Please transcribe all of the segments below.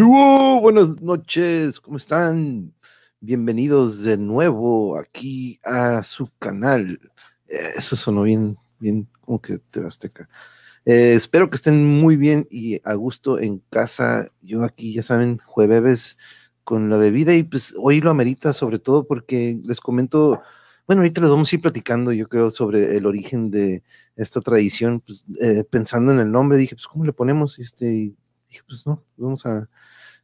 Buenas noches, ¿cómo están? Bienvenidos de nuevo aquí a su canal. Eso sonó bien, bien como que te azteca. Eh, espero que estén muy bien y a gusto en casa. Yo aquí, ya saben, jueves con la bebida y pues hoy lo amerita sobre todo porque les comento, bueno, ahorita les vamos a ir platicando, yo creo, sobre el origen de esta tradición. Pues, eh, pensando en el nombre, dije, pues, ¿cómo le ponemos? Este, dije, pues no, vamos a,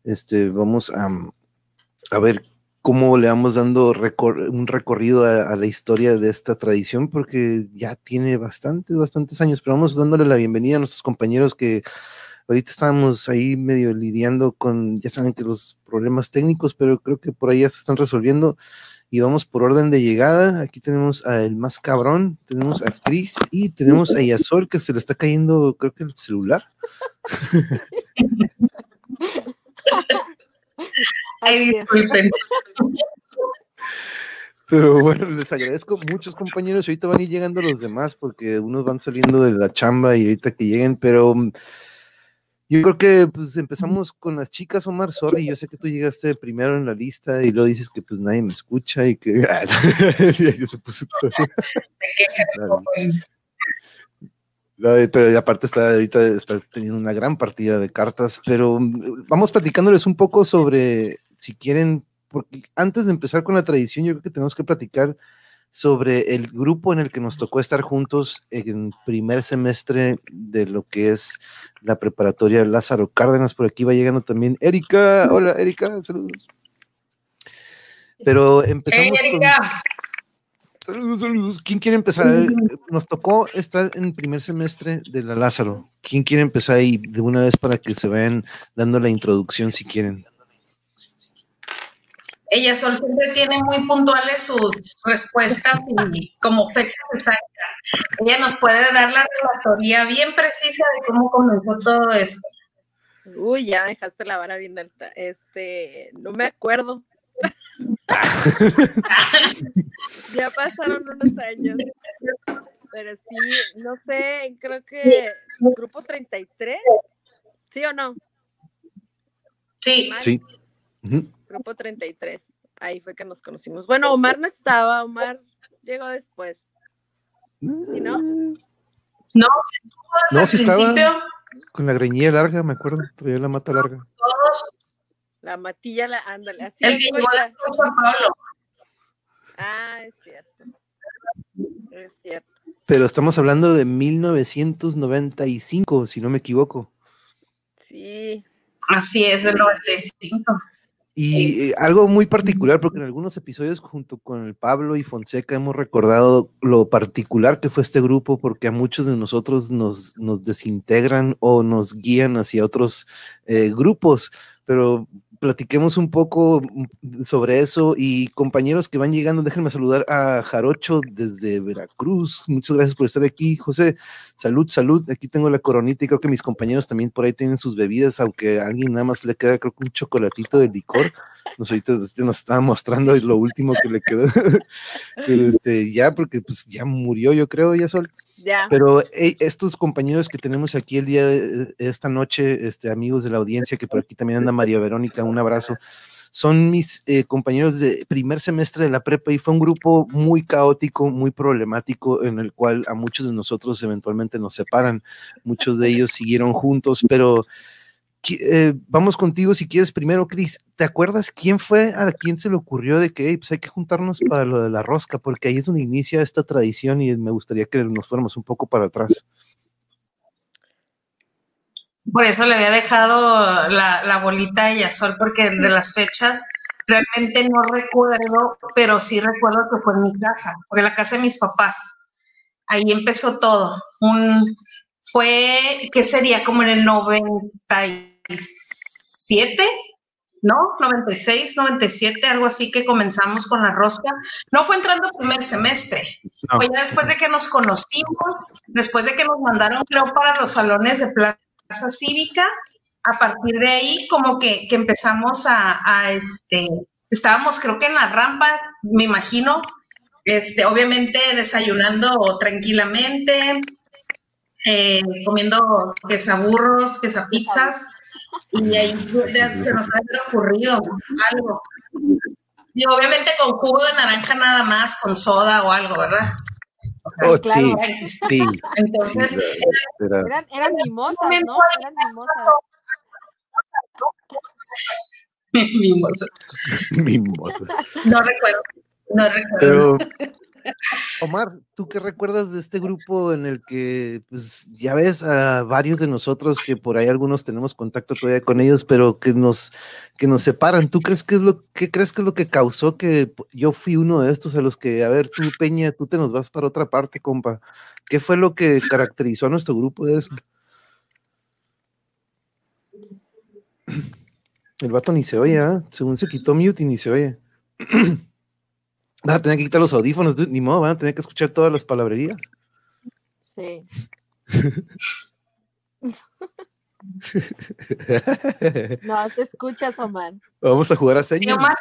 este, vamos a, a ver cómo le vamos dando un recorrido a, a la historia de esta tradición, porque ya tiene bastantes, bastantes años, pero vamos dándole la bienvenida a nuestros compañeros que ahorita estábamos ahí medio lidiando con, ya saben que los problemas técnicos, pero creo que por ahí ya se están resolviendo. Y vamos por orden de llegada. Aquí tenemos a el más cabrón, tenemos a Cris y tenemos a Yasol que se le está cayendo, creo que el celular. Ay, disculpen. Pero bueno, les agradezco muchos compañeros. Ahorita van a ir llegando los demás porque unos van saliendo de la chamba y ahorita que lleguen, pero yo creo que pues empezamos con las chicas, Omar. Sorry, yo sé que tú llegaste primero en la lista y luego dices que pues nadie me escucha y que Ya se puso todo. La de- Pero aparte está ahorita está teniendo una gran partida de cartas, pero mm, vamos platicándoles un poco sobre, si quieren, porque antes de empezar con la tradición, yo creo que tenemos que platicar sobre el grupo en el que nos tocó estar juntos en primer semestre de lo que es la preparatoria Lázaro Cárdenas. Por aquí va llegando también Erika. Hola, Erika, saludos. Pero Hey, empezamos con... Erika. Saludos, saludos. ¿Quién quiere empezar? Nos tocó estar en primer semestre de la Lázaro. ¿Quién quiere empezar ahí de una vez para que se vayan dando la introducción si quieren? Ella Sol siempre tiene muy puntuales sus respuestas y como fechas exactas. Ella nos puede dar la relatoría bien precisa de cómo comenzó todo esto. Uy, ya dejaste la vara bien alta. Este, no me acuerdo. ya pasaron unos años. Pero sí, no sé, creo que grupo 33. ¿Sí o no? Sí? Sí. Ujú. Grupo 33. Ahí fue que nos conocimos. Bueno, Omar no estaba, Omar llegó después. ¿Sí, no? no, No, el estaba. principio Con la greñilla larga, me acuerdo. Traía la mata larga. todos, La matilla, la, ándale, así el es, que llegó Pablo. Ah, es cierto. Es cierto. Pero estamos hablando de 1995, si no me equivoco. Sí. Así es, del 95. Y eh, algo muy particular, porque en algunos episodios junto con el Pablo y Fonseca hemos recordado lo particular que fue este grupo, porque a muchos de nosotros nos, nos desintegran o nos guían hacia otros eh, grupos, pero platiquemos un poco mm, sobre eso y compañeros que van llegando, déjenme saludar a Jarocho desde Veracruz, muchas gracias por estar aquí, José, salud, salud, aquí tengo la coronita y creo que mis compañeros también por ahí tienen sus bebidas, aunque a alguien nada más le queda creo un chocolatito de licor, nos ahorita nos estaba mostrando lo último que le quedó, pero este, ya porque pues ya murió yo creo, ya sol, Ya. pero estos compañeros que tenemos aquí el día de esta noche, este, amigos de la audiencia, que por aquí también anda María Verónica, un abrazo. Son mis eh, compañeros de primer semestre de la prepa y fue un grupo muy caótico, muy problemático, en el cual a muchos de nosotros eventualmente nos separan. Muchos de ellos siguieron juntos, pero eh, vamos contigo si quieres primero, Cris. ¿Te acuerdas quién fue a quién se le ocurrió de que "Ey, pues hay que juntarnos para lo de la rosca? Porque ahí es donde inicia esta tradición y me gustaría que nos fuéramos un poco para atrás. Por eso le había dejado la, la bolita a Yasol, porque de las fechas realmente no recuerdo, pero sí recuerdo que fue en mi casa, fue en la casa de mis papás. Ahí empezó todo. Un, fue, ¿qué sería? Como en el 97, ¿no? 96, 97, algo así que comenzamos con la rosca. No fue entrando primer semestre, No. fue ya después de que nos conocimos, después de que nos mandaron, creo, para los salones de plaza cívica. A partir de ahí, como que, que empezamos a, a, este, estábamos creo que en la rampa, me imagino, este, obviamente desayunando tranquilamente, eh, comiendo quesaburros, quesapizzas, y ahí se nos había ocurrido algo. Y obviamente con jugo de naranja nada más, con soda o algo, ¿verdad? Oh, sí, sí. Entonces, sí, era, eran, eran mimosas, ¿no? Eran mimosas. mimosas. Mimosas. No recuerdo. No recuerdo. Pero, Omar, ¿tú qué recuerdas de este grupo en el que, pues, ya ves a varios de nosotros que por ahí algunos tenemos contacto todavía con ellos, pero que nos, que nos separan? ¿Tú crees que es lo que crees que es lo que causó que yo fui uno de estos a los que, a ver, tú, Peña, tú te nos vas para otra parte, compa? ¿Qué fue lo que caracterizó a nuestro grupo de eso? El vato ni se oye, ¿ah? según se quitó mute y ni se oye. Van a tener que quitar los audífonos, ni modo, van a tener que escuchar todas las palabrerías. Sí. no, te escuchas, Omar. Vamos a jugar a señas. Sí, Omar,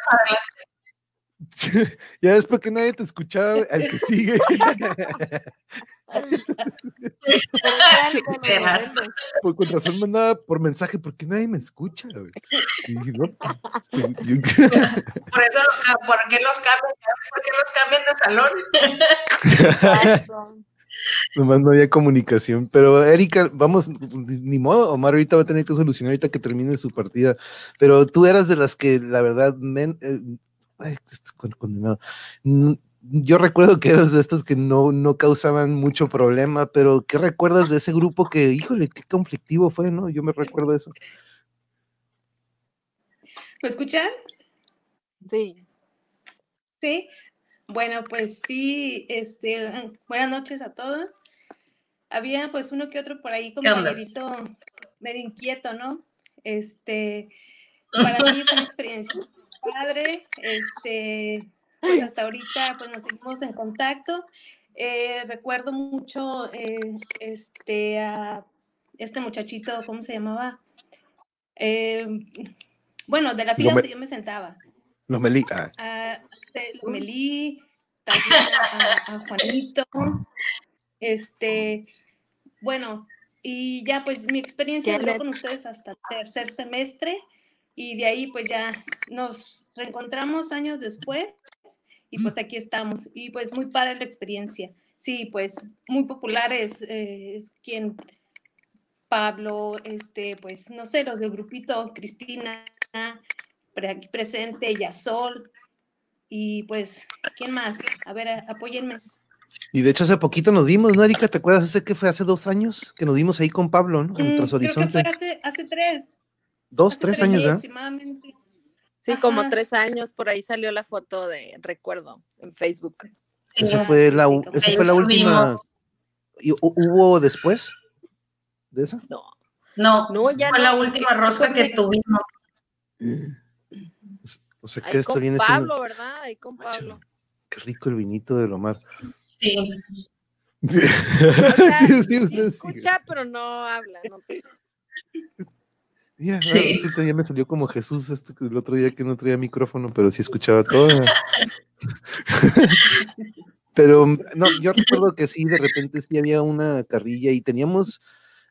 ya es porque nadie te escuchaba, al que sigue. por, con razón mandaba por mensaje, porque nadie me escucha. Y, no, por eso, ¿por qué los cambian? ¿Por qué los cambian de salón? Nomás no había comunicación, pero Erika, vamos, ni modo, Omar ahorita va a tener que solucionar ahorita que termine su partida, pero tú eras de las que la verdad, men, eh, ay, estoy condenado. Yo recuerdo que eras de estas que no, no causaban mucho problema, pero ¿qué recuerdas de ese grupo que, híjole, qué conflictivo fue, no? Yo me recuerdo eso. ¿Me escuchan? Sí. Sí. Bueno, pues sí, este, buenas noches a todos. Había pues uno que otro por ahí como medio, medio inquieto, ¿no? Este, para mí fue una experiencia padre, este, pues hasta ahorita pues nos seguimos en contacto. Eh, recuerdo mucho eh, este, a este muchachito, ¿cómo se llamaba? Eh, bueno, de la fila donde yo me sentaba. Los Melí. Ah. A, Melí, también a, Juanito. Este, bueno, y ya pues mi experiencia duró con ustedes hasta tercer semestre y de ahí pues ya nos reencontramos años después y pues aquí estamos y pues muy padre la experiencia. Sí, pues muy populares, eh, quien Pablo, este, pues no sé, los del grupito, Cristina, aquí presente, Yasol, y pues, ¿quién más? A ver, apóyenme. Y de hecho hace poquito nos vimos, ¿no, Erika? ¿Te acuerdas hace que fue hace dos años que nos vimos ahí con Pablo, ¿no? En mm, Creo que fue hace, hace tres. Dos, tres, años, ¿verdad? Sí, como tres años, por ahí salió la foto de recuerdo en Facebook. esa fue la, esa fue la última. ¿Y ¿Hubo después de esa? No. No, no ya fue la última rosca que tuvimos. O sea que esto viene Pablo, ¿verdad? Ahí con Pablo. Qué rico el vinito de Lomar. Sí. sí, sí, sí, usted escucha, pero no habla. No te... Ya, sí. ya me salió como Jesús este, el otro día que no traía micrófono, pero sí escuchaba todo. pero no, yo recuerdo que sí, de repente sí había una carrilla y teníamos,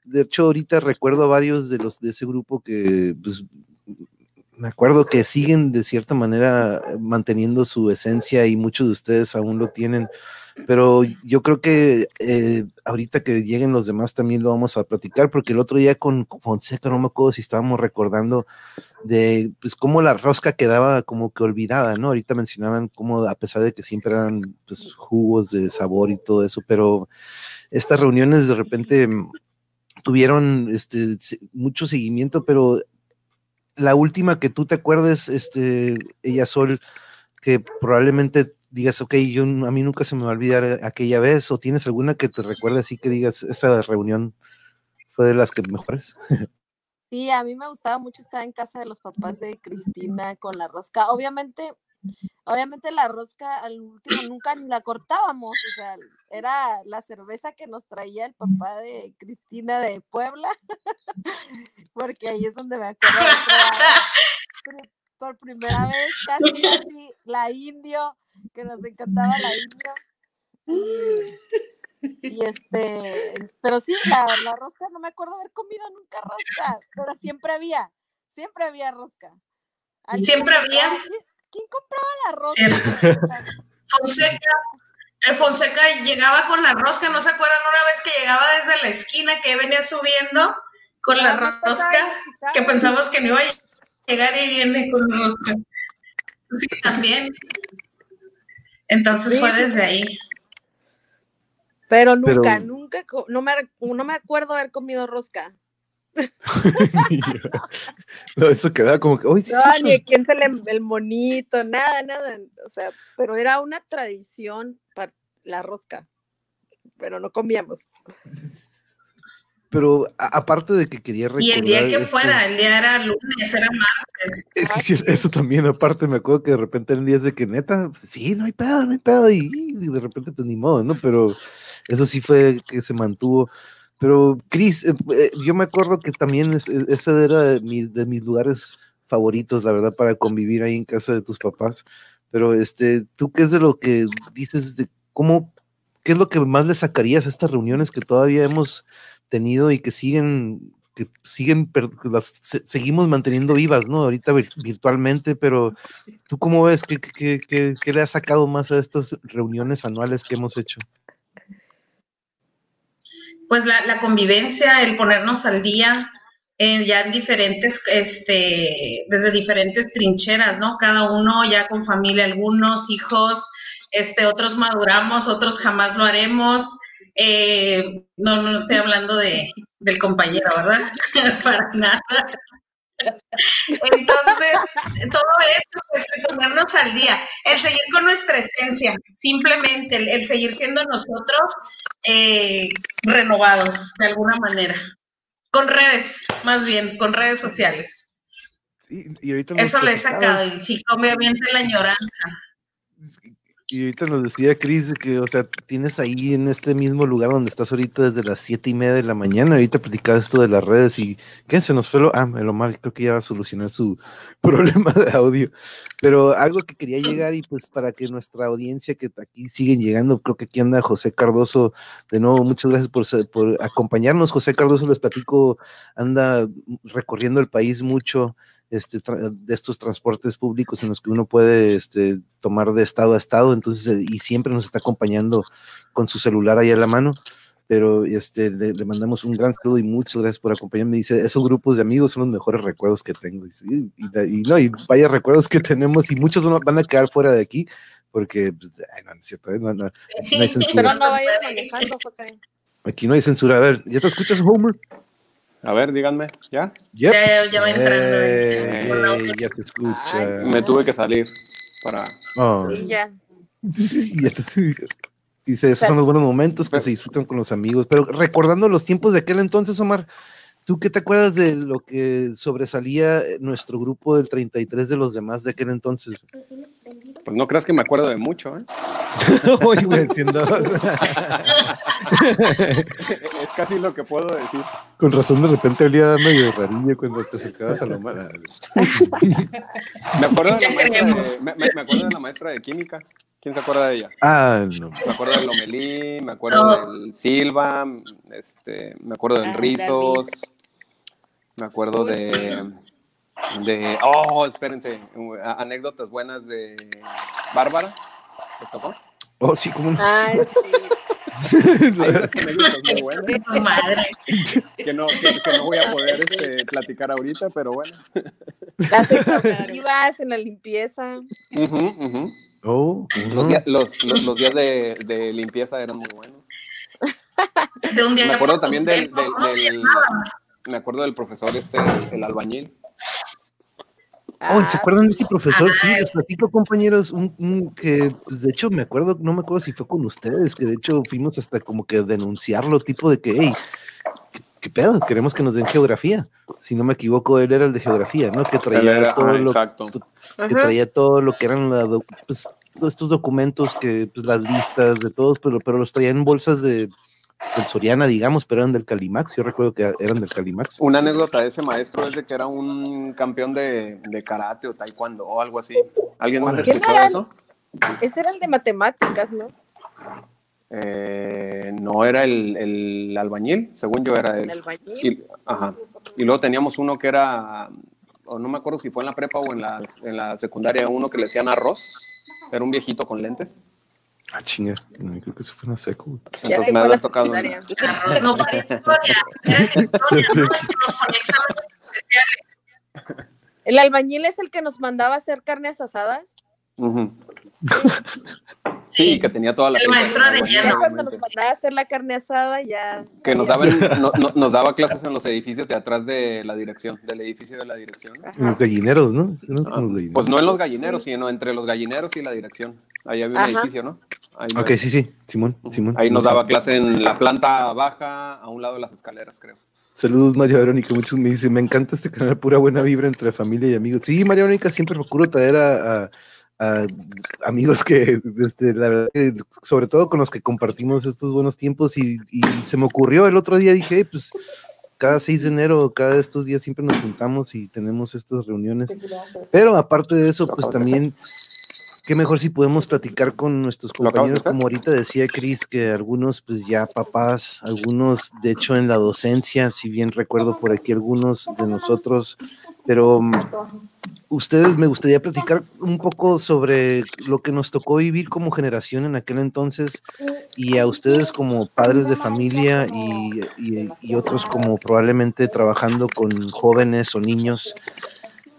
de hecho ahorita recuerdo a varios de los de ese grupo que pues, me acuerdo que siguen de cierta manera manteniendo su esencia y muchos de ustedes aún lo tienen pero yo creo que eh, ahorita que lleguen los demás también lo vamos a platicar, porque el otro día con Fonseca, no me acuerdo si estábamos recordando de pues cómo la rosca quedaba como que olvidada, ¿no? Ahorita mencionaban cómo a pesar de que siempre eran pues, jugos de sabor y todo eso, pero estas reuniones de repente tuvieron este mucho seguimiento, pero la última que tú te acuerdes, este, ella Sol, que probablemente digas, ok, yo, a mí nunca se me va a olvidar eh, aquella vez, o tienes alguna que te recuerde así que digas, esa reunión fue de las que mejores? Sí, a mí me gustaba mucho estar en casa de los papás de Cristina con la rosca. Obviamente, obviamente la rosca al último nunca ni la cortábamos, o sea, era la cerveza que nos traía el papá de Cristina de Puebla, porque ahí es donde me acuerdo por primera vez, casi, casi la indio, que nos encantaba la indio. Y este, pero sí, la, la rosca, no me acuerdo haber comido nunca rosca, pero siempre había, siempre había rosca. ¿Alguien Siempre había. ¿Quién, quién compraba la rosca? Fonseca, el Fonseca llegaba con la rosca, ¿no se acuerdan una vez que llegaba desde la esquina que venía subiendo con la rosca. Que pensamos que no iba a llegar y viene con la rosca. Sí, también. Entonces Sí, fue sí, desde ahí. Pero nunca, Pero- nunca, no me, no me acuerdo haber comido rosca. no, eso quedaba como que, uy, sí, No, sí, ni quién se le el monito, nada, nada. O sea, pero era una tradición para la rosca. Pero no comíamos. Pero aparte de que quería recordar. Y el día que este, fuera, el día era lunes, era martes. sí, sí, eso también, aparte, me acuerdo que de repente eran días de que neta, pues, sí, no hay pedo, no hay pedo, y, y de repente, pues ni modo, ¿no? Pero eso sí fue que se mantuvo. Pero, Cris, eh, eh, yo me acuerdo que también es- es- ese era de, mi- de mis lugares favoritos, la verdad, para convivir ahí en casa de tus papás. Pero, este, ¿tú qué es de lo que dices de cómo, qué es lo que más le sacarías a estas reuniones que todavía hemos tenido y que siguen, que siguen, las se- seguimos manteniendo vivas, ¿no? Ahorita vir- virtualmente, pero ¿tú cómo ves? ¿Qué, qué, qué- le ha sacado más a estas reuniones anuales que hemos hecho? Pues la, la convivencia, el ponernos al día, eh, ya en diferentes, este, desde diferentes trincheras, ¿no? Cada uno ya con familia, algunos hijos, este, otros maduramos, otros jamás lo haremos. Eh, no, no estoy hablando de, del compañero, ¿verdad? Para nada. Entonces, todo esto es el ponernos al día, el seguir con nuestra esencia, simplemente el, el seguir siendo nosotros eh, renovados de alguna manera. Con redes, más bien, con redes sociales. Sí, y ahorita Eso le he sacado y sí, obviamente la añoranza. Y ahorita nos decía Cris que, o sea, tienes ahí en este mismo lugar donde estás ahorita desde las siete y media de la mañana. Ahorita platicaba esto de las redes y ¿qué? Se nos fue lo. Ah, el Omar, creo que ya va a solucionar su problema de audio. Pero algo que quería llegar y pues para que nuestra audiencia que aquí siguen llegando, creo que aquí anda José Cardoso. De nuevo, muchas gracias por, por acompañarnos. José Cardoso, les platico, anda recorriendo el país mucho este, de estos transportes públicos en los que uno puede este, tomar de estado a estado, entonces, eh, y siempre nos está acompañando con su celular ahí a la mano, pero este, le, le mandamos un gran saludo y muchas gracias por acompañarme. Dice, esos grupos de amigos son los mejores recuerdos que tengo. Dice, y, y y no, y vaya recuerdos que tenemos, y muchos van a- quedar fuera de aquí, porque, pues, ay, no, no es cierto, eh, no, no, no hay censura. Pero no vayas manejando, José. Aquí no hay censura. A ver, ¿ya te escuchas, Homer? A ver, díganme, ¿ya? Yep. Ya, ya va entrando. Con la- eh, ya se escucha. Ay, Me tuve que salir para... Oh. Sí, ya. Sí, ya te- Dice, esos son los buenos momentos que se disfrutan con los amigos. Pero recordando los tiempos de aquel entonces, Omar, ¿tú qué te acuerdas de lo que sobresalía nuestro grupo del 33 de los demás de aquel entonces? Pues no creas que me acuerdo de mucho, ¿eh? Uy, güey, es casi lo que puedo decir. Con razón, de repente olía medio rarillo cuando te acercabas a lo malo. Me acuerdo de la maestra de, me, me- me acuerdo de la maestra de química. ¿Quién se acuerda de ella? Ah, no. Me acuerdo del Lomelí, me acuerdo No. del Silva, este, me acuerdo del Ah, Rizos, me acuerdo de, de, oh, espérense, anécdotas buenas de Bárbara. ¿Les tocó? Oh, sí, como no. Ay, sí. Que no, que, no voy a poder este, platicar ahorita, pero bueno. Las expectativas en la limpieza. Ujú, ujú. Oh, Los, no. días- los, los- los días de, de limpieza eran muy buenos. De un día Me acuerdo también del, del- ¿cómo se del- llamaba? me acuerdo del profesor este, el, el Oh, ¿se acuerdan de ese profesor? Sí, Ah. les platico, compañeros, un, un que, pues, de hecho, me acuerdo, no me acuerdo si fue con ustedes, que de hecho fuimos hasta como que a denunciarlo, tipo de que, hey, ¿qué, qué pedo? Queremos que nos den geografía. Si no me equivoco, él era el de geografía, ¿no? Que traía era- todo ajá, lo que traía todo lo que eran la pues, todos estos documentos que, pues, las listas de todos, pero, pero los traía en bolsas de del Soriana, digamos, pero eran del Calimax. Yo recuerdo que eran del Calimax. Una anécdota de ese maestro es de que era un campeón de, de karate o taekwondo o algo así. ¿Alguien más ¿Quién escuchó era? eso? Ese era el de matemáticas, ¿no? Eh, no era el, el, albañil, según yo era el, ¿El albañil? Y, ajá. y luego teníamos uno que era, o no me acuerdo si fue en la prepa o en la, en la secundaria, uno que le decían arroz. Era un viejito con lentes. Ah, chinga. No, creo que se fue una seco. Ya Entonces se me fue había la tocado. No, para historia. Era de historia, ¿no? El que nos ponía exámenes especiales. ¿El albañil es el que nos mandaba a hacer carnes asadas? Sí, que tenía toda la El pinta maestro hielo. cuando nos mandaba a hacer la carne asada, ya. Que nos sabías. daba, no- no- nos daba clases en los edificios de atrás de la dirección, del edificio de la dirección. En los gallineros, ¿no? Ah, los gallineros. Pues no en los gallineros, sino entre los gallineros y la dirección. Ahí había un Ajá. edificio, ¿no? Ahí, Ok, sí, sí. Simón, Simón. ahí Simón. nos daba clase en la planta baja, a un lado de las escaleras, creo. Saludos, María Verónica. Muchos me dicen, me encanta este canal, pura buena vibra entre familia y amigos. Sí, María Verónica, siempre procuro traer a, a- a amigos que, este, la verdad, que sobre todo con los que compartimos estos buenos tiempos. Y, y se me ocurrió el otro día, dije, "Hey, pues cada 6 de enero, cada de estos días siempre nos juntamos y tenemos estas reuniones. Pero aparte de eso, pues también, qué mejor si podemos platicar con nuestros ¿Lo acabas de compañeros, como ahorita decía Cris, que algunos, pues ya papás, algunos, de hecho, en la docencia, si bien recuerdo por aquí algunos de nosotros, pero mm, ustedes me gustaría platicar un poco sobre lo que nos tocó vivir como generación en aquel entonces y a ustedes como padres de familia y, y- y otros como probablemente trabajando con jóvenes o niños.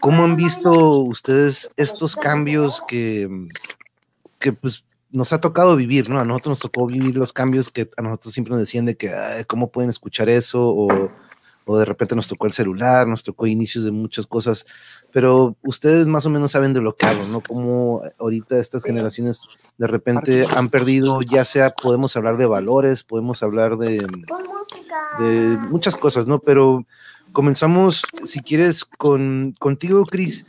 ¿Cómo han visto ustedes estos cambios que, que pues nos ha tocado vivir, ¿no? A nosotros nos tocó vivir los cambios que a nosotros siempre nos decían de que, "Ay, ¿cómo pueden escuchar eso? O, o de repente nos tocó el celular, nos tocó inicios de muchas cosas, pero ustedes más o menos saben de lo que hablo, ¿no? Como ahorita estas generaciones de repente han perdido, ya sea podemos hablar de valores, podemos hablar de, de muchas cosas, ¿no? Pero comenzamos, si quieres, con contigo, Cris.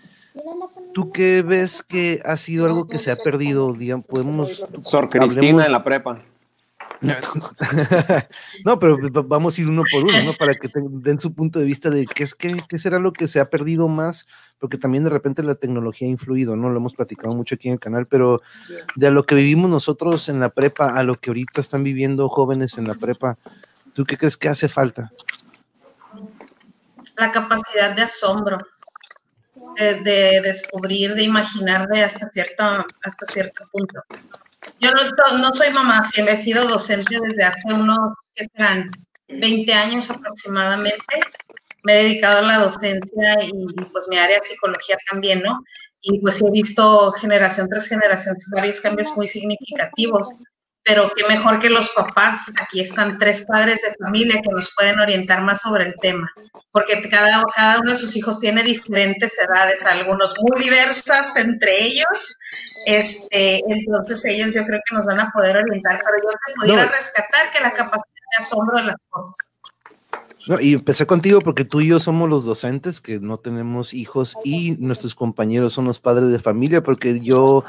¿Tú qué ves que ha sido algo que se ha perdido? Digamos, podemos. Sor Cristina Hablemos- en la prepa. no, pero va- vamos a ir uno por uno, ¿no? Para que den su punto de vista de qué es qué, qué será lo que se ha perdido más, porque también de repente la tecnología ha influido, ¿no? Lo hemos platicado mucho aquí en el canal, pero de lo que vivimos nosotros en la prepa a lo que ahorita están viviendo jóvenes en la prepa, ¿tú qué crees que hace falta? La capacidad de asombro, de, de descubrir, de imaginar de hasta hasta cierto punto. Yo no, no soy mamá, sí, he sido docente desde hace unos, ¿qué serán? 20 años aproximadamente. Me he dedicado a la docencia y, y, pues mi área de psicología también, ¿no? Y pues he visto generación tras generación varios cambios muy significativos, pero qué mejor que los papás. Aquí están tres padres de familia que nos pueden orientar más sobre el tema, porque cada, cada uno de sus hijos tiene diferentes edades, algunos muy diversas entre ellos. Este, entonces ellos yo creo que nos van a poder orientar, pero yo te pudiera No. rescatar que la capacidad de asombro de las cosas. No, y empecé contigo porque tú y yo somos los docentes que no tenemos hijos y nuestros compañeros son los padres de familia, porque yo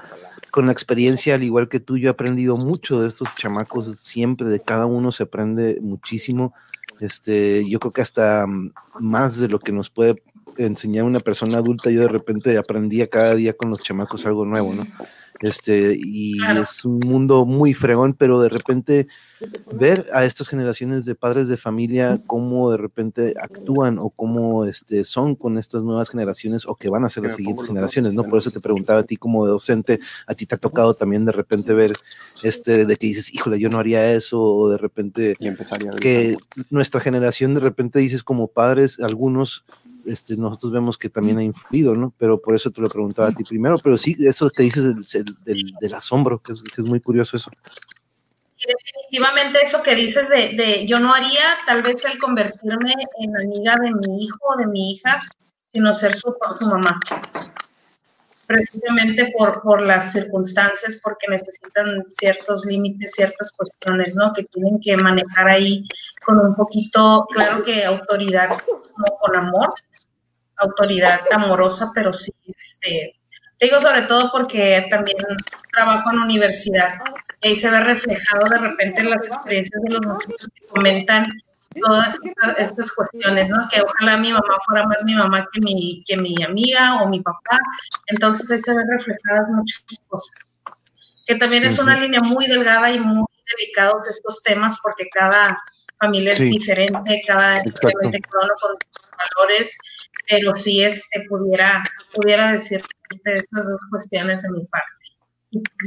con la experiencia, al igual que tú, yo he aprendido mucho de estos chamacos, siempre de cada uno se aprende muchísimo. Este, yo creo que hasta mm, más de lo que nos puede enseñar una persona adulta, yo de repente aprendía cada día con los chamacos algo nuevo, ¿no? Este, y Claro. es un mundo muy fregón, pero de repente ver a estas generaciones de padres de familia cómo de repente actúan o cómo este, son con estas nuevas generaciones o que van a ser las siguientes generaciones, ¿no? Por eso te preguntaba a ti como docente, a ti te ha tocado también de repente ver este de que dices, híjole, yo no haría eso, o de repente Y empezaría a que nuestra generación de repente dices como padres, algunos, este, nosotros vemos que también ha influido, ¿no? Pero por eso te lo preguntaba a ti primero, pero sí, eso que dices del, del- del- del asombro, que es, que es muy curioso eso. Y definitivamente eso que dices de, de yo no haría tal vez el convertirme en amiga de mi hijo o de mi hija, sino ser su, su mamá. Precisamente por, por las circunstancias, porque necesitan ciertos límites, ciertas cuestiones, ¿no? Que tienen que manejar ahí con un poquito, claro que autoridad como con amor, autoridad amorosa, pero sí, este, te digo sobre todo porque también trabajo en universidad y ahí se ve reflejado de repente en las experiencias de los muchachos que comentan todas estas, estas cuestiones, ¿no? Que ojalá mi mamá fuera más mi mamá que mi, que mi amiga o mi papá. Entonces ahí se ven reflejadas muchas cosas. Que también es una línea muy delgada y muy delicados estos temas porque cada familia es diferente, cada, cada uno con valores, pero sí este, pudiera, pudiera decir estas dos cuestiones de mi parte.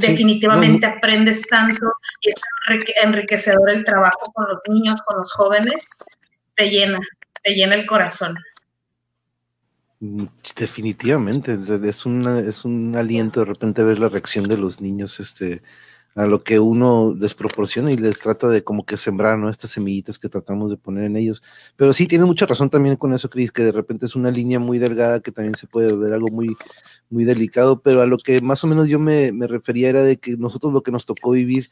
Definitivamente aprendes tanto y es enriquecedor el trabajo con los niños, con los jóvenes, te llena, te llena el corazón. Mm, definitivamente, es, una, es un aliento de repente ver la reacción de los niños este, a lo que uno les proporciona y les trata de como que sembrar, ¿no? Estas semillitas que tratamos de poner en ellos. Pero sí, tiene mucha razón también con eso, Cris, que de repente es una línea muy delgada que también se puede ver algo muy, muy delicado, pero a lo que más o menos yo me, me refería era de que nosotros lo que nos tocó vivir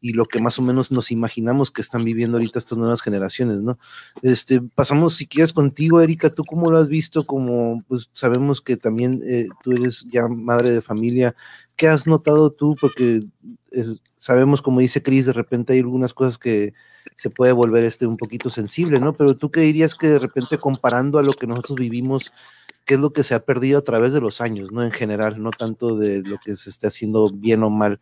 y lo que más o menos nos imaginamos que están viviendo ahorita estas nuevas generaciones, ¿no? Este, pasamos, si quieres, contigo, Erika, ¿tú cómo lo has visto? Como, pues sabemos que también eh, tú eres ya madre de familia, ¿qué has notado tú? Porque eh, sabemos, como dice Cris, de repente hay algunas cosas que se puede volver este un poquito sensible, ¿no? Pero tú qué dirías que de repente comparando a lo que nosotros vivimos, qué es lo que se ha perdido a través de los años, ¿no? En general, no tanto de lo que se esté haciendo bien o mal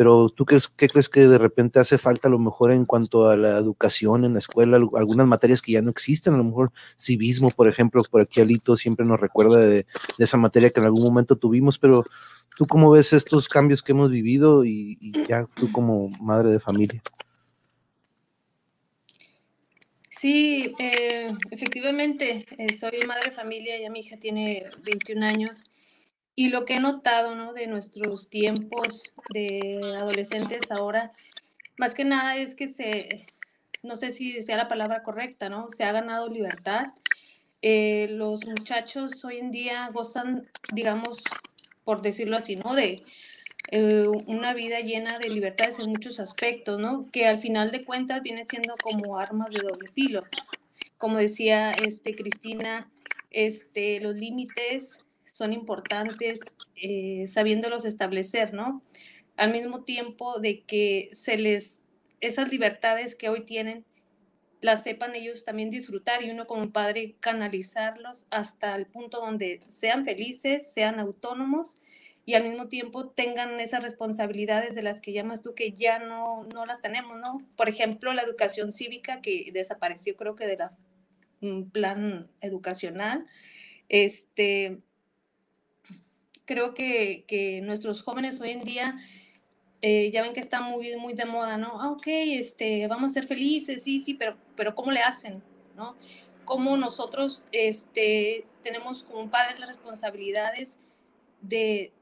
pero ¿tú qué, qué, crees que de repente hace falta a lo mejor en cuanto a la educación en la escuela, algunas materias que ya no existen, a lo mejor civismo, por ejemplo, por aquí Alito siempre nos recuerda de, esa materia que en algún momento tuvimos, pero ¿tú cómo ves estos cambios que hemos vivido y, ya tú como madre de familia? Sí, eh, efectivamente, eh, soy madre de familia, ya mi hija tiene 21 años y lo que he notado, ¿no? De nuestros tiempos de adolescentes ahora, más que nada es que se, no sé si sea la palabra correcta, ¿no? Se ha ganado libertad. Eh, los muchachos hoy en día gozan, digamos, por decirlo así, ¿no? De eh, una vida llena de libertades en muchos aspectos, ¿no? Que al final de cuentas vienen siendo como armas de doble filo. Como decía este, Cristina, este, los límites son importantes eh, sabiéndolos establecer, ¿no? Al mismo tiempo de que se les, esas libertades que hoy tienen, las sepan ellos también disfrutar y uno como padre canalizarlos hasta el punto donde sean felices, sean autónomos y al mismo tiempo tengan esas responsabilidades de las que llamas tú que ya no, no las tenemos, ¿no? Por ejemplo, la educación cívica que desapareció creo que de la mm, plan educacional, este, creo que, que nuestros jóvenes hoy en día eh, ya ven que está muy, muy de moda, ¿no? Ah, ok, este, vamos a ser felices, sí, sí, pero, pero ¿cómo le hacen? ¿No? ¿Cómo nosotros este, tenemos como padres las responsabilidades de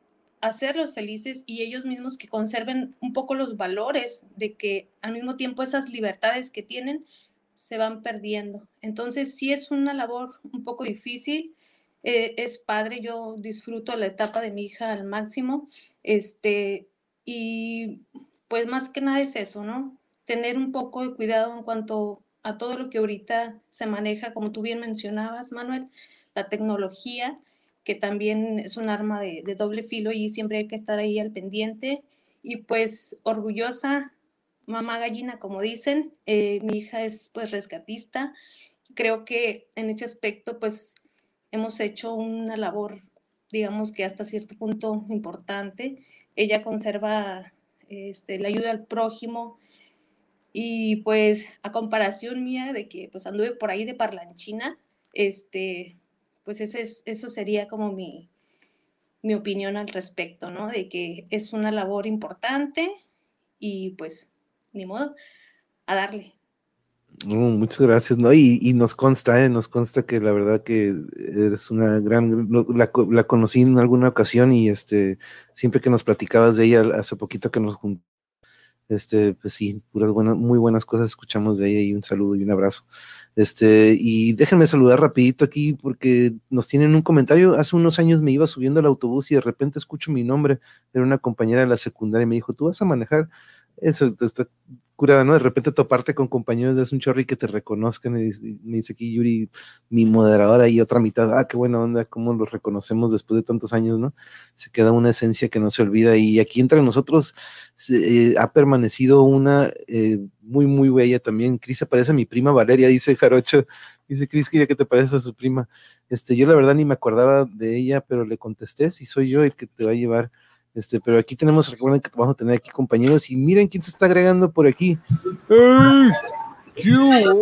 hacerlos felices y ellos mismos que conserven un poco los valores de que al mismo tiempo esas libertades que tienen se van perdiendo. Entonces sí es una labor un poco difícil, eh, es padre, yo disfruto la etapa de mi hija al máximo, este, y pues más que nada es eso, ¿no? Tener un poco de cuidado en cuanto a todo lo que ahorita se maneja, como tú bien mencionabas, Manuel, la tecnología, que también es un arma de, doble filo y siempre hay que estar ahí al pendiente. Y pues orgullosa, mamá gallina, como dicen, eh, mi hija es pues rescatista. Creo que en ese aspecto pues hemos hecho una labor, digamos que hasta cierto punto importante. Ella conserva este, la ayuda al prójimo y pues a comparación mía de que pues anduve por ahí de parlanchina, este, pues ese es, eso sería como mi, mi opinión al respecto, ¿no? De que es una labor importante y pues ni modo, a darle muchas gracias, ¿no? Y, nos consta, ¿eh? nos consta que la verdad que eres una gran, la, la, conocí en alguna ocasión y este, siempre que nos platicabas de ella, hace poquito que nos juntamos, este, pues sí, puras buenas, muy buenas cosas escuchamos de ella y un saludo y un abrazo. Este, y déjenme saludar rapidito aquí porque nos tienen un comentario. Hace unos años me iba subiendo al autobús y de repente escucho mi nombre, era una compañera de la secundaria y me dijo, ¿tú vas a manejar? Eso está curada, ¿no? De repente toparte con compañeros de un chorri que te reconozcan y, me dice aquí Yuri, mi moderadora y otra mitad, ah, qué buena onda, cómo los reconocemos después de tantos años, ¿no? Se queda una esencia que no se olvida y aquí entre nosotros eh, ha permanecido una eh, muy, muy bella también. Cris parece a mi prima Valeria, dice Jarocho, dice Cris, que te parece a su prima. Este, yo la verdad ni me acordaba de ella, pero le contesté, si soy yo el que te va a llevar Este, pero aquí tenemos, recuerden que vamos a tener aquí compañeros y miren quién se está agregando por aquí. ¡Hey! ¿Qué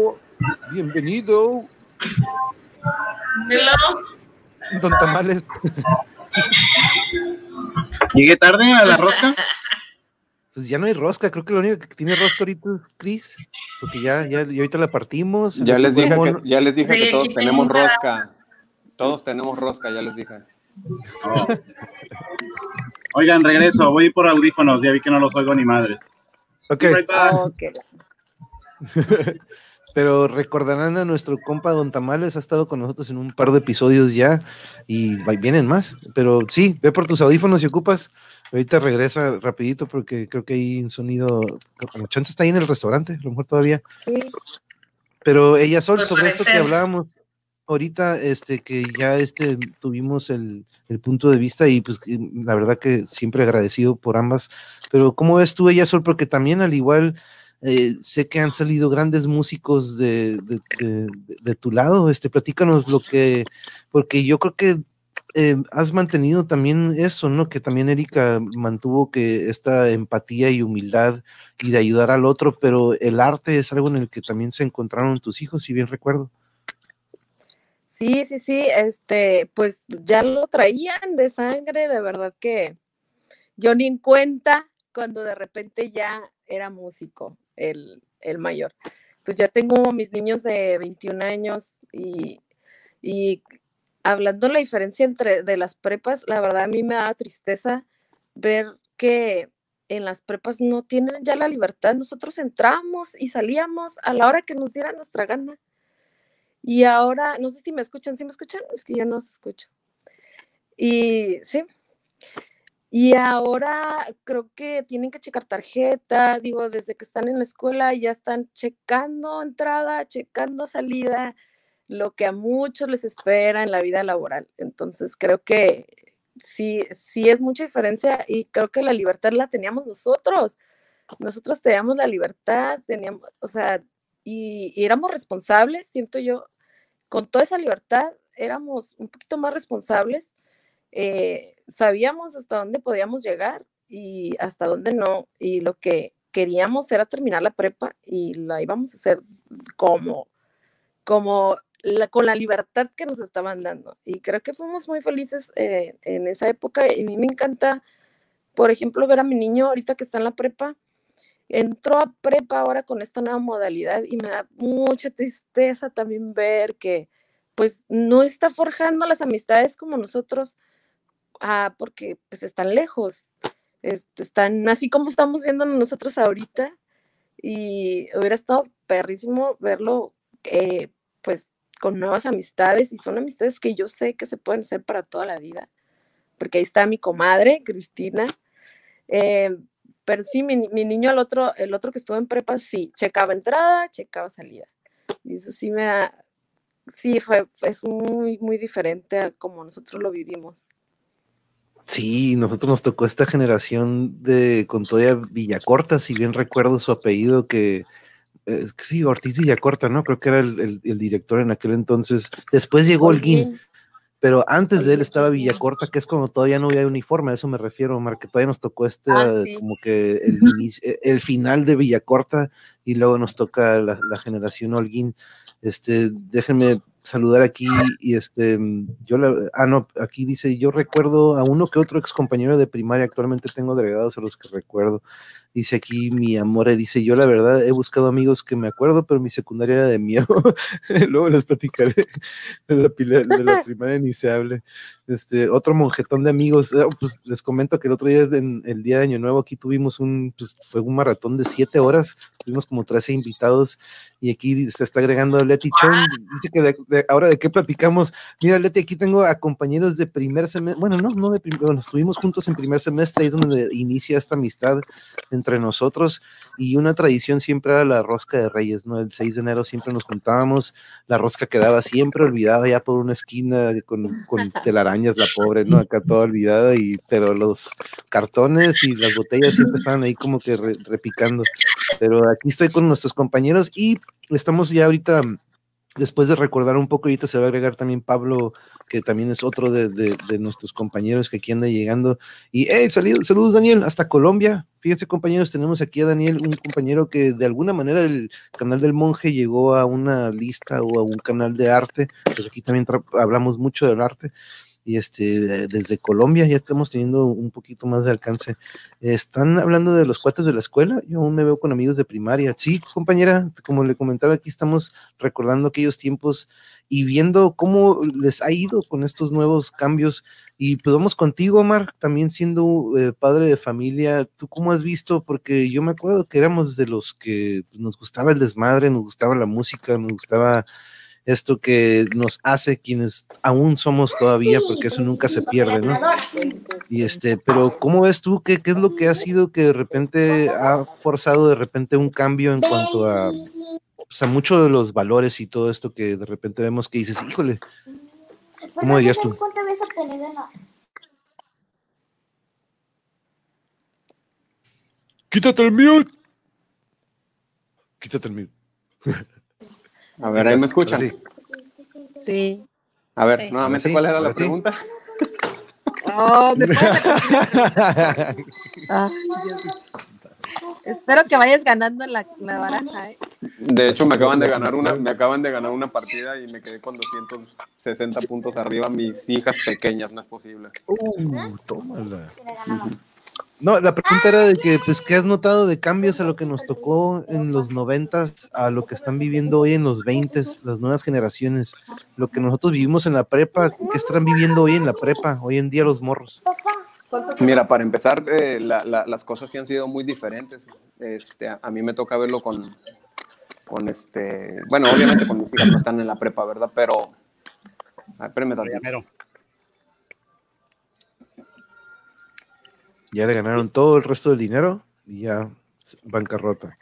Bienvenido. Hello. Don Tamales. ¿Llegué tarde a la rosca? Pues ya no hay rosca, creo que lo único que tiene rosca ahorita es Chris, porque ya, ya, y ahorita la partimos. Ya les dije que, ya les dije Sí, que todos tenemos rosca. Todos tenemos rosca, ya les dije. Oigan, regreso, voy por audífonos, ya vi que no los oigo ni madres. Ok, right back. Ok. pero recordarán a nuestro compa Don Tamales, ha estado con nosotros en un par de episodios ya y vienen más. Pero sí, ve por tus audífonos si ocupas. Ahorita regresa rapidito porque creo que hay un sonido, como chance está ahí en el restaurante, a lo mejor todavía. Sí. Pero ella Sol, sobre esto que hablábamos ahorita, este, que ya este tuvimos el, el punto de vista y pues la verdad que siempre agradecido por ambas. Pero ¿cómo ves tú ella Sol? Porque también al igual eh, sé que han salido grandes músicos de, de, de- de tu lado. Este, platícanos lo que, porque yo creo que eh, has mantenido también eso, ¿no? Que también Erika mantuvo que esta empatía y humildad y de ayudar al otro, pero el arte es algo en el que también se encontraron tus hijos, si bien recuerdo. Sí, sí, sí, este, pues ya lo traían de sangre, de verdad que yo ni en cuenta cuando de repente ya era músico, el, el mayor. Pues ya tengo mis niños de 21 años y, y hablando la diferencia entre de las prepas, la verdad a mí me da tristeza ver que en las prepas no tienen ya la libertad. Nosotros entramos y salíamos a la hora que nos diera nuestra gana. Y ahora, no sé si me escuchan, ¿sí me escuchan? Es que yo no os escucho. Y sí. Y ahora creo que tienen que checar tarjeta, digo, desde que están en la escuela ya están checando entrada, checando salida, lo que a muchos les espera en la vida laboral. Entonces creo que sí, sí es mucha diferencia y creo que la libertad la teníamos nosotros. Nosotros teníamos la libertad, teníamos, o sea, y éramos responsables, siento yo, con toda esa libertad éramos un poquito más responsables, eh, sabíamos hasta dónde podíamos llegar y hasta dónde no, y lo que queríamos era terminar la prepa y la íbamos a hacer como, como la- con la libertad que nos estaban dando. Y creo que fuimos muy felices eh, en esa época y a mí me encanta, por ejemplo, ver a mi niño ahorita que está en la prepa, entró a prepa ahora con esta nueva modalidad y me da mucha tristeza también ver que pues no está forjando las amistades como nosotros, ah, porque pues están lejos, este, están así como estamos viendo nosotros ahorita y hubiera estado perrísimo verlo eh, pues con nuevas amistades y son amistades que yo sé que se pueden hacer para toda la vida, porque ahí está mi comadre, Cristina, eh, pero sí, mi, mi niño, el otro, el otro que estuvo en prepa, sí, checaba entrada, checaba salida. Y eso sí me da, sí, fue, es muy, muy diferente a como nosotros lo vivimos. Sí, nosotros nos tocó esta generación de Contoya Villacorta, si bien recuerdo su apellido, que eh, sí, Ortiz Villacorta, ¿no? Creo que era el, el- el director en aquel entonces. Después llegó Holguín, pero antes de él estaba. Villacorta, que es cuando todavía no había uniforme, a eso me refiero, Omar, que todavía nos tocó este, Ah, eh, sí. como que el, inicio- eh, el final de Villacorta y luego nos toca la, la generación Holguín. Este, déjenme saludar aquí y este, yo la, ah, no, aquí dice, yo recuerdo a uno que otro ex compañero de primaria, actualmente tengo agregados a los que recuerdo. Dice aquí mi amore, dice, yo la verdad he buscado amigos que me acuerdo, pero mi secundaria era de miedo. Luego les platicaré de la, pila- de la primaria ni se hable. Este, otro monjetón de amigos. eh, pues les comento que el otro día, en el día de Año Nuevo, aquí tuvimos un, pues fue un maratón de siete horas. Tuvimos como 13 invitados y aquí se está agregando Leti Chong. Dice que de- de- ahora de qué platicamos. Mira, Leti, aquí tengo a compañeros de primer semestre. Bueno, no, no de primer, bueno, estuvimos juntos en primer semestre, ahí es donde inicia esta amistad entre nosotros y una tradición siempre era la rosca de Reyes, ¿no? El 6 de enero siempre nos juntábamos, la rosca quedaba siempre olvidada ya por una esquina con, con telarañas, la pobre, ¿no? Acá toda olvidada, y, pero los cartones y las botellas siempre estaban ahí como que re- repicando. Pero aquí estoy con nuestros compañeros y estamos ya ahorita después de recordar un poco, ahorita se va a agregar también Pablo, que también es otro de, nuestros compañeros que aquí anda llegando. Y hey, saludos, saludos Daniel, hasta Colombia. Fíjense compañeros, tenemos aquí a Daniel, un compañero que de alguna manera el canal del monje llegó a una lista o a un canal de arte, pues aquí también hablamos mucho del arte y este, desde Colombia ya estamos teniendo un poquito más de alcance. Están hablando de los cuates de la escuela, yo aún me veo con amigos de primaria. Sí, compañera, como le comentaba, aquí estamos recordando aquellos tiempos y viendo cómo les ha ido con estos nuevos cambios. Y pues vamos contigo, Omar, también siendo eh, padre de familia, ¿tú cómo has visto? Porque yo me acuerdo que éramos de los que nos gustaba el desmadre, nos gustaba la música, nos gustaba esto que nos hace quienes aún somos todavía, porque eso nunca se pierde, ¿no? Y este, pero ¿cómo ves tú qué, qué es lo que ha sido que de repente ha forzado de repente un cambio en cuanto a, pues, a muchos de los valores y todo esto que de repente vemos que dices, híjole, ¿cómo dirías tú? Quítate el mute. Quítate el mute. A ver, ahí me escuchan. Sí. sí. A ver, sí. nuevamente, ¿cuál era la pregunta? Oh, ¿me ah, Espero que vayas ganando la, la baraja, ¿eh? De hecho, me acaban de ganar una, me acaban de ganar una partida y me quedé con 260 puntos arriba. Mis hijas pequeñas, no es posible. Uh, tómala. No, la pregunta era de que, pues, ¿qué has notado de cambios a lo que nos tocó en los noventas, a lo que están viviendo hoy en los veintes, las nuevas generaciones, lo que nosotros vivimos en la prepa, ¿qué están viviendo hoy en la prepa, hoy en día los morros? Mira, para empezar, eh, la, la, las cosas sí han sido muy diferentes. Este, a, a, mí me toca verlo con, con este, bueno, obviamente con mis hijas no están en la prepa, ¿verdad? Pero, espérame, Pero. Ya le ganaron todo el resto del dinero y ya bancarrota.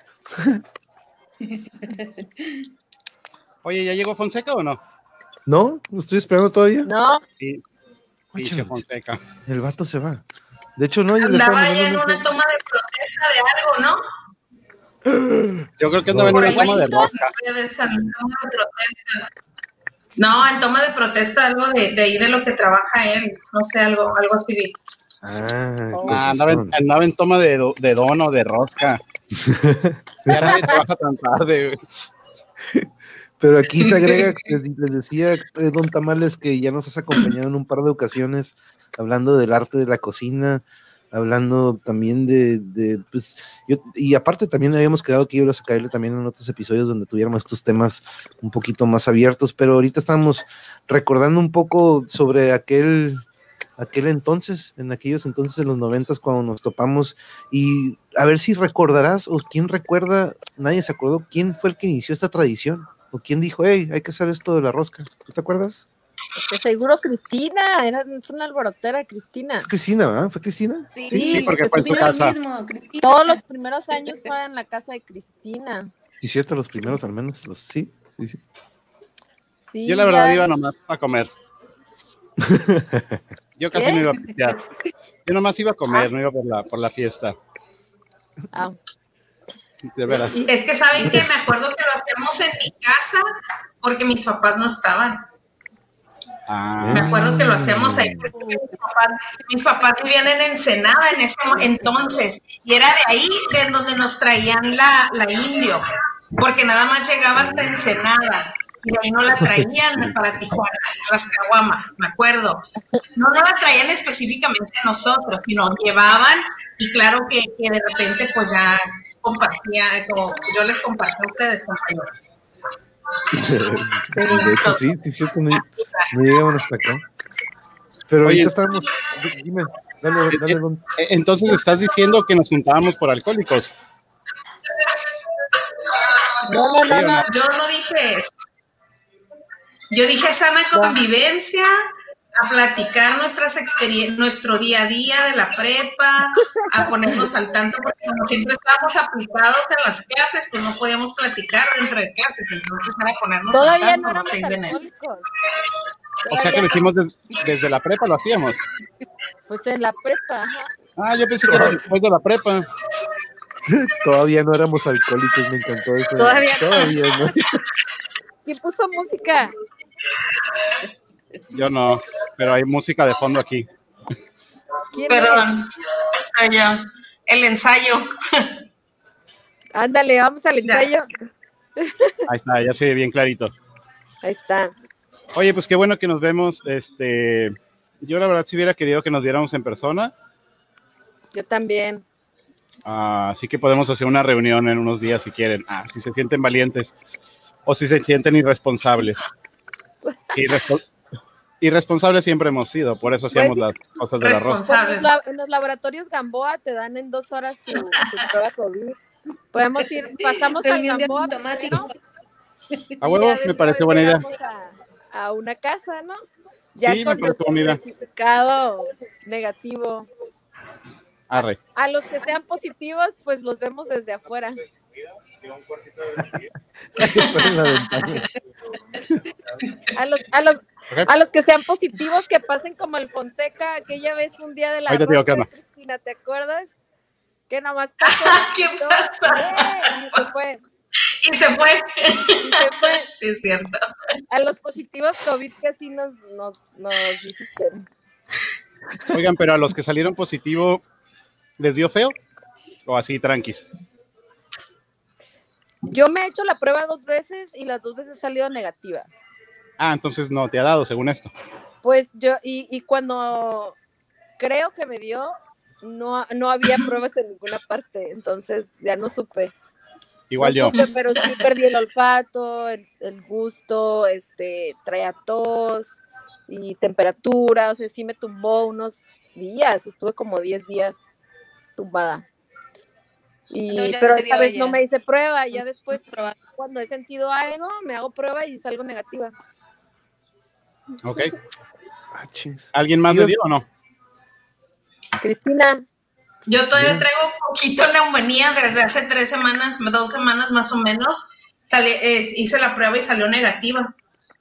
Oye, ¿ya llegó Fonseca o no? No, lo estoy esperando todavía. No. Sí. Oye, Fonseca. El vato se va. De hecho, no. Andaba ya en una toma de protesta de algo, ¿no? Yo creo que andaba en una toma de roca. No, en toma de protesta algo de, de, ahí de lo que trabaja él. No sé, algo, algo así. Ah, ah andaba, en, andaba, en, toma de, de dono, de rosca. ya nadie trabaja tan tarde. Pero aquí se agrega, les, les decía eh, Don Tamales que ya nos has acompañado en un par de ocasiones hablando del arte de la cocina, hablando también de, de pues, yo, y aparte también habíamos quedado que ibas a caerle también en otros episodios donde tuviéramos estos temas un poquito más abiertos, pero ahorita estamos recordando un poco sobre aquel aquel entonces, en aquellos entonces, en los noventas, cuando nos topamos, y a ver si recordarás, o quién recuerda, nadie se acordó, quién fue el que inició esta tradición, o quién dijo, hey, hay que hacer esto de la rosca, ¿tú te acuerdas? Porque seguro Cristina, era una alborotera Cristina. ¿Fue Cristina, ¿verdad? ¿Fue Cristina? Sí, sí, sí porque fue en su casa. Mismo, Todos los primeros años fue en la casa de Cristina. Sí, cierto, los primeros al menos, los, sí, sí, sí. sí Yo la verdad iba nomás a comer. Yo casi ¿Qué? no iba a pistear. Yo nomás iba a comer, no iba por la, por la fiesta. Ah. De veras. Es que saben que me acuerdo que lo hacemos en mi casa porque mis papás no estaban. Ah. Me acuerdo que lo hacíamos ahí porque mis papás, mis papás vivían en Ensenada en ese entonces y era de ahí de donde nos traían la, la indio, porque nada más llegaba hasta Ensenada y de ahí no la traían para Tijuana, las caguamas, me acuerdo. No, no la traían específicamente a nosotros, sino llevaban y claro que, que de repente pues ya compartía, como yo les compartí a ustedes, compañeros. de hecho, sí, sí, cierto, no, no llegaban hasta acá. Pero Oye, ahorita estábamos. Dime, dale, dale, don. Eh, Entonces estás diciendo que nos juntábamos por alcohólicos. No, no, no, no. Yo no dije eso. Yo dije sana convivencia, a platicar nuestras experiencias, nuestro día a día de la prepa, a ponernos al tanto, porque como siempre estábamos aplicados en las clases, pues no podíamos platicar dentro de clases, entonces era ponernos Todavía al no tanto éramos los 6 de enero. O sea que lo hicimos des- desde la prepa, lo hacíamos. Pues en la prepa. Ah, yo pensé que era después de la prepa. Todavía no éramos alcohólicos, me encantó eso. Todavía no. Todavía no. ¿Quién puso música? Yo no, pero hay música de fondo aquí. ¿Quién Perdón. El ensayo. Ándale, vamos al ensayo. Ahí está, ya se ve bien clarito. Ahí está. Oye, pues qué bueno que nos vemos. Este, yo la verdad si hubiera querido que nos viéramos en persona, Yo también. ah, así que podemos hacer una reunión en unos días si quieren. Ah, si se sienten valientes o si se sienten irresponsables. Irrespo- irresponsables siempre hemos sido, por eso hacíamos Pues las cosas de la rosa. Responsables. en, los lab- en los laboratorios Gamboa te dan en dos horas tu, tu prueba COVID. Podemos ir, pasamos al Reunión Gamboa automático. primero, A y huevo, ya me parece buena idea. A, a una casa, ¿no? Ya Sí, me con parece nuestro buena idea. certificado negativo. Arre. A los que sean positivos, pues los vemos desde afuera. Fuera de la ventana. A los, a los, a los que sean positivos, que pasen como el Fonseca aquella vez un día de la te digo. Cristina, ¿te acuerdas? Que nomás pasó. ¿Qué pasa? Y se fue. Y se fue. Y se fue. Sí, es cierto. A los positivos COVID que sí nos, nos, nos visiten. Oigan, pero a los que salieron positivo, ¿les dio feo? O así tranquis. Yo me he hecho la prueba dos veces y las dos veces he salido negativa. Ah, entonces no te ha dado, según esto. Pues yo, y, y cuando creo que me dio, no, no había pruebas en ninguna parte, entonces ya no supe. Igual No yo. supe, pero sí perdí el olfato, el, el gusto, este, traía tos y temperatura, o sea, sí me tumbó unos días, estuve como 10 días tumbada. Y, pero te esta vez no me hice prueba, ya después Probar. cuando he sentido algo, me hago prueba y salgo negativa. Ok. Ah. ¿Alguien más le dio o no? Cristina, Yo todavía Bien. traigo poquito neumonía desde hace tres semanas, dos semanas más o menos. Salí- eh, hice la prueba y salió negativa.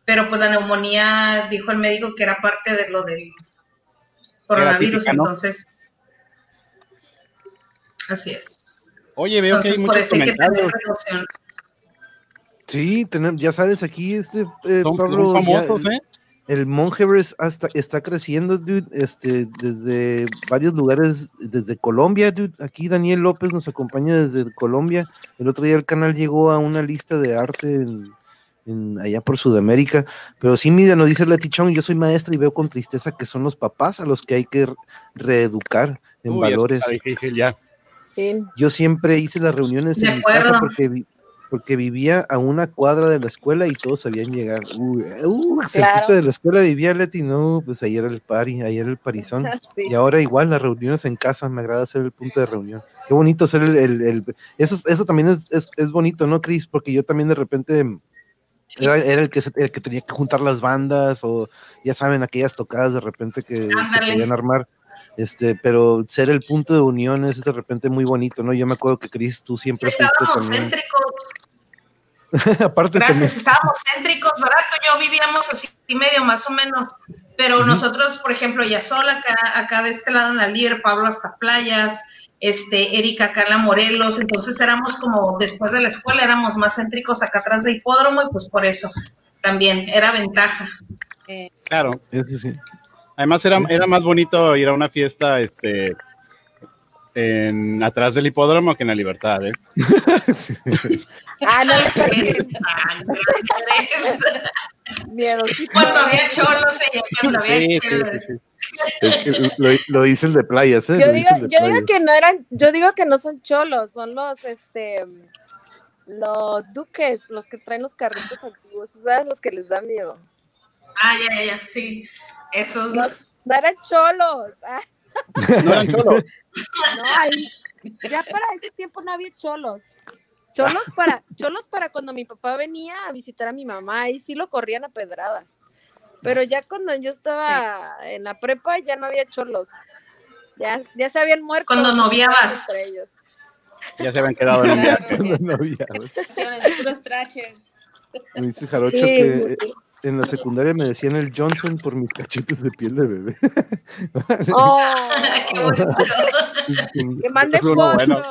Pero pues la neumonía, dijo el médico que era parte de lo del coronavirus, típica, ¿no? entonces. Así es. Oye, veo que hay Entonces, por muchos eso hay que tener comentarios. Sí, tenem- ya sabes, aquí este eh, Son, son Pablo, ya- famosos, ¿eh? el Mongeverse hasta está creciendo, dude, este, desde varios lugares, desde Colombia, dude. Aquí Daniel López nos acompaña desde Colombia. El otro día el canal llegó a una lista de arte en, en- allá por Sudamérica. Pero sí, mira, nos dice Leti Chong, yo soy maestra y veo con tristeza que son los papás a los que hay que re- reeducar en Uy, valores. está difícil ya. Sí. Yo siempre hice las reuniones De en mi casa porque, vi- porque vivía a una cuadra de la escuela y todos sabían llegar. Uy, uh, cerquita de la escuela vivía Leti, no, pues ahí era el party, ahí era el parizón. Sí. Y ahora igual las reuniones en casa, me agrada ser el punto de reunión. Qué bonito ser el... el- el- eso, eso también es, es, es bonito, ¿no, Cris? Porque yo también de repente era, era el, que, se- el que tenía que juntar las bandas o ya saben, aquellas tocadas de repente que se podían armar. Este, pero ser el punto de unión es de repente muy bonito, ¿no? Yo me acuerdo que Cris, tú siempre fuiste Estábamos también. céntricos, Aparte también. gracias, estábamos céntricos, ¿verdad? Yo vivíamos así medio más o menos, pero nosotros, por ejemplo, Yasol acá, acá de este lado en la Libre, Pablo hasta Playas, este, Erika acá en la Morelos, entonces éramos como, después de la escuela, éramos más céntricos acá atrás de hipódromo y pues por eso también era ventaja. Eh, Claro. Eso sí. Además era, era más bonito ir a una fiesta este, en, atrás del hipódromo que en la libertad, ¿eh? Ah, no, miedo. Cuando había cholos, ella, cuando había Sí, sí, chelas. sí, sí. Es que lo, lo dice el de playas, ¿eh? Yo digo, que no eran, yo digo que no son cholos, son los, este, los duques, los que traen los carritos antiguos, ¿sabes? Los que les da miedo. Ah, ya, ya, ya, sí. Esos No, no eran cholos. Ah, No eran cholos. no, ahí- ya para ese tiempo no había cholos. Cholos para, cholos para cuando mi papá venía a visitar a mi mamá, y sí lo corrían a pedradas. Pero ya cuando yo estaba en la prepa ya no había cholos. Ya, ya se habían muerto. Cuando noviabas. entre ellos. Ya se habían quedado en un claro, viaje. porque No había, güey. acciones, puros trachers. Me dice Jarocho Sí, que. En la secundaria me decían el Johnson por mis cachetes de piel de bebé. Oh, Qué bonito. que mande foto. bueno.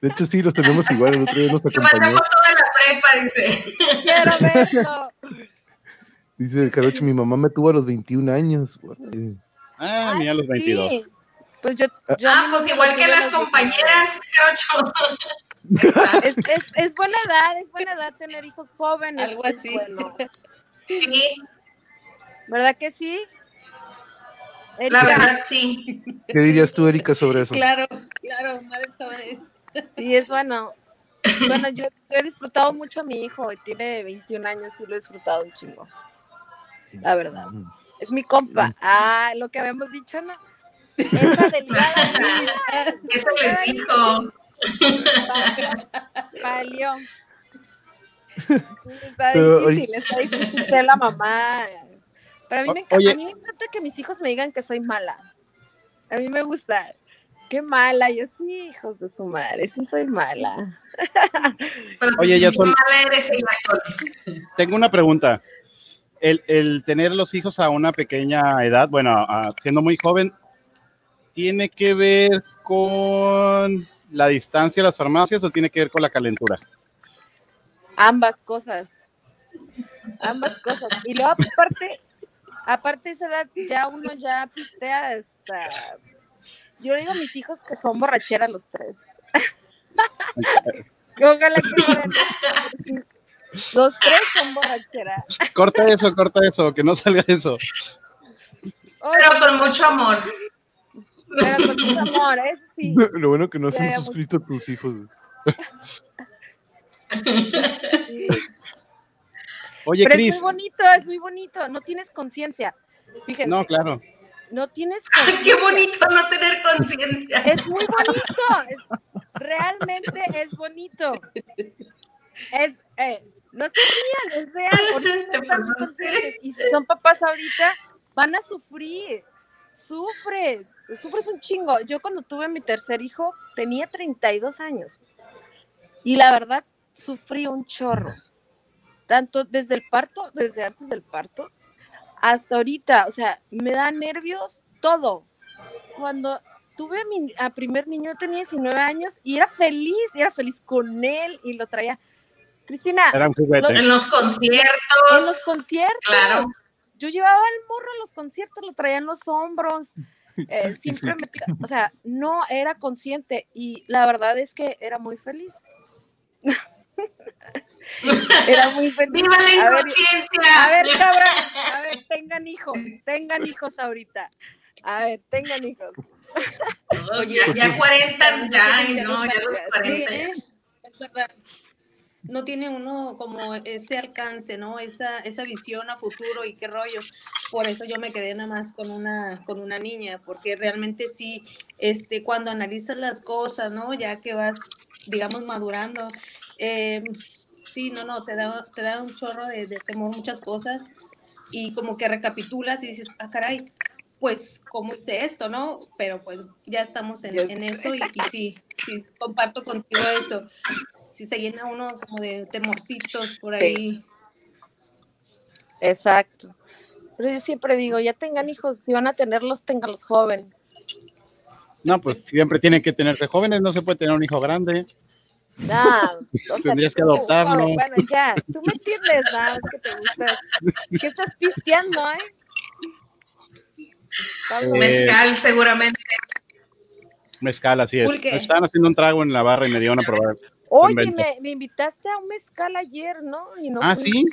De hecho, sí, los tenemos igual. El otro día nos acompañó. de la prepa, dice. Quiero verlo. Dice el Carocho, mi mamá me tuvo a los 21 años. güey. Ah, mira los 22. sí. Pues yo, yo a Ah, pues igual que las compañeras, Carocho. 19. Es, es, es buena edad, es buena edad tener hijos jóvenes. Algo así. bueno. Sí, ¿Verdad que sí? la verdad, sí. ¿Qué dirías tú, Erika, sobre eso? Claro, claro, madre jóvenes. Sí, es bueno. Bueno, yo, yo he disfrutado mucho a mi hijo y tiene 21 años y lo he disfrutado un chingo. La verdad. Es mi compa. Ah, lo que habíamos dicho, ¿no? Esa delgada Eso les dijo. Valió. Está Pero difícil, está difícil ser la mamá. Pero a mí, me encanta, oye. a mí me encanta que mis hijos me digan que soy mala. A mí me gusta. Qué mala. Yo sí, hijos de su madre, sí soy mala. Pero Oye, ya son- mala eres. Tengo una pregunta. El, el tener los hijos a una pequeña edad, bueno, a- siendo muy joven, ¿tiene que ver con la distancia a las farmacias o tiene que ver con la calentura? Ambas cosas. Ambas cosas. Y luego aparte, aparte de esa edad, ya uno ya pistea hasta. Yo digo a mis hijos que son borracheras los tres. Ojalá que. Los tres son borracheras. Corta eso, corta eso, que no salga eso. Pero con mucho amor. pero con mucho amor, eso sí. Lo bueno que no se han suscrito tus hijos. sí. Oye, Pero es Cris. muy bonito, es muy bonito. No tienes conciencia. Fíjense, No, claro. no tienes Ay, qué bonito no tener conciencia. Es muy bonito. es- realmente es bonito. Es, eh, no se rían, es real. Ahorita no conscientes. Y si son papás ahorita, van a sufrir. Sufres, sufres un chingo. Yo cuando tuve mi tercer hijo tenía 32 años. Y la verdad, sufrí un chorro. Tanto desde el parto, desde antes del parto, hasta ahorita. O sea, me da nervios todo. Cuando tuve a mi a primer niño, yo tenía 19 años y era feliz, y era feliz con él y lo traía. Cristina, Era un juguete. En los en los conciertos. conciertos. Claro. Yo llevaba al morro a los conciertos, lo traía en los hombros. eh, siempre me o sea, no era consciente y la verdad es que era muy feliz. era muy feliz. ¡Viva la A ver, inconsciencia! a ver, cabrón, a ver, tengan hijos, tengan hijos ahorita. A ver, tengan hijos. Oye, ya, ya 40, ya, no, ya los Sí, 40. Sí, ¿eh? Es verdad. No tiene uno como ese alcance, ¿no? Esa, esa visión a futuro y qué rollo. Por eso yo me quedé nada más con una, con una niña, porque realmente sí, este, cuando analizas las cosas, ¿no? Ya que vas, digamos, madurando, eh, sí, no, no, te da, te da un chorro de, de temor muchas cosas y como que recapitulas y dices, ah, caray, pues, ¿cómo hice esto, no? Pero pues ya estamos en, eso y, y sí, sí, comparto contigo eso. Si se llena uno como de temorcitos por ahí. Exacto. Pero yo siempre digo, ya tengan hijos, si van a tenerlos, tengan los jóvenes. No, pues siempre tienen que tenerse jóvenes, no se puede tener un hijo grande. Nah, o sea, Tendrías que adoptarlo. Bueno, ya, tú me entiendes, nada, es que te gusta. ¿Qué estás pisteando, eh? Eh, Mezcal, seguramente. Mezcal, así es. Me estaban haciendo un trago en la barra y me dieron a probar. Oye, me, me invitaste a un mezcal ayer, ¿no? Y no Ah, fui. sí.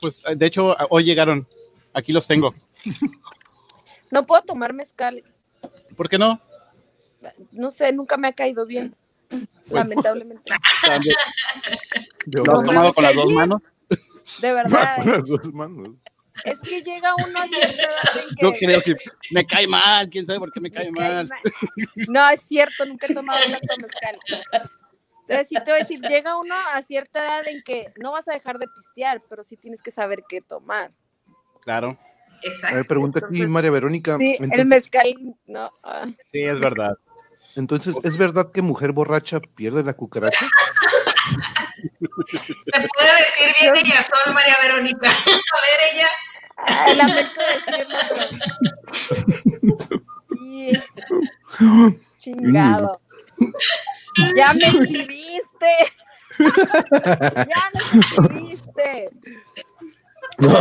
Pues de hecho, hoy llegaron. Aquí los tengo. No puedo tomar mezcal. ¿Por qué no? No sé, nunca me ha caído bien. Lamentablemente. También. Yo ¿Lo No, tomado con las dos manos? De verdad. con las dos manos. Es que llega uno a cierta edad que. Yo creo que me cae mal. ¿Quién sabe por qué me cae me cae mal? mal. No, es cierto, nunca he tomado tanto mezcal. Entonces, sí te voy a decir, llega uno a cierta edad en que no vas a dejar de pistear, pero sí tienes que saber qué tomar. Claro. A Exacto. ver, pregunta aquí Entonces, María Verónica. Sí, Entonces, el mezcal, no. ah. Sí, es verdad. entonces, ¿es verdad que mujer borracha pierde la cucaracha? ¿Me puede decir bien ella sol, María Verónica? A ver, ella. Ay, decirlo. Sí. Chingado. Ya me exhibiste. Ya no escribiste. No,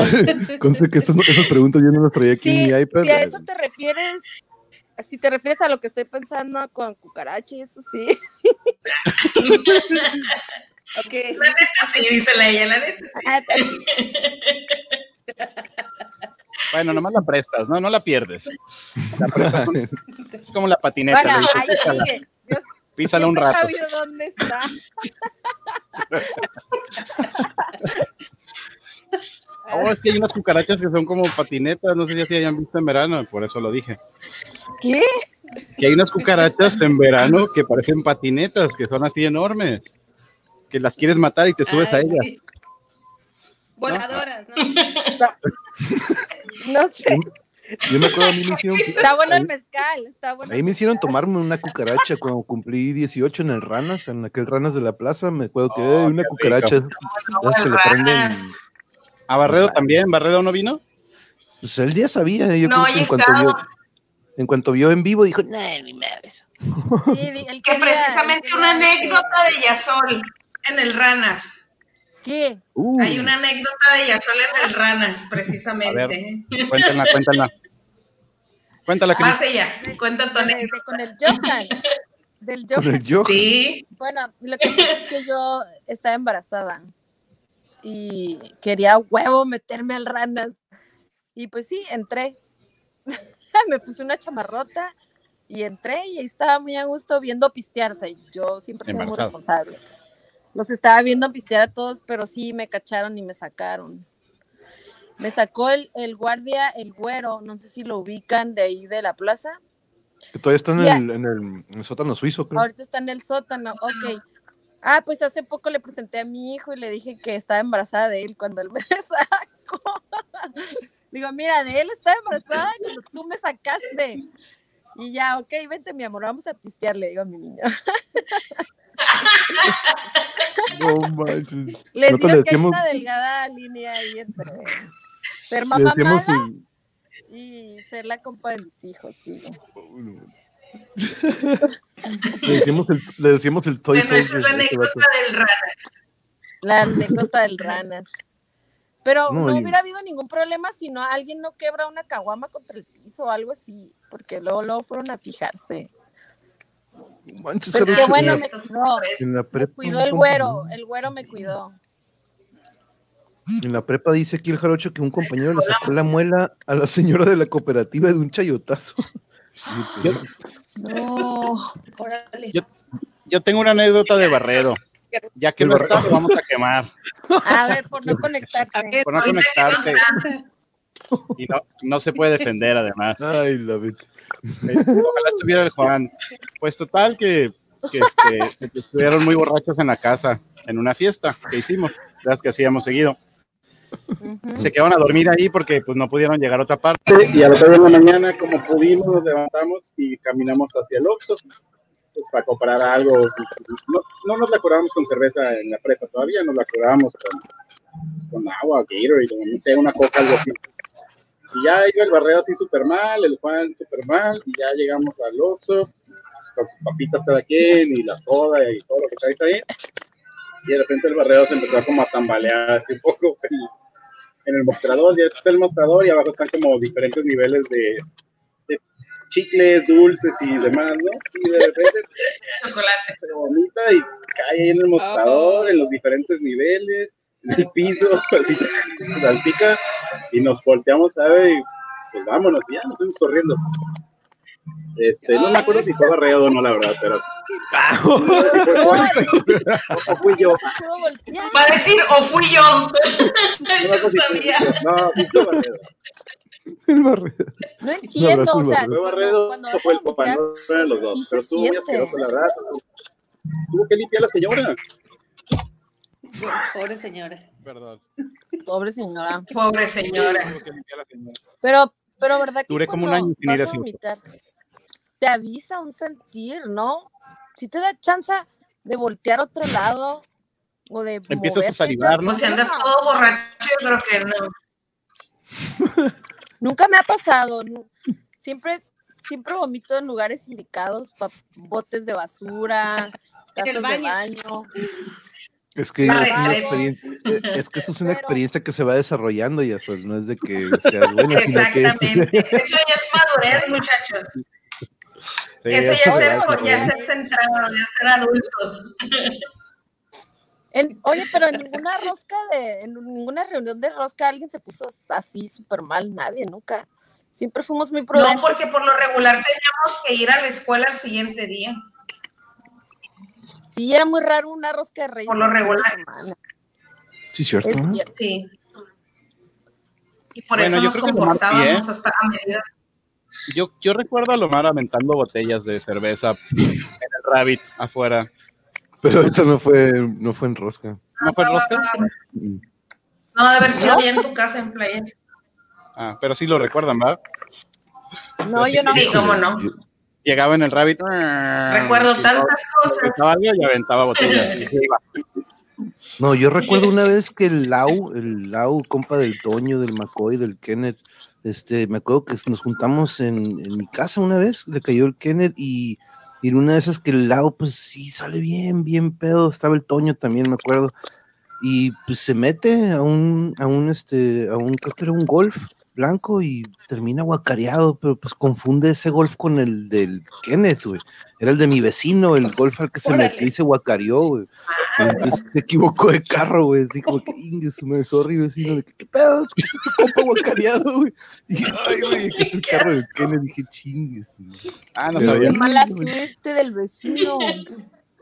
conste que esas, esas preguntas yo no las traía aquí Sí, en mi iPad. si a eso te refieres, si te refieres a lo que estoy pensando con cucaracha, y eso sí. La neta sí, dice la ella, la neta sí. Ah, Bueno, nomás la prestas, ¿no? No la pierdes. La prestas con- es como la patineta. Bueno, ahí sigue. Yo písala un rato. sabido dónde está. Oh, es que hay unas cucarachas que son como patinetas, no sé si así hayan visto en verano, por eso lo dije. ¿Qué? Que hay unas cucarachas en verano que parecen patinetas, que son así enormes, que las quieres matar y te subes a ellas. Voladoras, ¿no? No sé. Yo me acuerdo, a mí me hicieron, Está bueno el mezcal, está bueno. ahí me hicieron tomarme una cucaracha cuando cumplí 18 en el Ranas, en aquel Ranas de la Plaza. Me acuerdo que Oh, hay una cucaracha. No, que le prenden. ¿A Barredo también? ¿Barredo no vino? Pues él ya sabía. Yo No, creo que en cuanto, vio, en cuanto vio en vivo, dijo: Nah, ni madres. Sí, Que precisamente una anécdota de Yasol en el Ranas. ¿Qué? Uh, Hay una anécdota de Yasol en el Ranas, precisamente. Cuéntala, cuéntala. Cuéntala, Cris. Más ella, cuenta tu anécdota. con el Johan. Del con Johan. el Johan. Sí, Bueno, lo que pasa es que yo estaba embarazada y quería huevo meterme al ranas. Y pues sí, entré. Me puse una chamarrota y entré y ahí estaba muy a gusto viendo pistear. O sea, yo siempre soy muy responsable. Los estaba viendo pistear a todos, pero sí me cacharon y me sacaron. Me sacó el, el guardia, el güero, no sé si lo ubican de ahí de la plaza. Que todavía está en, Ya. el, en, el, en el sótano suizo, creo. Ahorita está en el sótano, ok. Ah, pues hace poco le presenté a mi hijo y le dije que estaba embarazada de él cuando él me sacó. Digo, mira, de él estaba embarazada cuando tú me sacaste. Y ya, ok, vente, mi amor, vamos a pistear, le digo a mi niño. No manches. Les digo le que hay decíamos- una delgada línea ahí entre ser Le mamá decíamos mala y ser la compa de mis hijos, sí. le decíamos el, le decíamos el Toy es Soldier la anécdota del Ranas. La anécdota del ranas. Pero No, no, y- hubiera habido ningún problema si no alguien no quebra una caguama contra el piso o algo así, porque luego, luego fueron a fijarse. Manches, Pero qué bueno en, me cuidó, en la me cuidó el güero, el güero me cuidó. En la prepa dice aquí el jarocho que un compañero le sacó la muela a la señora de la cooperativa de un chayotazo. Pues, No, Órale. Yo- Yo tengo una anécdota de Barredo. Ya que Barredo. está, lo vamos a quemar. a ver, por no conectarse. A Por no está. Y no, no se puede defender, además. Ay, la. Ojalá estuviera el Juan. Pues total que, que, este, se- que estuvieron muy borrachos en la casa, en una fiesta que hicimos, las que hacíamos seguido. Se quedaron a dormir ahí porque pues no pudieron llegar a otra parte. Y al otro día en la mañana, como pudimos, nos levantamos y caminamos hacia el Oxxo pues para comprar algo. No, no nos la curábamos con cerveza en la prepa todavía, nos la curábamos con, con agua, Gatorade, no sé, una coca, algo así. Y ya iba el barreo así súper mal, el Juan súper mal, y ya llegamos al Oxxo, con sus papitas cada quien, y la soda, y todo lo que traes ahí. Y de repente el barreo se empezó como a tambalear así un poco en, el mostrador, ya está el mostrador, y abajo están como diferentes niveles de chicles, dulces y demás, ¿no? Y de repente Chocolate. se vomita y cae ahí en el mostrador, en los diferentes niveles, en el piso, así se salpica y nos volteamos, ¿sabe? Y pues vámonos, y ya nos fuimos corriendo. Este, no me acuerdo si fue Barredo o no, la verdad, pero. o fui yo. No. Va a decir, o fui yo. No me No sabía. No, Barredo. El barrio. No entiendo, o sea, Fue Barredo cuando o vas fue a el papá, no eran los dos. pero muy siente. asqueroso, la verdad. Tuvo que limpiar a la señora. Pobre señora. Perdón. pobre señora. Pobre señora. Pero, pero verdad que Duré como un cuando año sin ir a a vomitar, te avisa un sentir, ¿no? Si te da chance de voltear a otro lado o de Empiezas a moverte, salivar, ¿no? Pues si andas todo borracho, yo creo que no. Nunca me ha pasado. Siempre, siempre vomito en lugares indicados, botes de basura, En el tazas de baño. baño. Es que, es, una experiencia, eh, es que eso es una experiencia que se va desarrollando y eso no es de que seas bueno, Exactamente. Sino que es... Eso ya es madurez, muchachos. eso ya, es ser, ya ser centrado, ya ser adultos. En, oye, pero en ninguna rosca de, en ninguna reunión de rosca alguien se puso así súper mal, nadie, nunca. Siempre fuimos muy prudentes. No, porque por lo regular teníamos que ir a la escuela el siguiente día. Sí, era muy raro una rosca de reyes. Por lo regular. Sí, cierto. Sí. Y por eso nos comportábamos hasta a medida. Yo, yo recuerdo a Lomar aventando botellas de cerveza en el Rabbit afuera. Pero eso no fue, no fue en rosca. ¿No fue en rosca? No, de haber sido bien en tu casa en playas. Ah, pero sí lo recuerdan, ¿verdad? No, yo no. Sí, cómo no llegaba en el Rabbit. Recuerdo tantas cosas. y aventaba botellas. No, yo recuerdo una vez que el Lau, el Lau, compa del Toño, del McCoy, del Kenneth, este, me acuerdo que nos juntamos en, en mi casa una vez, le cayó el Kenneth y, y en una de esas que el Lau, pues sí, sale bien, bien pedo, estaba el Toño también, me acuerdo, y pues se mete a un, a un, este, a un, creo que era un golf, blanco y termina guacareado, pero pues confunde ese golf con el del Kenneth, güey. Era el de mi vecino, el golf al que se metió y se guacareó, güey. Entonces se equivocó de carro, güey. Así como que, inges, me sorry, vecino. De, ¿Qué pedo? ¿Qué es tu compa guacareado, güey? Y ay, güey, el carro del Kenneth. Dije, chingues. Ah, no sabía. mala suerte del vecino.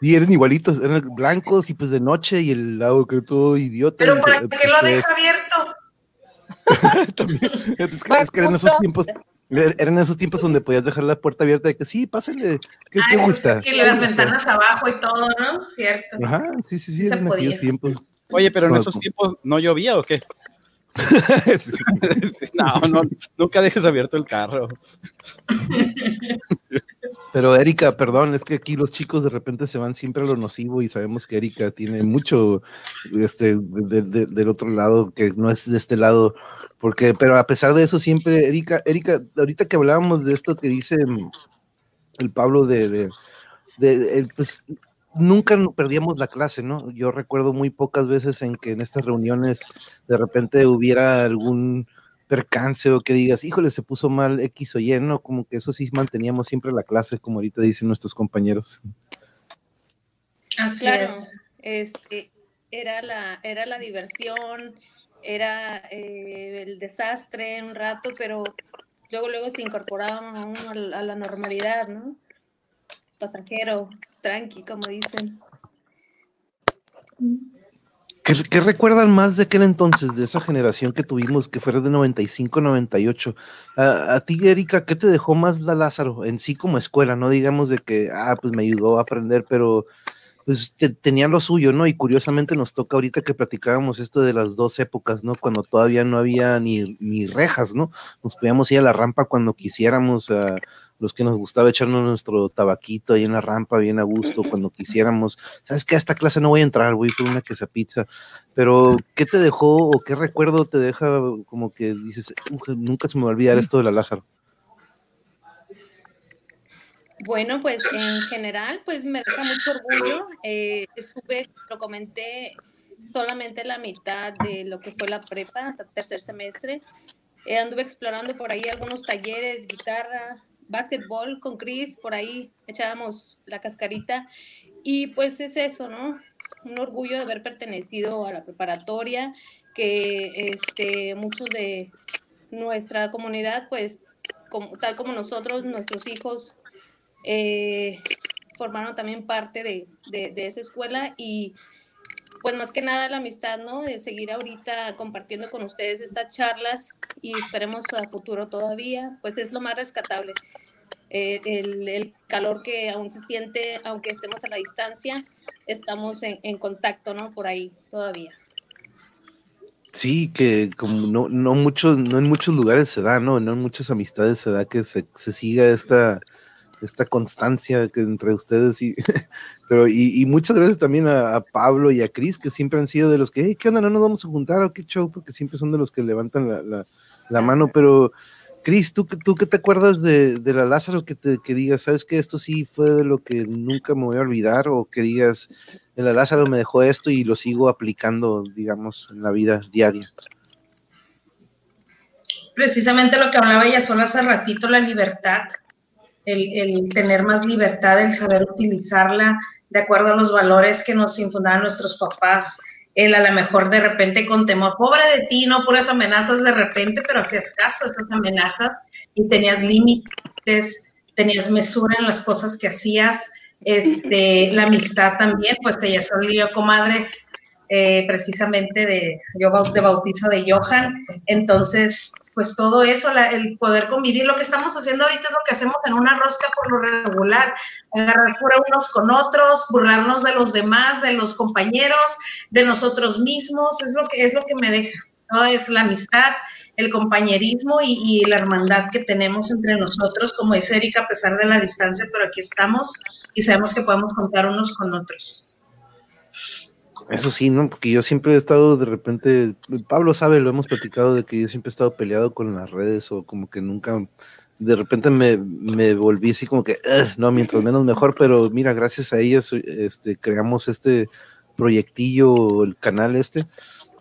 Sí, eran igualitos, eran blancos y pues de noche y el lado que todo idiota. Pero ¿para qué pues, lo deja abierto? También. Es que, es que eran esos tiempos. Eran esos tiempos donde podías dejar la puerta abierta de que sí, pásenle. ¿Qué, ah, gusta? Sí, las ventanas abajo y todo, ¿no? Cierto. Ajá, sí, sí, sí, eran aquellos tiempos. Oye, pero en esos tiempos no llovía o qué? no, no, nunca dejes abierto el carro. Pero Erika, perdón, es que aquí los chicos de repente se van siempre a lo nocivo y sabemos que Erika tiene mucho este, del otro lado, que no es de este lado, porque, pero a pesar de eso, siempre, Erika, Erika, ahorita que hablábamos de esto que dice el Pablo de, de, de pues nunca perdíamos la clase, ¿no? Yo recuerdo muy pocas veces en que en estas reuniones de repente hubiera algún percance o que digas, híjole, se puso mal X o Y, ¿no? Como que eso sí manteníamos siempre la clase, como ahorita dicen nuestros compañeros. Así es. Este, era, la, era la diversión, era eh, el desastre un rato, pero luego, luego se incorporaban a, uno a la normalidad, ¿no? pasajero, tranqui, como dicen. ¿Qué, recuerdan más de aquel entonces, de esa generación que tuvimos, que fue de 95, 98? A, a ti, Erika, ¿qué te dejó más la Lázaro en sí como escuela? No digamos de que, ah, pues me ayudó a aprender, pero pues tenían lo suyo, ¿no? Y curiosamente nos toca ahorita que platicábamos esto de las dos épocas, ¿no? Cuando todavía no había ni, ni rejas, ¿no? Nos podíamos ir a la rampa cuando quisiéramos, a los que nos gustaba echarnos nuestro tabaquito ahí en la rampa, bien a gusto, cuando quisiéramos. ¿Sabes qué? A esta clase no voy a entrar, voy por una queso pizza. Pero, ¿qué te dejó o qué recuerdo te deja como que dices, nunca se me va a olvidar esto de la Lázaro? Bueno, pues en general, pues me deja mucho orgullo. Eh, estuve, lo comenté, solamente la mitad de lo que fue la prepa hasta tercer semestre. Eh, anduve explorando por ahí algunos talleres, guitarra, básquetbol con Chris, por ahí echábamos la cascarita. Y pues es eso, ¿no? Un orgullo de haber pertenecido a la preparatoria, que este, muchos de nuestra comunidad, pues como, tal como nosotros, nuestros hijos eh, formaron también parte de, de, esa escuela y pues más que nada la amistad, ¿no? De seguir ahorita compartiendo con ustedes estas charlas y esperemos a futuro todavía, pues es lo más rescatable. Eh, el, el, calor que aún se siente, aunque estemos a la distancia, estamos en, en contacto, ¿no? Por ahí todavía. Sí, que como no, no, muchos, no en muchos lugares se da, ¿no? No en muchas amistades se da que se, se siga esta, esta constancia que entre ustedes y pero y, muchas gracias también a, Pablo y a Cris que siempre han sido de los que ¿qué onda? no nos vamos a juntar o qué show porque siempre son de los que levantan la, la, mano pero Cris, ¿tú, ¿tú qué te acuerdas de, de la Lázaro que, te, que digas, sabes que esto sí fue de lo que nunca me voy a olvidar? O que digas, la Lázaro me dejó esto y lo sigo aplicando, digamos, en la vida diaria. Precisamente lo que hablaba ella solo hace ratito, la libertad, el, el tener más libertad, el saber utilizarla de acuerdo a los valores que nos infundaban nuestros papás, él a lo mejor de repente con temor, pobre de ti, no puras amenazas de repente, pero hacías caso a esas amenazas y tenías límites, tenías mesura en las cosas que hacías, este, la amistad también, pues ella yo comadres eh, precisamente de, yo de bautizo de Johan, entonces pues todo eso, el poder convivir, lo que estamos haciendo ahorita es lo que hacemos en una rosca por lo regular, agarrar cura unos con otros, burlarnos de los demás, de los compañeros, de nosotros mismos, es lo que, es lo que me deja, ¿no? Es la amistad, el compañerismo y, la hermandad que tenemos entre nosotros, como dice Erika, a pesar de la distancia, pero aquí estamos y sabemos que podemos contar unos con otros. Eso sí, ¿no? Porque yo siempre he estado de repente, Pablo sabe, lo hemos platicado de que yo siempre he estado peleado con las redes o como que nunca, de repente me, me volví así como que, no, mientras menos mejor, pero mira, gracias a ellas este, creamos este proyectillo, el canal este,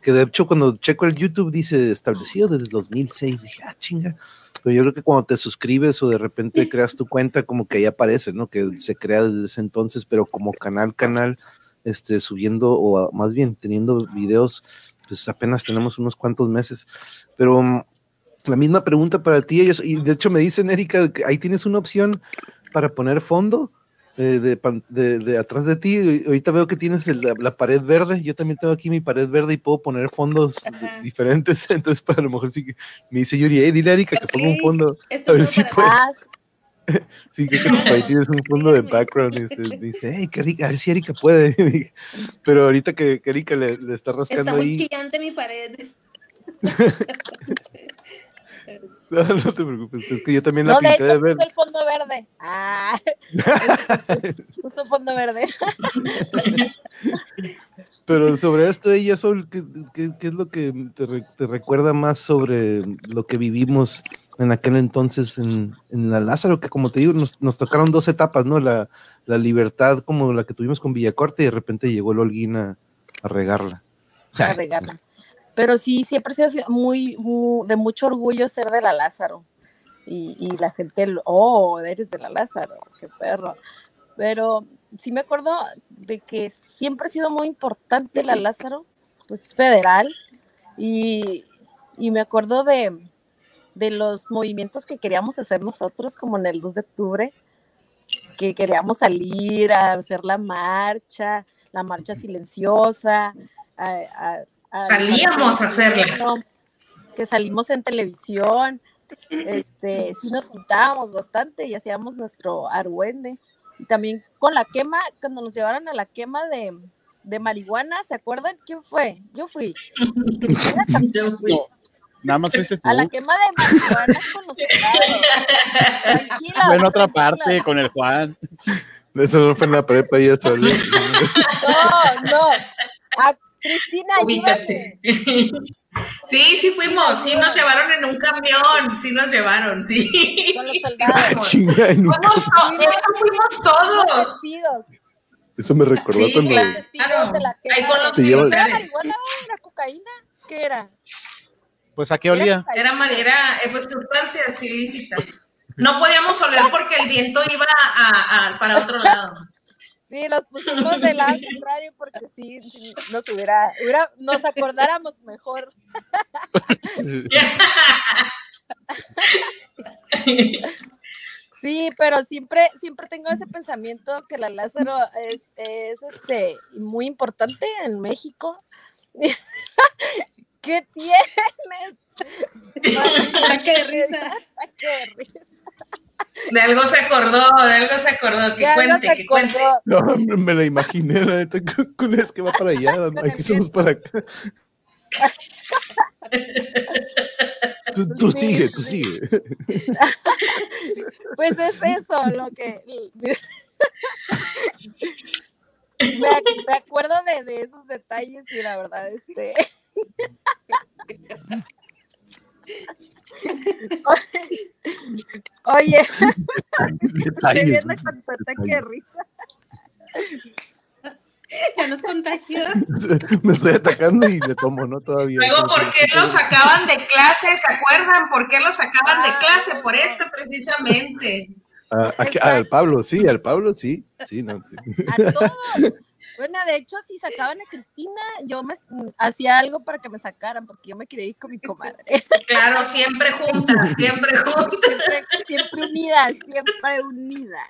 que de hecho cuando checo el YouTube dice establecido desde 2006, dije, ah, chinga. Pero yo creo que cuando te suscribes o de repente creas tu cuenta, como que ahí aparece, ¿no? Que se crea desde ese entonces, pero como canal, canal, este, subiendo o más bien teniendo videos, pues apenas tenemos unos cuantos meses. Pero mm, la misma pregunta para ti, y de hecho me dicen, Erika, que ahí tienes una opción para poner fondo. Eh, de, de, atrás de ti, ahorita veo que tienes la, pared verde, yo también tengo aquí mi pared verde y puedo poner fondos diferentes, entonces para lo mejor sí que me dice Yuri, hey, dile a Erika que ponga un fondo, a ver si puede. Sí, que ahí tienes un fondo de background y este, dice, hey, que a ver si Erika puede. Pero ahorita que, que Erika le, le, está rascando está muy ahí. gigante mi pared. No, no te preocupes, es que yo también la no, pinté de, de verde. el fondo verde. Ah, puso fondo verde. Pero sobre esto, ella, ¿qué, qué, qué es lo que te, te, recuerda más sobre lo que vivimos en aquel entonces en, en, la Lázaro? Que como te digo, nos, nos tocaron dos etapas, ¿no? La, la, libertad como la que tuvimos con Villacorte y de repente llegó el Holguín a, a regarla. A regarla. Pero sí, siempre ha sido muy, muy, de mucho orgullo ser de la Lázaro. Y, y, la gente, oh, eres de la Lázaro, qué perro. Pero sí me acuerdo de que siempre ha sido muy importante la Lázaro, pues federal. Y, y me acuerdo de, de los movimientos que queríamos hacer nosotros, como en el 2 de octubre, que queríamos salir a hacer la marcha, la marcha silenciosa, a, a Salíamos a hacerla. Que salimos en televisión, este, sí nos juntábamos bastante y hacíamos nuestro argüende. Y también con la quema, cuando nos llevaron a la quema de, de marihuana, ¿se acuerdan? ¿Quién fue? Yo fui. Yo fui. No, nada más fuiste tú. A la quema de marihuana con los Tranquila. Fue en otra parte con el Juan. Eso no fue en la prepa y eso. No, no. A Cristina, Ubícate. Sí, sí fuimos, sí nos llevaron en un camión, sí nos llevaron, sí. Con los soldados. Sí, fuimos, to fuimos todos. Eso me recordó sí, cuando... Claro. De la Ahí con los ¿Era militares. marihuana ¿Era cocaína? ¿Qué era? Pues a qué olía. Era manera, eh, pues sustancias ilícitas. No podíamos oler porque el viento iba a, a, para otro lado. Sí, nos pusimos del lado contrario porque sí, sí nos hubiera, hubiera, nos acordáramos mejor. Sí, pero siempre, siempre tengo ese pensamiento que la Lázaro es, es este muy importante en México. ¿Qué tienes? Ataque de risa. Ataque de risa. De algo se acordó, de algo se acordó, que cuente, que cuente. No, me la imaginé, la neta, con es que va para allá, aquí somos para acá. Tú, tú Sí, sigue, tú sí. sigue. Pues es eso lo que. Me, ac- me acuerdo de, de esos detalles y la verdad, este. Oye, estoy viendo con tu ataque de risa. Ya nos contagió. Me estoy atacando y le tomo, ¿no? Todavía. Luego, ¿por qué lo sacaban de clase? ¿Se acuerdan? ¿Por qué lo sacaban de Ah. clase? Por esto precisamente. Ah, al Pablo, sí, al Pablo, sí. Sí, no. sí. A todos. Bueno, de hecho, si sacaban a Cristina, yo me hacía algo para que me sacaran, porque yo me quería ir con mi comadre. Claro, siempre juntas, siempre juntas. Siempre, siempre unidas, siempre unidas.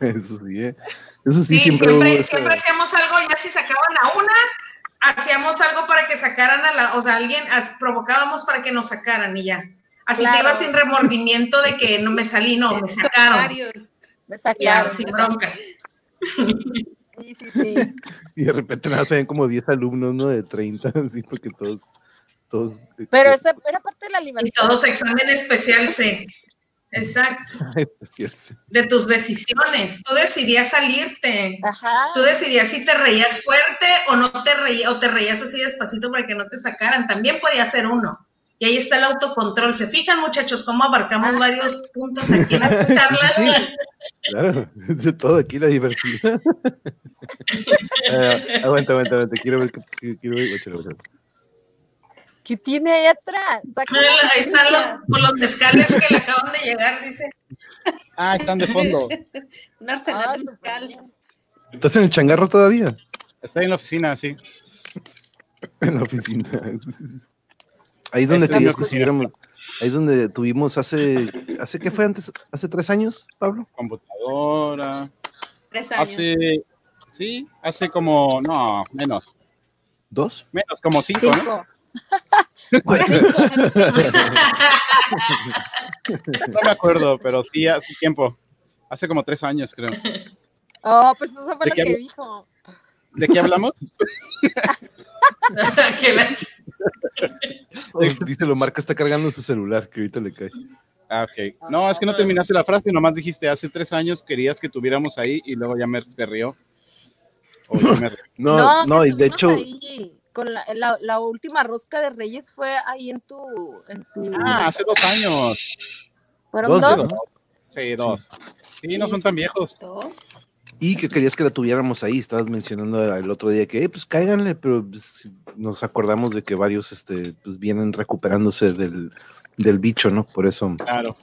Eso sí, ¿eh? Eso sí, Sí, siempre, siempre, siempre hacíamos algo, ya si sacaban a una, hacíamos algo para que sacaran a la, o sea, alguien, as- provocábamos para que nos sacaran y ya. Así te Claro. ibas sin remordimiento de que no me salí, no, me sacaron. Varios. Me Ya, sacaron. sin me broncas. Sí, sí, sí. Y de repente nada, se ven como 10 alumnos, ¿no? De 30, así, porque todos. todos Pero eh, esa era parte de la libertad. Y todos examen especial C. Exacto. especial, sí. De tus decisiones. Tú decidías salirte. Ajá. Tú decidías si te reías fuerte o no te reías, o te reías así despacito para que no te sacaran. También podía ser uno. Y ahí está el autocontrol. ¿Se fijan, muchachos, cómo abarcamos varios puntos aquí en esta charla? Sí, Claro, es de todo aquí la diversidad. Eh, aguanta, aguanta, aguanta. Quiero ver. Quiero ver. ¿Qué tiene ahí atrás? Ahí están los, los mezcales que le acaban de llegar, dice. Ah, están de fondo. Un arsenal de mezcal. ¿Estás en el changarro todavía? Estoy en la oficina, sí. En la oficina. Ahí es donde querías que estuviéramos. Ahí es donde tuvimos hace. ¿Hace qué fue antes? ¿Hace tres años, Pablo? Computadora. Tres años. Hace. Sí, hace como. No, menos. ¿Dos? Menos, como cinco, ¿no? Cinco. No me acuerdo, pero sí hace tiempo. Hace como tres años, creo. Oh, pues eso fue ¿De lo qué que dijo. ¿De qué hablamos? Dice, lo marca, está cargando su celular, que ahorita le cae. Ah, ok. No, es que no terminaste la frase, nomás dijiste hace tres años querías que tuviéramos ahí y luego ya me se rió. O me. No, no, y de hecho, ahí con la, la, la última rosca de Reyes fue ahí en tu. En tu Ah, hace dos años. ¿Fueron dos. Sí, dos. Sí, no son tan viejos. Dos. Y que querías que la tuviéramos ahí. Estabas mencionando el otro día que, eh, pues cáiganle, pero pues, nos acordamos de que varios este, pues, vienen recuperándose del, del bicho, ¿no? Por eso. Claro.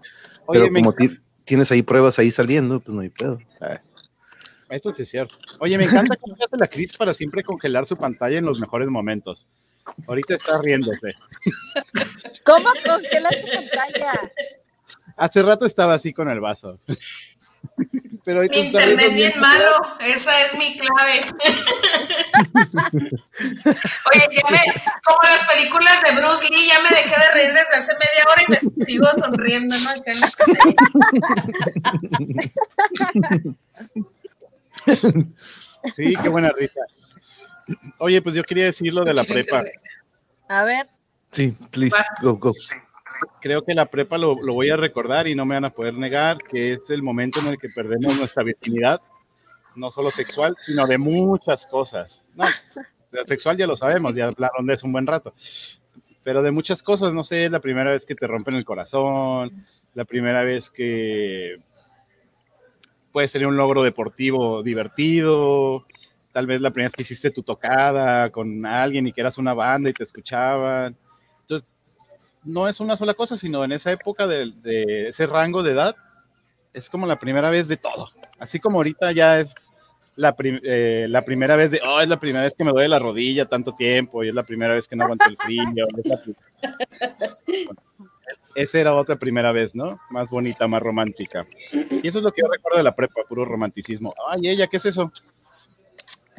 Pero Oye, como ti- tienes ahí pruebas ahí saliendo, pues no hay pedo. Ah, Eso sí es cierto. Oye, me encanta cómo hace la Cris para siempre congelar su pantalla en los mejores momentos. Ahorita está riéndose. ¿Cómo congelas tu pantalla? Hace rato estaba así con el vaso. Pero Mi internet bien malo, esa es mi clave. Oye, ya me, como las películas de Bruce Lee, ya me dejé de reír desde hace media hora y me sigo sonriendo, ¿no? Sí, qué buena risa. Oye, pues yo quería decir lo de la prepa. A ver, Sí, please, go, go. Creo que la prepa lo, voy a recordar y no me van a poder negar que es el momento en el que perdemos nuestra virginidad, no solo sexual, sino de muchas cosas. No, sexual ya lo sabemos, ya hablaron de eso un buen rato. Pero de muchas cosas, no sé, la primera vez que te rompen el corazón, la primera vez que puedes tener un logro deportivo divertido, tal vez la primera vez que hiciste tu tocada con alguien y que eras una banda y te escuchaban. No es una sola cosa, sino en esa época de, ese rango de edad, es como la primera vez de todo. Así como ahorita ya es la, eh, la primera vez de, oh, es la primera vez que me duele la rodilla tanto tiempo, y es la primera vez que no aguanto el frío. Esa era otra primera vez, ¿no? Más bonita, más romántica. Y eso es lo que yo recuerdo de la prepa, puro romanticismo. Ay, ella, ¿qué es eso?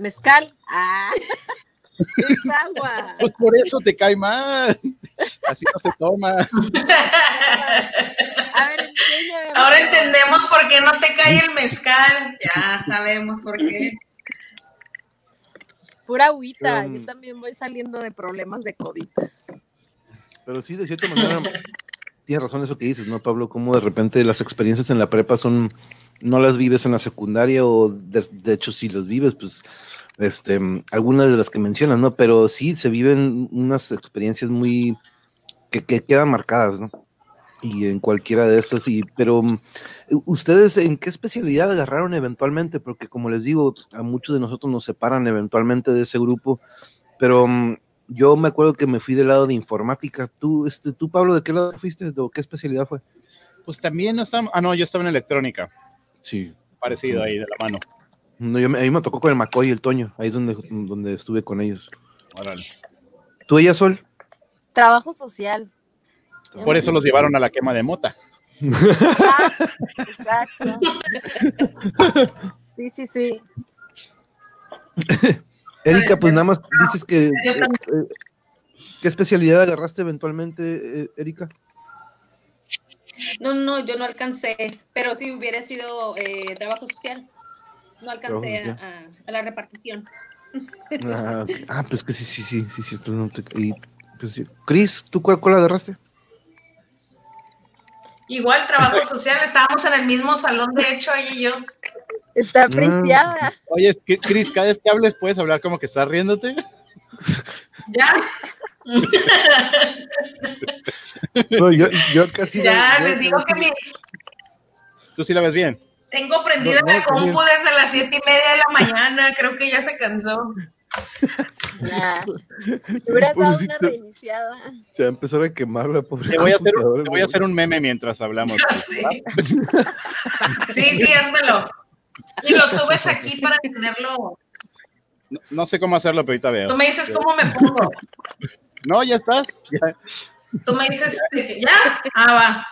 mezcal. Ah, es agua. Pues por eso te cae mal. Así no se toma. A ver, enséñame. Ahora entendemos por qué no te cae el mezcal. Ya sabemos por qué. Pura agüita. Um, Yo también voy saliendo de problemas de COVID. Pero sí, de cierta manera, tienes razón eso que dices, ¿no, Pablo? Como de repente las experiencias en la prepa son, no las vives en la secundaria o de, de hecho si las vives, pues, este, algunas de las que mencionas, ¿no? Pero sí se viven unas experiencias muy, que, que quedan marcadas, ¿no? y en cualquiera de estas, y, pero ustedes en qué especialidad agarraron eventualmente, porque como les digo, a muchos de nosotros nos separan eventualmente de ese grupo, pero yo me acuerdo que me fui del lado de informática. ¿Tú, este, tú Pablo, de qué lado fuiste? ¿De qué especialidad fue? Pues también no estaba, ah, no, yo estaba en electrónica. Sí. Parecido ahí de la mano. No, yo, a mí me tocó con el Macoy y el Toño, ahí es donde, donde estuve con ellos. Órale. ¿Tú, ella, Sol? Trabajo social. Por eso los llevaron a la quema de mota. Ah, exacto. Sí, sí, sí. Erika, pues nada más dices que... eh, eh, ¿Qué especialidad agarraste eventualmente, eh, Erika? No, no, yo no alcancé, pero si hubiera sido eh, trabajo social, no alcancé a, Trabajo a- a la repartición. Ah, ah, pues que sí, sí, sí, sí, cierto. No te, y, pues, sí. Cris, ¿tú cuál, cuál agarraste? Igual, trabajo social, estábamos en el mismo salón, de hecho, ella y yo. Está Ah. apreciada. Oye, es que, Cris, cada vez que hables puedes hablar como que estás riéndote. ¿Ya? No, yo, yo casi. ya, yo- les digo que mi, Tú sí la ves bien. Tengo prendida No, no, la compu también. desde las siete y media de la mañana, creo que ya se cansó. Nah. Dado una reiniciada. Se va a empezar a quemar la pobre. Te voy a hacer, te voy a hacer un meme mientras hablamos. Sí. sí, sí, házmelo. Y lo subes aquí para tenerlo. No, no sé cómo hacerlo, pero ahorita veo. Tú me dices cómo me pongo. No, ya estás. Ya. Tú me dices, ¿ya? Ah, va.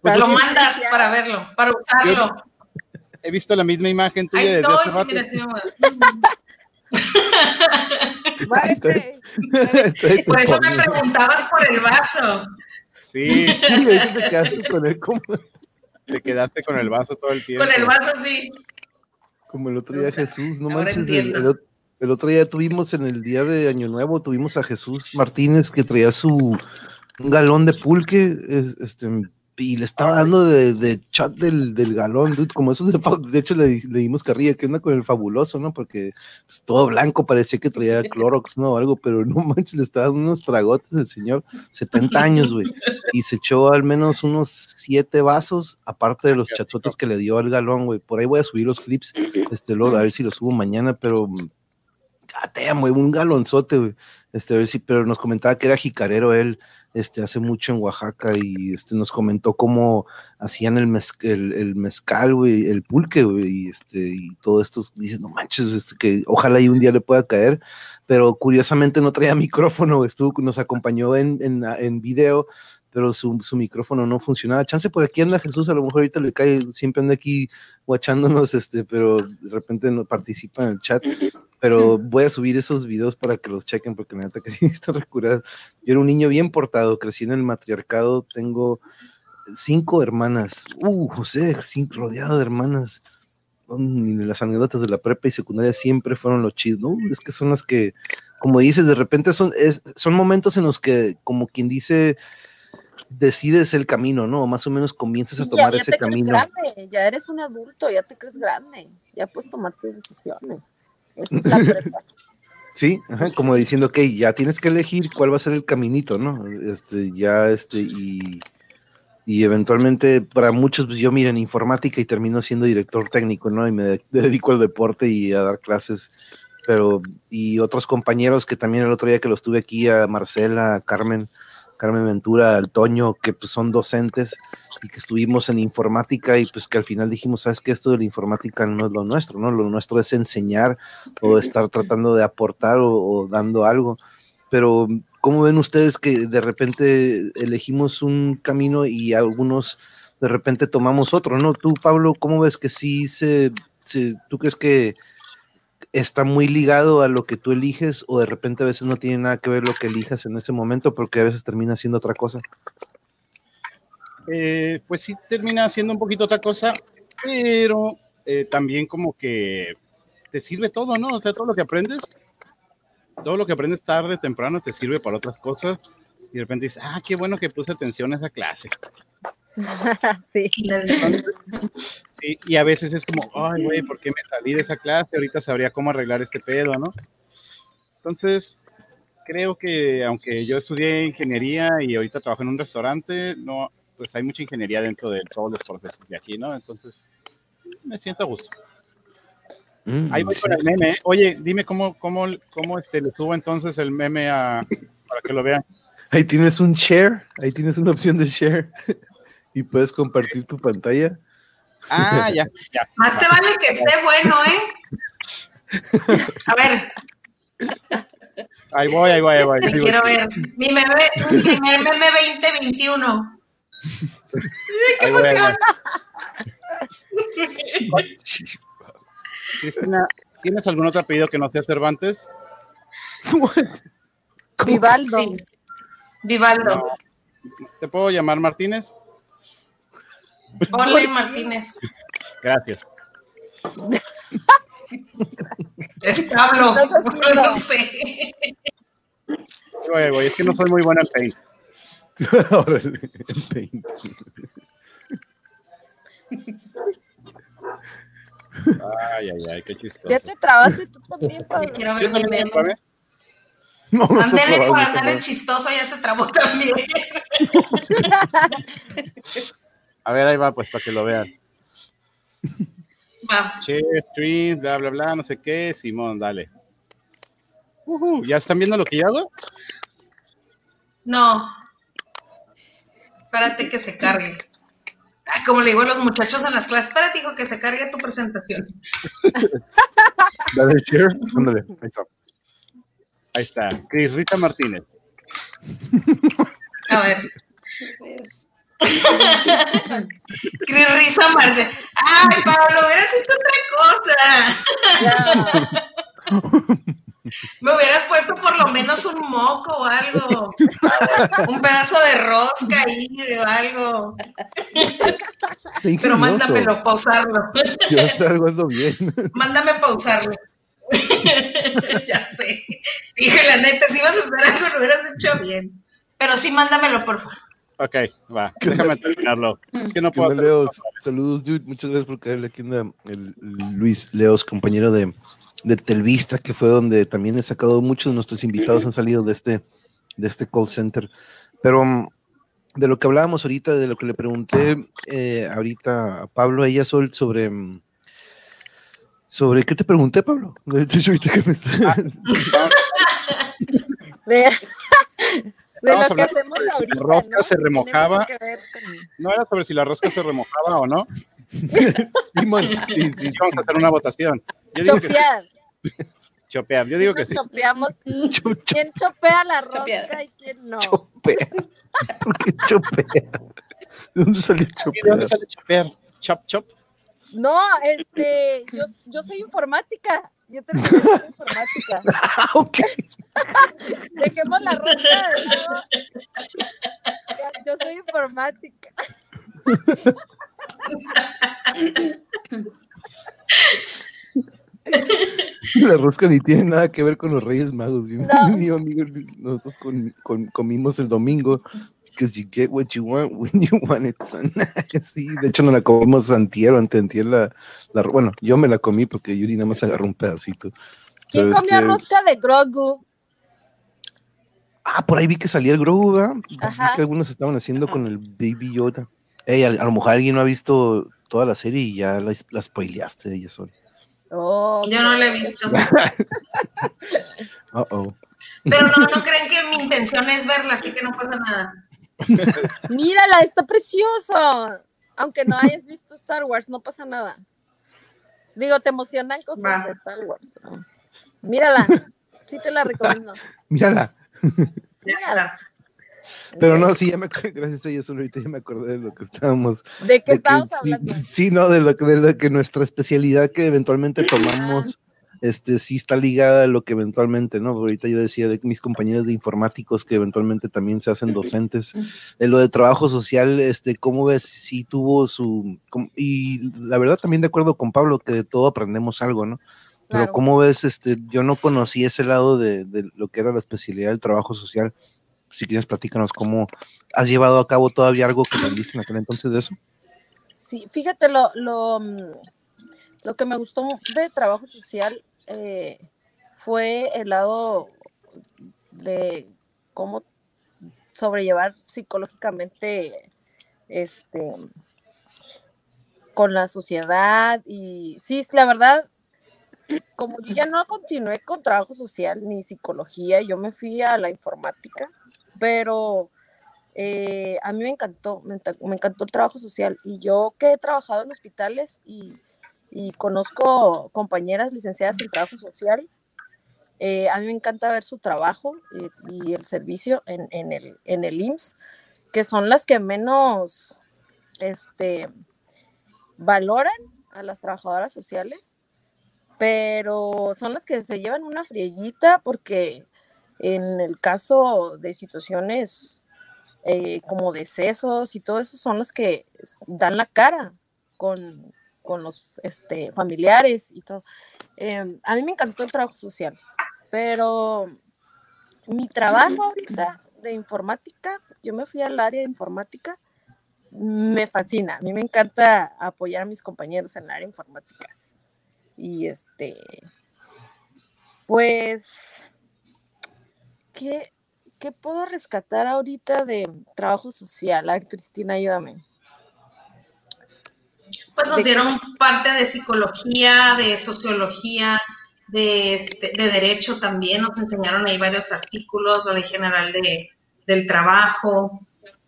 Pues lo mandas para verlo, para usarlo. He visto la misma imagen tuya Ahí desde estoy, hace sí, rato. mira, sí me muevo. Muévete. Estoy Por eso me preguntabas por el vaso. Sí, Sí, te quedaste con él como, te quedaste con el vaso todo el tiempo. Con el vaso, sí. como el otro día Jesús, no Ahora manches. El, el ot- el otro día tuvimos en el día de Año Nuevo, tuvimos a Jesús Martínez que traía su un galón de pulque, es- este, y le estaba dando de, de chat del, del galón, dude, como eso de, de hecho le, le dimos carrilla, que onda con el fabuloso, ¿no? Porque pues, todo blanco parecía que traía Clorox, ¿no? O algo, pero no manches, le estaba dando unos tragotes el señor, 70 años, güey, y se echó al menos unos siete vasos, aparte de los chachotes que le dio al galón, güey. Por ahí voy a subir los clips, este, luego, a ver si los subo mañana, pero un galonzote. Este, a ver pero nos comentaba que era jicarero él, este, hace mucho en Oaxaca y este, nos comentó cómo hacían el, mez- el, el mezcal, güey, el pulque, y este, y todo esto, dices, no manches, este, que ojalá y un día le pueda caer, pero curiosamente no traía micrófono, estuvo, nos acompañó en, en, en video, pero su, su micrófono no funcionaba. Chance por aquí anda Jesús, a lo mejor ahorita le cae, siempre anda aquí guachándonos, este, pero de repente no participa en el chat. Pero voy a subir esos videos para que los chequen, porque la neta que sí está recurada. Yo era un niño bien portado, crecí en el matriarcado, tengo cinco hermanas. Uh, José, cinco, rodeado de hermanas. Mm, y las anécdotas de la prepa y secundaria siempre fueron los chidos, ¿no? Es que son las que, como dices, de repente son, es- son momentos en los que, como quien dice, decides el camino, ¿no? Más o menos comienzas a tomar ya ese te crees camino. grande, ya eres un adulto, ya te crees grande, ya puedes tomar tus decisiones. Eso es la prepa. Sí, ajá, como diciendo, ok, ya tienes que elegir cuál va a ser el caminito, ¿no? Este, ya, este, y, y eventualmente para muchos, pues yo mira en informática y termino siendo director técnico, ¿no? Y me de- dedico al deporte y a dar clases, pero, y otros compañeros que también el otro día que los tuve aquí, a Marcela, a Carmen, Carmen Ventura, al Toño, que pues son docentes y que estuvimos en informática y pues que al final dijimos, sabes que esto de la informática no es lo nuestro, ¿no? Lo nuestro es enseñar o estar tratando de aportar o, o dando algo. Pero, ¿cómo ven ustedes que de repente elegimos un camino y algunos de repente tomamos otro, ¿no? Tú, Pablo, ¿cómo ves que sí se, se- tú crees que está muy ligado a lo que tú eliges o de repente a veces no tiene nada que ver lo que elijas en ese momento porque a veces termina siendo otra cosa? Eh, pues sí termina siendo un poquito otra cosa, pero eh, también como que te sirve todo, ¿no? O sea, todo lo que aprendes, todo lo que aprendes tarde, temprano, te sirve para otras cosas. Y de repente dices, ah, qué bueno que puse atención a esa clase. sí. Y, y a veces es como, ay, güey, ¿por qué me salí de esa clase? Ahorita sabría cómo arreglar este pedo, ¿no? Entonces, creo que aunque yo estudié ingeniería y ahorita trabajo en un restaurante, no, pues hay mucha ingeniería dentro de todos los procesos de aquí, ¿no? Entonces, me siento a gusto. Mm, Ahí voy con el meme. ¿eh? Oye, dime cómo, cómo, cómo este, le subo entonces el meme a, para que lo vean. Ahí tienes un share, ahí tienes una opción de share y puedes compartir tu pantalla. Ah, ya, ya. Más te vale que esté bueno, ¿eh? A ver, Ahí voy, ahí voy, ahí voy. te ahí voy. quiero ver. Mi meme, mi primer meme 2021. Ahí voy, ahí voy. Cristina, ¿tienes algún otro apellido que no sea Cervantes? Vivaldo. Sí. Vivaldo. ¿Te puedo llamar Martínez? Ole Martínez. Gracias. Es Pablo. No sé ahí voy. Es que no soy muy buena en Paint. En Paint. Ay, ay, ay, qué chistoso. Ya te trabaste tú también, Pablo. Quiero ¿Sí ver mi meme. No, no por no. chistoso, ya se trabó también. A ver, ahí va, pues, para que lo vean. Va. Che, stream, bla, bla, bla, no sé qué. Simón, dale. ¿Ya están viendo lo que yo hago? No. Espérate que se cargue. Ay, como le digo a los muchachos en las clases, espérate, hijo, que se cargue tu presentación. Dale share, ándale, ahí está. Ahí está. Cris Rita Martínez. A ver. Cris Risa Marce. Ay, Pablo, hubieras hecho otra cosa. Me hubieras puesto por lo menos un moco o algo. Un pedazo de rosca ahí o algo. Pero mándamelo pausarlo. Yo salgo ando bien. Mándame pausarlo. ya sé. Dije, la neta, si vas a hacer algo, lo hubieras hecho bien. Pero sí, mándamelo, por favor. Ok, va. Déjame terminarlo. Es que no ¿Qué puedo. Leos? Saludos, dude. Muchas gracias por caerle aquí anda el, Luis Leos, compañero de, de Telvista, que fue donde también he sacado muchos de nuestros invitados han salido de este, de este call center. Pero mm, de lo que hablábamos ahorita, de lo que le pregunté eh, ahorita a Pablo, a ella Sol, sobre. mm, ¿Sobre qué te pregunté, Pablo? De hecho, ahorita que me está- De, lo que hacemos sobre ahorita. la rosca ¿no? se remojaba. No era sobre si la rosca se remojaba o no. Simón, sí, sí, Vamos a hacer una votación. Yo digo que sí. Chopear. Chopear. Yo digo que sí. chopeamos. Cho- cho- ¿Quién chopea la rosca Chopear. y quién no? Chopea. ¿Por qué chopea? ¿De dónde salió ¿Y de dónde sale chopear? Chop, chop. No, este, yo, yo soy informática. Yo terminé informática. Ah, ok. Dejemos la rosca de lado. Yo soy informática. La rosca ni tiene nada que ver con los Reyes Magos. Mi, No. mi amigo, nosotros con- con- comimos el domingo. Because you get what you want when you want it, son. Sí, de hecho no la comimos antier o anteantier la, la- bueno, yo me la comí porque Yuri nada más agarró un pedacito. ¿Quién comía este, rosca de Grogu? Ah, por ahí vi que salía el Grogu, ¿verdad? Vi Ajá. que algunos estaban haciendo con el Baby Yoda. Ey, a, a lo mejor alguien no ha visto toda la serie y ya la, la spoileaste, ella son. Oh, Yo no la he visto. Uh oh. Pero no, no creen que mi intención es verla, así que no pasa nada. Mírala, está precioso. Aunque no hayas visto Star Wars, no pasa nada. Digo, te emocionan cosas de Star Wars. pero Mírala, sí te la recomiendo. Mírala. Ya estás. Pero no, sí, ya me acuerdo, gracias a ella, solo ahorita ya me acordé de lo que estábamos. ¿De qué de que sí, hablando? sí, no, de lo, que- de lo que nuestra especialidad que eventualmente tomamos, este, sí está ligada a lo que eventualmente, ¿no? Ahorita yo decía de mis compañeros de informáticos que eventualmente también se hacen docentes. En lo de trabajo social, este, ¿cómo ves? Sí tuvo su, y la verdad también de acuerdo con Pablo, que de todo aprendemos algo, ¿no? Pero Claro. ¿cómo ves? Este, yo no conocí ese lado de, de lo que era la especialidad del trabajo social. Si quieres, platícanos cómo has llevado a cabo todavía algo que aprendiste en aquel entonces de eso. Sí, fíjate, lo, lo, mm, lo que me gustó de trabajo social eh, fue el lado de cómo sobrellevar psicológicamente este, con la sociedad y sí, la verdad, como yo ya no continué con trabajo social ni psicología, yo me fui a la informática, pero eh, a mí me encantó, me, encantó el trabajo social y yo que he trabajado en hospitales y, conozco compañeras licenciadas en trabajo social, eh, a mí me encanta ver su trabajo y, el servicio en, en, el, en el IMSS, que son las que menos este, valoran a las trabajadoras sociales, pero son las que se llevan una frieguita porque en el caso de situaciones eh, como decesos y todo eso son los que dan la cara con, los este, familiares y todo. Em, a mí me encantó el trabajo social, pero mi trabajo ahorita de informática, yo me fui al área de informática, me fascina, a mí me encanta apoyar a mis compañeros en el área informática. Y este, pues, ¿qué, ¿qué puedo rescatar ahorita de trabajo social? A Cristina, ayúdame. Pues nos dieron parte de psicología, de sociología, de, este, de derecho también, nos enseñaron ahí varios artículos, la ley general de, del trabajo.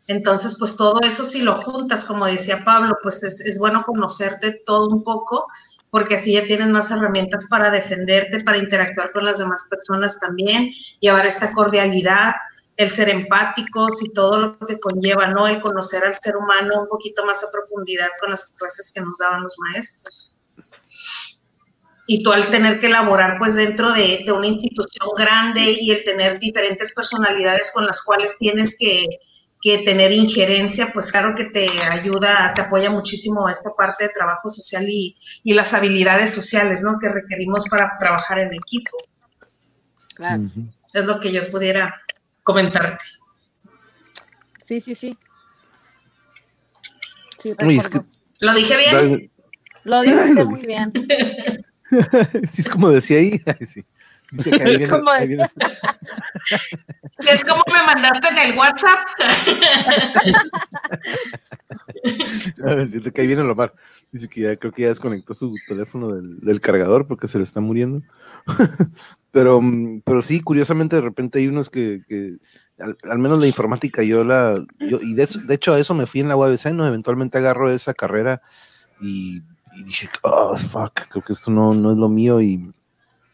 Entonces, pues todo eso si lo juntas, como decía Pablo, pues es, es bueno conocerte todo un poco, porque así ya tienes más herramientas para defenderte, para interactuar con las demás personas también, llevar esta cordialidad, el ser empáticos y todo lo que conlleva, ¿no? El conocer al ser humano un poquito más a profundidad con las clases que nos daban los maestros y tú al tener que elaborar pues dentro de, una institución grande y el tener diferentes personalidades con las cuales tienes que, tener injerencia, pues claro que te ayuda, te apoya muchísimo esta parte de trabajo social y, las habilidades sociales, ¿no? Que requerimos para trabajar en equipo. Claro. Es lo que yo pudiera comentarte. Sí, sí, sí. sí ¿Lo dije bien? Lo dijiste muy bien. sí, es como decía ahí. Dice que ahí viene, Es como me mandaste en el WhatsApp. Siento que ahí viene Lomar. Dice que ya creo que ya desconectó su teléfono del, cargador porque se le está muriendo. pero, mm, pero sí, curiosamente, de repente hay unos que, al, menos la informática, yo la. Yo, y de, de, hecho, a eso me fui en la UABC, ¿no? Eventualmente agarro esa carrera y y dije, oh, fuck, creo que esto no, no es lo mío y,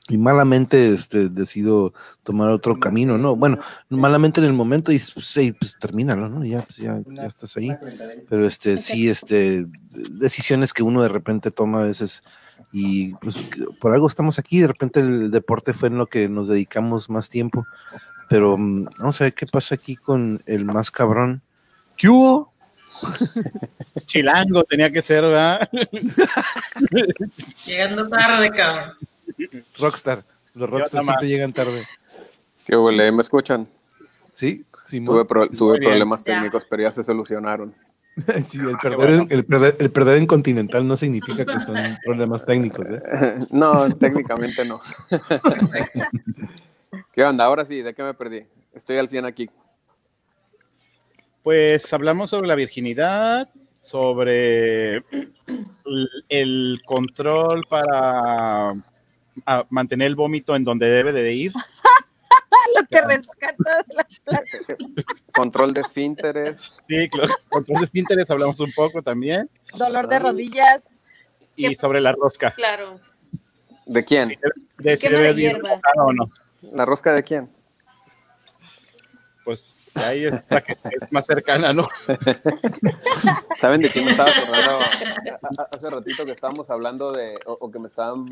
y malamente este, decido tomar otro camino, ¿no? Bueno, malamente en el momento y sí, pues termínalo, ¿no? Ya, pues, ya, ya estás ahí. Pero este, sí, este, decisiones que uno de repente toma a veces y pues por algo estamos aquí, de repente el deporte fue en lo que nos dedicamos más tiempo, pero mm, vamos a ver qué pasa aquí con el más cabrón. ¿Qué hubo? Chilango tenía que ser, ¿verdad? Llegando tarde, cabrón. Rockstar. Los Rockstar siempre llegan tarde. ¿Qué huele? ¿Me escuchan? Sí, sí. Tuve, problemas técnicos, pero ya se solucionaron. Sí, el perder, el, perder, en Continental no significa que son problemas técnicos. ¿eh? No, técnicamente no. ¿Qué onda? Ahora sí, ¿de qué me perdí? Estoy al 100 aquí. Pues hablamos sobre la virginidad, sobre el control para mantener el vómito en donde debe de ir. Lo que rescata de las Control de esfínteres. Sí, control de esfínteres hablamos un poco también. Dolor de rodillas. Y sobre la rosca. Claro. ¿De quién? De, de, hierba. O no. ¿La rosca de quién? Pues ahí está que es más cercana, ¿no? ¿Saben de quién me estaba acordando? Hace ratito que estábamos hablando de, o, que me estaban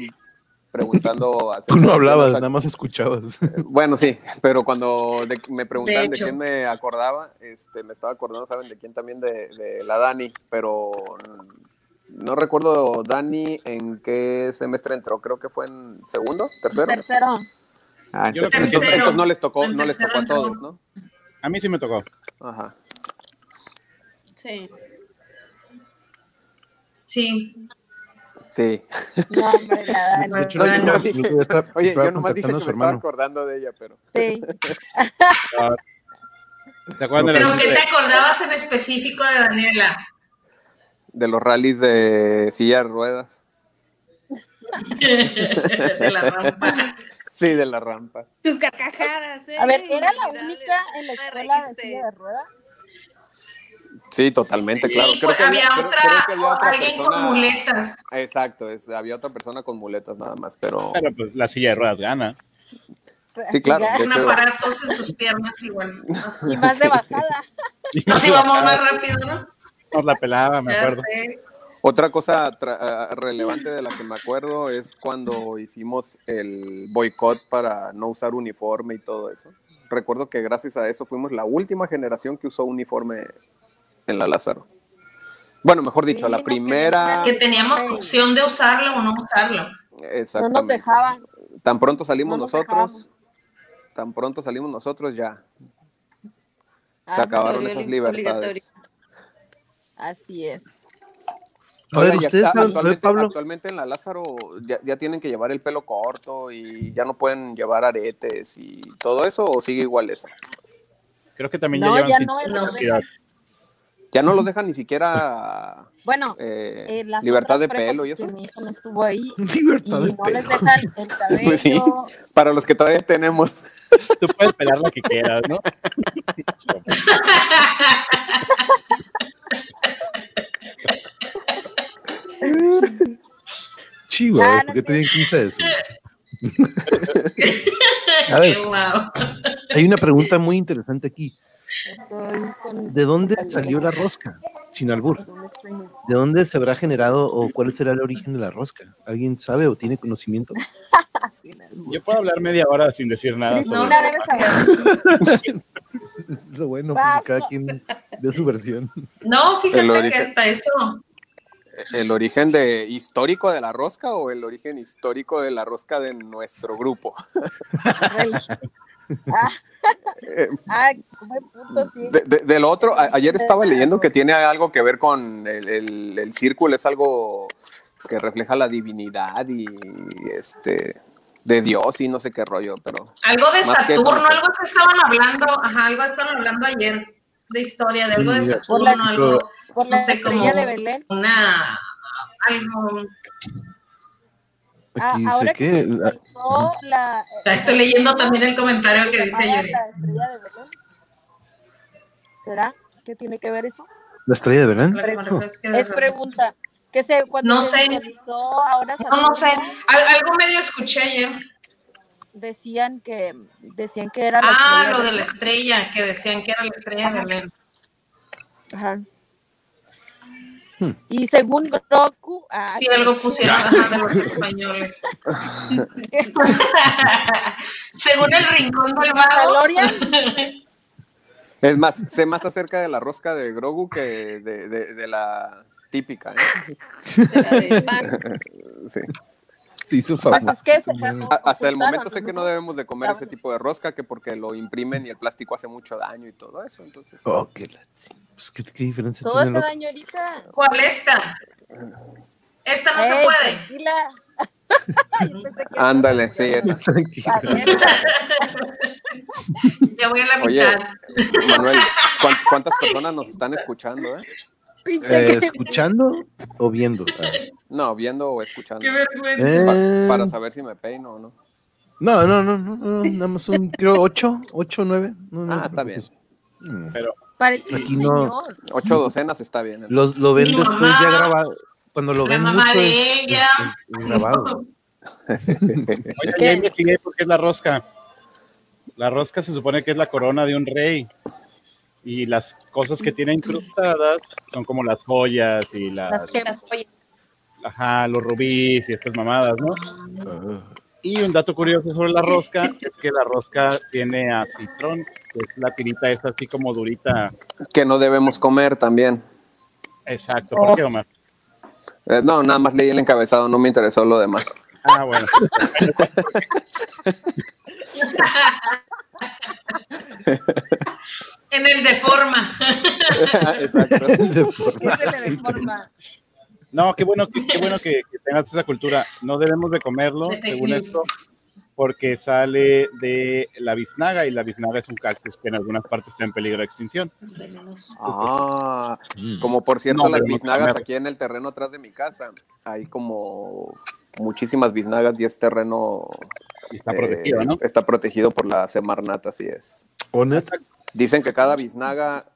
preguntando. Tú no hablabas, nada más escuchabas. Bueno, sí, pero cuando me preguntaban de, quién me acordaba, este, me estaba acordando, ¿saben de quién también? De, de la Dani, pero no recuerdo Dani en qué semestre entró, creo que fue en segundo, tercero. Tercero. Ah, entonces, no les tocó, no les tocó a todos, ¿no? A mí sí me tocó. Ajá. Sí. Sí. Sí. No, de hecho, Oye, yo nomás dije que me estaba acordando de ella, pero. Sí. ¿Te acuerdas de ¿Pero qué te acordabas en específico de Daniela? De los rallies de silla de ruedas. de la rampa. Sí, de la rampa. Tus carcajadas, ¿eh? A ver, ¿era la única en la Ah, escuela de silla de ruedas? Sí, totalmente, claro. Pues, había, creo- otra, creo que había otra alguien con muletas. Exacto, es- había otra persona con muletas nada más, pero Pero pues la silla de ruedas gana. Sí, claro, hecho- aparatos en sus piernas igual. Y más de bajada. Nos íbamos más rápido, ¿no? Nos la pelaba, me Ya acuerdo. sé. Otra cosa tra- ah, relevante de la que me acuerdo es cuando hicimos el boicot para no usar uniforme y todo eso. Recuerdo que gracias a eso fuimos la última generación que usó uniforme en la Lázaro. Bueno, mejor dicho, Sí, la primera. Que teníamos opción de usarlo o no usarlo. No nos Exactamente. dejaban. Tan pronto salimos No nos nosotros, tan pronto salimos nosotros ya. Ah, Se acabaron esas li- libertades. Así es. A ver, ya- ustedes, actualmente, Pablo. actualmente en la Lázaro ya, ya tienen que llevar el pelo corto y ya no pueden llevar aretes y todo eso o sigue igual eso. Creo que también No, ya ya llevan no, cierta no. Ya no los dejan ni siquiera Bueno, eh, eh, las libertad de pelo y eso. porque Mi hijo no estuvo ahí Libertad y de no les dejan el cabello. Pues sí. Para los que todavía tenemos. Tú puedes pelar la que quieras, ¿no? Chivo, Ah, no ¿por qué te- te tienen 15 de eso? A ver, Qué guau. hay una pregunta muy interesante aquí. ¿De dónde salió la rosca? Sin albur. ¿De dónde se habrá generado o cuál será el origen de la rosca? ¿Alguien sabe o tiene conocimiento? ¿no? Yo puedo hablar media hora sin decir nada. Cristina sobre- debe saber. Es lo bueno, porque cada quien de su versión. No, fíjate que hasta eso. ¿El origen de histórico de la rosca o el origen histórico de la rosca de nuestro grupo? Ah, buen punto, sí. De, de- del otro, a- ayer estaba leyendo que tiene algo que ver con el, el- el círculo, es algo que refleja la divinidad y este de Dios y no sé qué rollo, pero Algo de que eso, Saturno, no sé. algo se estaban hablando, ajá, algo estaban hablando ayer de historia, de algo de Saturno, Por la- algo, Por no sé, como de Belén. una, algo, Ah, Aquí dice ahora que que la- Ya estoy leyendo también el comentario que dice Yuri. La estrella de Belén. ¿Será? ¿Qué tiene que ver eso? la estrella de Belén. Es pregunta. Se, No sé. ahora No, no sé, Al- algo medio escuché ayer. decían que decían que era la Ah, lo de de la estrella, que decían que era la estrella de Belén. Ajá. Hmm. Y según Goku, ah, Sí, algo pusieron ajá, de los españoles. Según el rincón del vago. Es más, sé más acerca de la rosca de Grogu que de, de- de la típica. ¿eh? De la de pan. Sí. Sí, hizo famoso. es que se- A- Hasta el momento sé que no debemos de comer ese tipo de rosca, que porque lo imprimen y el plástico hace mucho daño y todo eso. Entonces, Oh, qué pues, ¿qué, qué diferencia Todo tiene el otro? daño ahorita. ¿Cuál esta? Esta no se Ey, puede. Tranquila. Yo pensé que- ándale, sí, esa. Ya voy a la Oye, mitad. Manuel, ¿cuán- ¿cuántas personas nos están escuchando? Eh? Pinche Eh, ¿Escuchando o viendo? Ah. No, viendo o escuchando. Qué vergüenza. Pa- Eh, para saber si me peino o no. No, no, no, no, no, nada más un, creo, ocho, ocho, nueve. No, no Ah, te está preocupes. Mm. Pero Parece Aquí no. Ocho docenas está bien. ¿eh? Los, lo ven Mi después mamá. ya grabado. Cuando lo La ven mamá mucho de es- es- ella. es- es grabado. Oye, ¿Qué? ya investigué por qué es la rosca. La rosca se supone que es la corona de un rey. Y las cosas que tiene incrustadas son como las joyas y las, Las que Las joyas. ajá, los rubíes y estas mamadas, ¿no? Y un dato curioso sobre la rosca es que la rosca tiene acitrón, que es la tirita esta así como durita. Que no debemos comer también. Exacto. ¿Por qué, Omar? Eh, no, nada más leí el encabezado, no me interesó lo demás. Ah, bueno. En el de forma. Exacto. de forma-. No, qué bueno, que, qué bueno que, que tengas esa cultura. No debemos de comerlo, De según news. esto. porque sale de la biznaga y la biznaga es un cactus que en algunas partes está en peligro de extinción. Ah, Mm. como por cierto, No, las biznagas aquí en el terreno atrás de mi casa, hay como muchísimas biznagas y es terreno Y está eh, protegido, ¿no? Está protegido por la Semarnat, así es. ¿O neta? Dicen que cada biznaga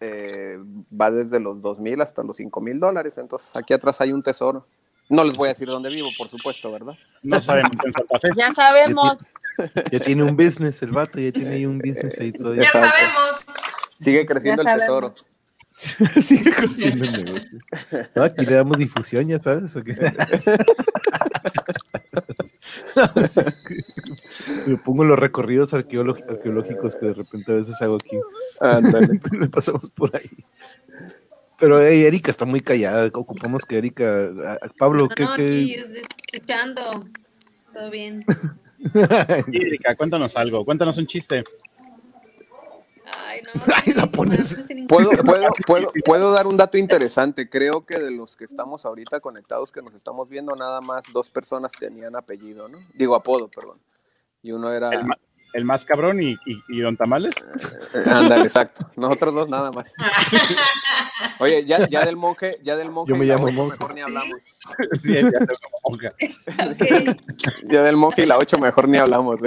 eh, va desde los dos mil hasta los cinco mil dólares, entonces aquí atrás hay un tesoro. No les voy a decir dónde vivo, por supuesto, ¿verdad? No sabemos Santa Fe. Ya sabemos. Ya tiene un business el vato, ya tiene ahí un business ahí todo. Ya Exacto. sabemos. Sigue creciendo Ya el tesoro. Sigue creciendo el negocio. No, aquí le damos difusión, ya sabes. ¿o qué? Me pongo los recorridos arqueológicos que de repente a veces hago aquí. Ándale. Le pasamos por ahí. Pero hey, Erika está muy callada. Ocupamos que Erika. a- a- Pablo, ¿qué? no, qué- aquí escuchando. Todo bien. Sí, Erika, cuéntanos algo, cuéntanos un chiste. Ay, no. La pones. Puedo, puedo, puedo, puedo dar un dato interesante. Creo que de los que estamos ahorita conectados, que nos estamos viendo, nada más dos personas tenían apellido, ¿no? Digo apodo, perdón. Y uno era. El, ma- el más cabrón y, y, y Don Tamales. Eh, Ándale, exacto. Nosotros dos nada más. Oye, ya, ya del monje, ya del monje. Yo me y la llamo ocho monje. Mejor ni hablamos. Sí, ya. Ok. Ya del monje y la 8 mejor ni hablamos.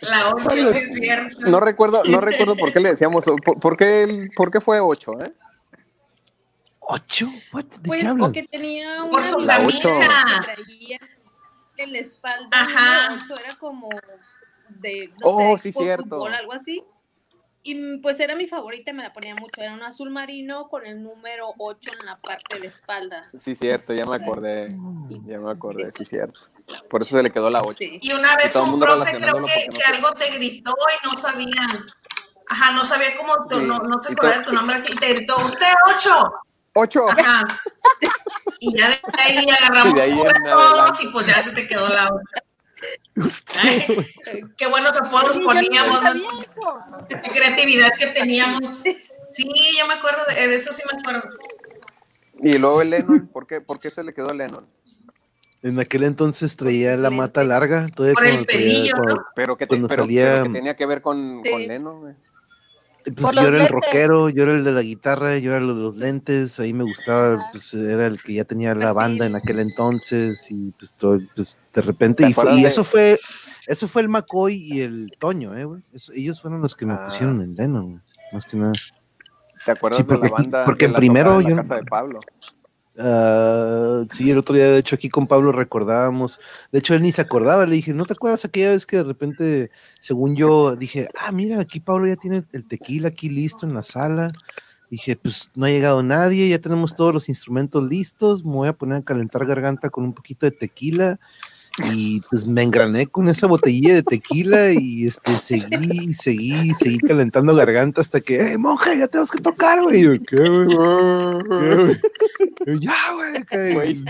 La 8 es cierto. No recuerdo, no recuerdo por qué le decíamos, por, por qué, por qué fue 8, ¿eh? ¿Ocho? What? ¿De Pues qué porque tenía una Por su ocho. camisa. En la espalda. Ajá. era como de, no Oh, sé, sí, por cierto. fútbol, algo así. Y mm, pues era mi favorita, me la ponía mucho. Era un azul marino con el número 8 en la parte de la espalda. Sí, cierto, ya me acordé. Ya me acordé, sí, cierto. Por eso se le quedó la 8. Sí. Y una vez el un mundo profe creo que, que no algo te gritó y no sabía. Ajá, no sabía cómo, tu, Sí. no, no se Y acordaba de tu nombre así. Te gritó, usted 8. 8. Ajá. Y ya de ahí agarramos de ahí todos adelante. y pues ya se te quedó la 8. Usted, Qué buenos apodos poníamos, ¿no? Qué creatividad que teníamos. Sí, yo me acuerdo, de, de eso sí me acuerdo. Y luego el Lennon, ¿por qué, ¿por qué se le quedó el Lennon? En aquel entonces traía la mata larga. Por el traía- pelillo, ¿no? cuando- Pero que, te- Cuando pero, salía- pero que tenía que ver con, Sí. con Lennon. Pues yo era el rockero, yo era el de la guitarra, yo era el de los lentes, ahí me gustaba, pues era el que ya tenía la banda en aquel entonces y pues todo, pues de repente, ¿Te y, fue- eso fue, eso fue el McCoy y el Toño, eh, güey. Eso- ellos fueron los que me Ah. pusieron el Lennon, más que nada. ¿Te acuerdas Sí, de porque- la banda? porque primero en yo- la casa de Pablo. Ah, sí, el otro día, de hecho, aquí con Pablo recordábamos. De hecho, él ni se acordaba. Le dije, ¿no te acuerdas aquella vez que de repente, según yo, dije, ah, mira, aquí Pablo ya tiene el tequila aquí listo en la sala? Dije, pues no ha llegado nadie, ya tenemos todos los instrumentos listos. Me voy a poner a calentar garganta con un poquito de tequila. Y pues me engrané con esa botellilla de tequila y este seguí, seguí, seguí calentando garganta hasta que, ¡eh, monje, ya tenemos que tocar, güey! ¿qué, güey? ¿Qué, güey? Yo, Ya, güey.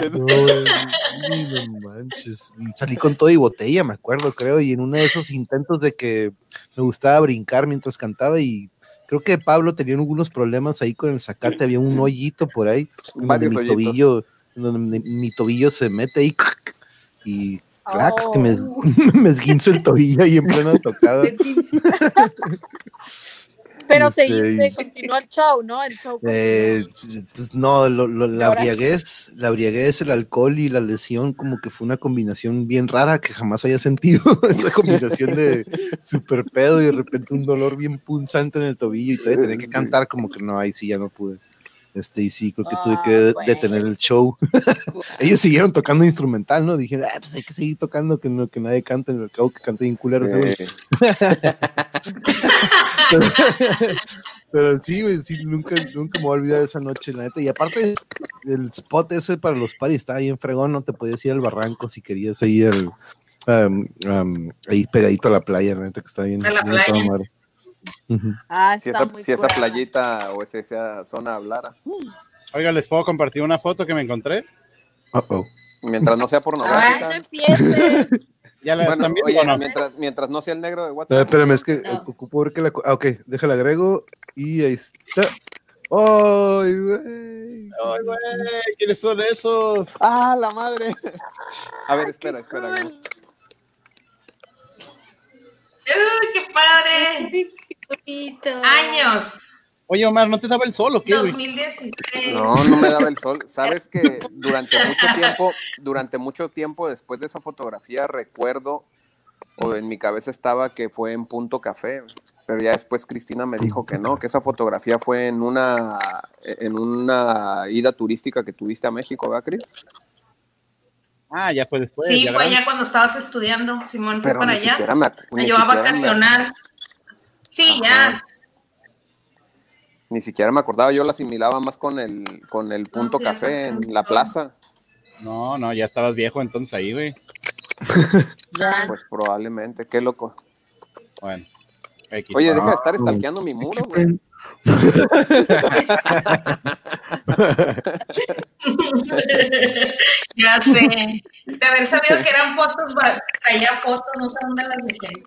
No, manches. Y salí con todo y botella, me acuerdo, creo. Y en uno de esos intentos de que me gustaba brincar mientras cantaba y creo que Pablo tenía algunos problemas ahí con el zacate. Había un hoyito por ahí donde mi tobillo, donde mi, tobillo se mete ahí y que me, Oh. me esguinzo el tobillo ahí en plena tocada. De 15. Pero Este, seguiste, continuó el show, ¿no? El show. Eh, pues no, lo- lo- la Ahora sí. briaguez, la briaguez, el alcohol y la lesión como que fue una combinación bien rara que jamás haya sentido, esa combinación de super pedo y de repente un dolor bien punzante en el tobillo y todavía tenía que cantar como que no, ahí sí ya no pude. Este, y sí, creo que tuve Ah, que bueno. detener el show. Ellos siguieron tocando instrumental, ¿no? Dijeron, ah, pues hay que seguir tocando, que, no, que nadie cante, en el cabo que cante bien culero. Sí. Pero, pero sí, güey, sí, nunca, nunca me voy a olvidar esa noche, la neta. Y aparte, el spot ese para los paris estaba bien fregón, no te podías ir al barranco si querías ahí al, am, am, ahí pegadito a la playa, la neta que está bien. A la playa. madre. Ah, Si esa, muy si esa curada. playita o esa, esa zona hablara. Oiga, ¿les puedo compartir una foto que me encontré? Uh-oh. Mientras no sea Ay, no pornográfica. empieces. ¿Ya la Bueno, están viendo oye, no? mientras, mientras no sea el negro de Eh, WhatsApp. espérame, es que No. ocupo ver que la. Ah, ok, déjala agrego y ahí está. ¡Ay, güey! Ay, güey, ¿quiénes son esos? ¡Ah, la madre! A ver, espera, espera. ¿no? ¡Uy, qué padre! Bonito. Años. Oye, Omar, ¿no te daba el sol o qué, güey? 2016. No, no me daba el sol. Sabes que durante mucho tiempo, durante mucho tiempo después de esa fotografía, recuerdo, o en mi cabeza estaba que fue en Punto Café, pero ya después Cristina me dijo que no, que esa fotografía fue en una, en una ida turística que tuviste a México, ¿verdad, Cris? Ah, ya fue después. Sí, ya fue allá cuando estabas estudiando. Simón fue Pero para ni allá. siquiera me, Me ni llevó a siquiera me- vacacionar. Sí, Ajá. ya. Ni siquiera me acordaba, yo la asimilaba más con el, con el Punto sí, Café en la plaza. No, no, ya estabas viejo entonces ahí, güey. Pues probablemente, qué loco. Bueno. X. Oye, deja de Ah, estar no. stalkeando mi muro, güey. ya sé. De haber sabido que eran fotos, traía fotos, no sé dónde las dejé.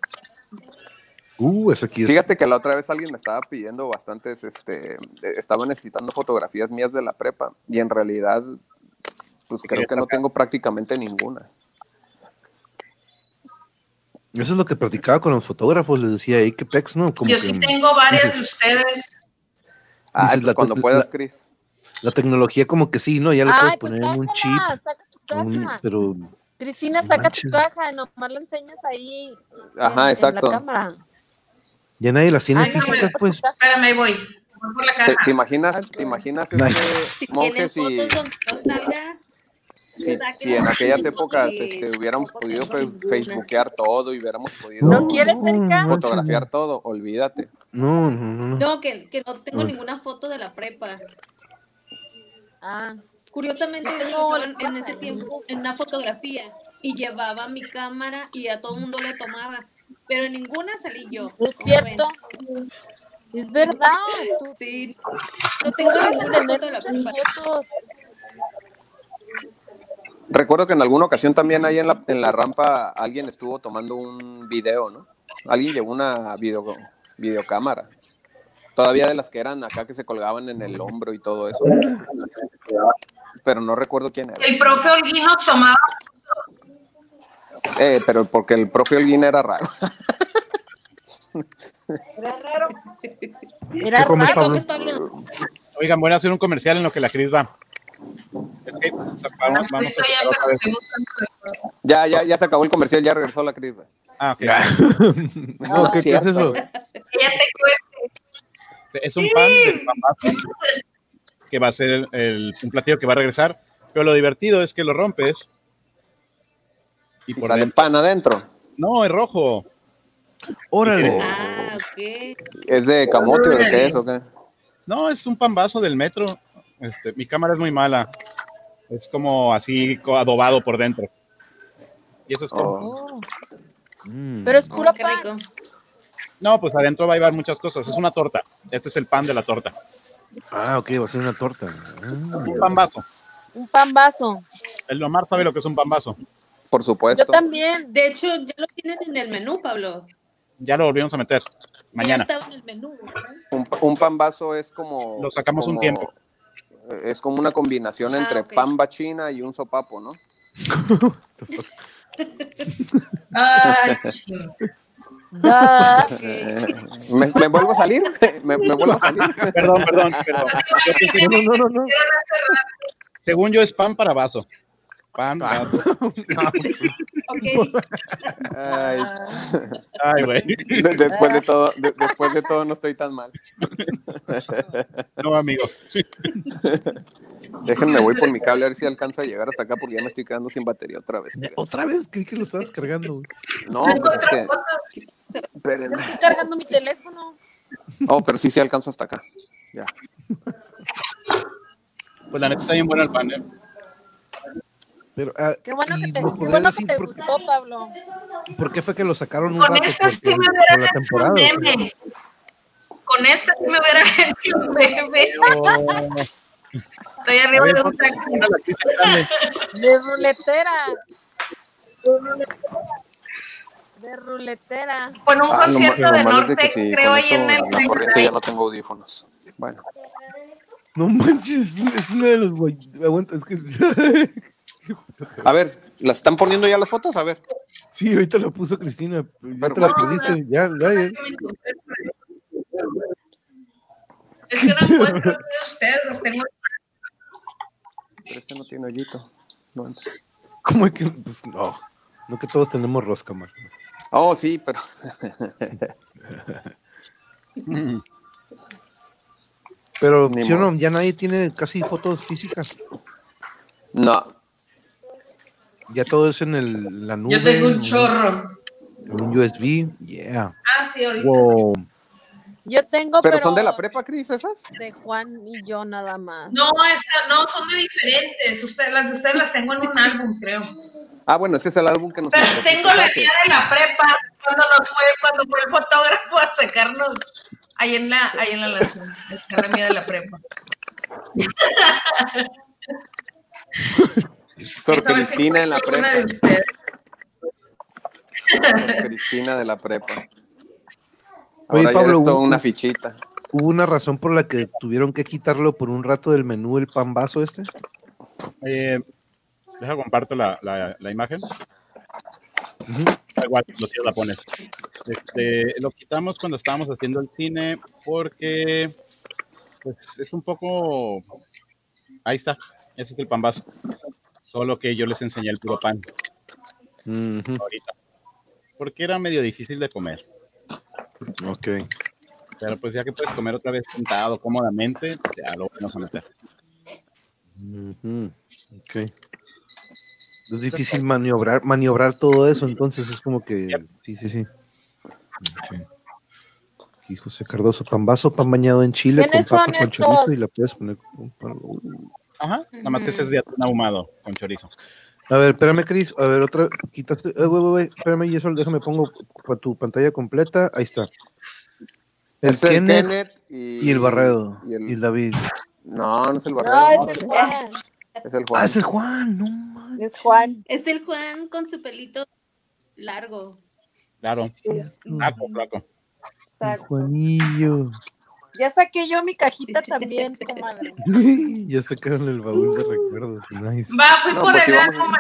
Uh, esa aquí es. Fíjate que la otra vez alguien me estaba pidiendo bastantes, este, eh, estaba necesitando fotografías mías de la prepa y en realidad, pues creo que no tengo prácticamente ninguna. Eso es lo que practicaba con los fotógrafos, les decía, ahí que pex, ¿no? Como Yo que, sí tengo varias de ustedes. Ah, Dices, pues la- cuando la- puedas, Cris. La tecnología como que sí, ¿no? Ya le puedes pues poner en un chip, sácala, saca tu un- caja. pero Cristina, No saca tu caja, nomás la enseñas ahí. en- Ajá, en exacto. la cámara. Ya nadie las tiene Ay, no, físicas, saca pues. Espérame, ahí voy. Voy por la ¿Te, caja. te imaginas, te imaginas este, Si monjes fotos donde no salga, si, si en aquellas épocas este, hubiéramos podido fe- facebookear todo y hubiéramos podido ¿No no, fotografiar todo? Olvídate. No, no, no, no. no, que, que no tengo ninguna foto de la prepa. Ah, Curiosamente, yo No, en, no. ese tiempo en una fotografía y llevaba mi cámara y a todo el mundo le tomaba, pero en ninguna salí yo. es ¿cómo cierto. Es verdad. Tú? Sí, no tengo foto de la fotos. Recuerdo que en alguna ocasión también ahí en la, en la rampa alguien estuvo tomando un video, ¿no? Alguien llevó una video, videocámara. Todavía de las que eran acá que se colgaban en el hombro y todo eso. Pero no recuerdo quién era. El profe Holguín nos tomaba. Eh, pero porque el profe Holguín era raro. Era raro. ¿Qué Era comes, ¿Qué raro. Pablo? comes, Pablo? Oigan, voy a hacer un comercial en lo que la Cris va. Es vamos, vamos a ya. Ya, ya, ya se acabó el comercial, ya regresó la Cris. Ah, ok. No, ¿qué, qué es eso? Ella te cueste. Es un pan del pambazo que va a ser el, el- un platillo que va a regresar. Pero lo divertido es que lo rompes y Y por sale dentro. pan adentro. No, es rojo. Órale. Ah, ok. ¿Es de camote o de qué es o qué? No, es un pambazo del metro. Este, mi cámara es muy mala. Es como así adobado por dentro. Y eso es como. Oh. Oh, Mm. Pero es Oh, puro qué pan. rico. No, pues adentro va a llevar muchas cosas. Es una torta. Este es el pan de la torta. Ah, ok, va a ser una torta. Ah. Un pambazo. Un pan vaso. El Omar sabe lo que es un pambazo. Por Yo supuesto. también. De hecho, ya lo tienen en el menú, Pablo. Ya lo volvimos a meter. Mañana. Ya estaba en el menú. ¿no? Un, un pan vaso es como. Lo sacamos un tiempo. Es como una combinación Ah, entre ok. pan bachina y un sopapo, ¿no? Ay, chido. Da. Eh, ¿me, me vuelvo a salir? ¿Me, me vuelvo a salir? Perdón, perdón, perdón. No, no, no, no. Según yo es pan para vaso. Ay, Ay, güey. después, de todo, de- después de todo no estoy tan mal. No, amigo. Déjenme, voy por mi cable a ver si alcanza a llegar hasta acá porque ya me estoy quedando sin batería otra vez. Otra vez creí que lo estabas cargando. No, pues es que... espérenme. Estoy cargando mi teléfono. Oh, pero sí, sí alcanzo hasta acá. Ya. Pues la neta está bien bueno el pan, ¿eh? Pero, ah, Qué bueno ¿y que te, bueno que te por qué- gustó, Pablo. ¿Por qué fue que lo sacaron un Con rato? esta sí me la hecho temporada. un meme. Con esta sí me hubieran hecho un meme. Oh, Estoy arriba de un taxi. quise grande. De ruletera. De ruletera. Fue en un Ah, lo, concierto lo de es de norte, que si creo, ahí en el la corriente ya no tengo audífonos. Bueno, No manches, es, una de los. Aguanta, es que. A ver, ¿las están poniendo ya las fotos? A ver. sí, ahorita lo puso Cristina. Ya Pero te la pusiste. Ya, ya, ya. Es que no encuentro de ustedes, los tengo. Pero este no tiene hoyito. No entra. ¿Cómo es que.? Pues no. No que todos tenemos rosca, man. Oh, sí, pero. Pero, ¿sí o no? Ya nadie tiene casi fotos físicas. No. Ya todo es en el, la nube. Yo tengo un chorro. en Un USB. Yeah. Ah, sí, ahorita Wow. Yo tengo, ¿Pero pero, son de la prepa, Cris, esas? de Juan y yo nada más. No, esta, no, son de diferentes. Ustedes, las de ustedes las tengo en un álbum, creo. Ah, bueno, ese es el álbum que nos Pero tengo la guía de la prepa cuando nos fue, cuando fue el fotógrafo a sacarnos ahí en la, ahí en la. Está la mía de la prepa. Sor Cristina en la prepa. Sor Cristina de la prepa. Oye, Ahora ya Pablo, eres toda un- una fichita. ¿Hubo una razón por la que tuvieron que quitarlo por un rato del menú el pan vaso este? Eh, deja comparto la, la, la imagen. Ujú. Da igual, lo tiro, la pones. Este, lo quitamos cuando estábamos haciendo el cine porque pues, es un poco... Ahí está, ese es el pambazo. Solo que yo les enseñé el puro pan ahorita. Porque era medio difícil de comer. Ok. Pero pues ya que puedes comer otra vez sentado cómodamente, ya lo vamos a meter. Ujú. Ok. Es difícil maniobrar, maniobrar todo eso, entonces es como que. Yep. Sí, sí, sí. Ok. Aquí José Cardoso, pan vaso, pan bañado en chile con ¿Quiénes papa con chorizo y la puedes poner con pan-. Ajá, nada más que ese es de atún ahumado con chorizo. A ver, espérame, Cris. A ver, otra. Quitaste. Eh, güey, güey, güey, espérame, y eso déjame pongo pa- tu pantalla completa. Ahí está. El Es el Kenneth Kenneth y, y el Barredo. y el- Y el David. No, no es el Barredo. No, es el Juan. Es el Juan. Ah, es el Juan, no man. Es Juan. Es el Juan con su pelito largo. Claro, flaco, flaco. Juanillo. Ya saqué yo mi cajita también, comadre. ya sacaron el baúl de recuerdos. Nice. Va, fui No, por pues el álbum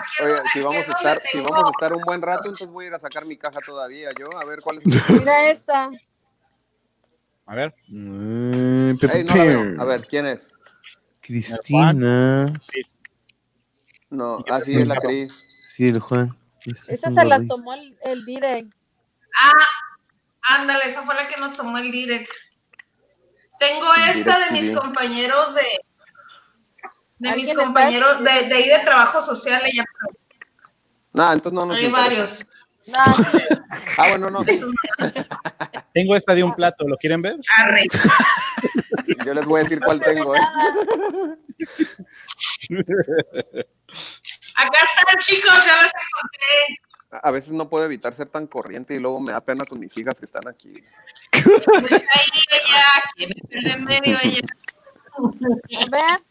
si vamos a es donde estar, si vamos a estar un buen rato, entonces voy a ir a sacar mi caja todavía yo, a ver cuál es. Mira esta. A ver, Mm, no la veo. A ver, ¿quién es? Cristina. No, así es la Cris. Sí, el Juan. Este es Esas se las tomó el, el direct. Ah, ándale, esa fue la que nos tomó el direct. Tengo esta de mis compañeros de. De mis ¿Alguien está compañeros de, de ahí de trabajo social, ella, No, entonces no nos hay interesa. varios. Ah, Ah, bueno, no. tengo esta de un plato, ¿lo quieren ver? Arre. Yo les voy a decir cuál tengo, ¿eh? Acá están, chicos, ya las encontré. A veces no puedo evitar ser tan corriente y luego me da pena con mis hijas que están aquí. Ahí ella, ¿quién es el de medio? Ella. a ver,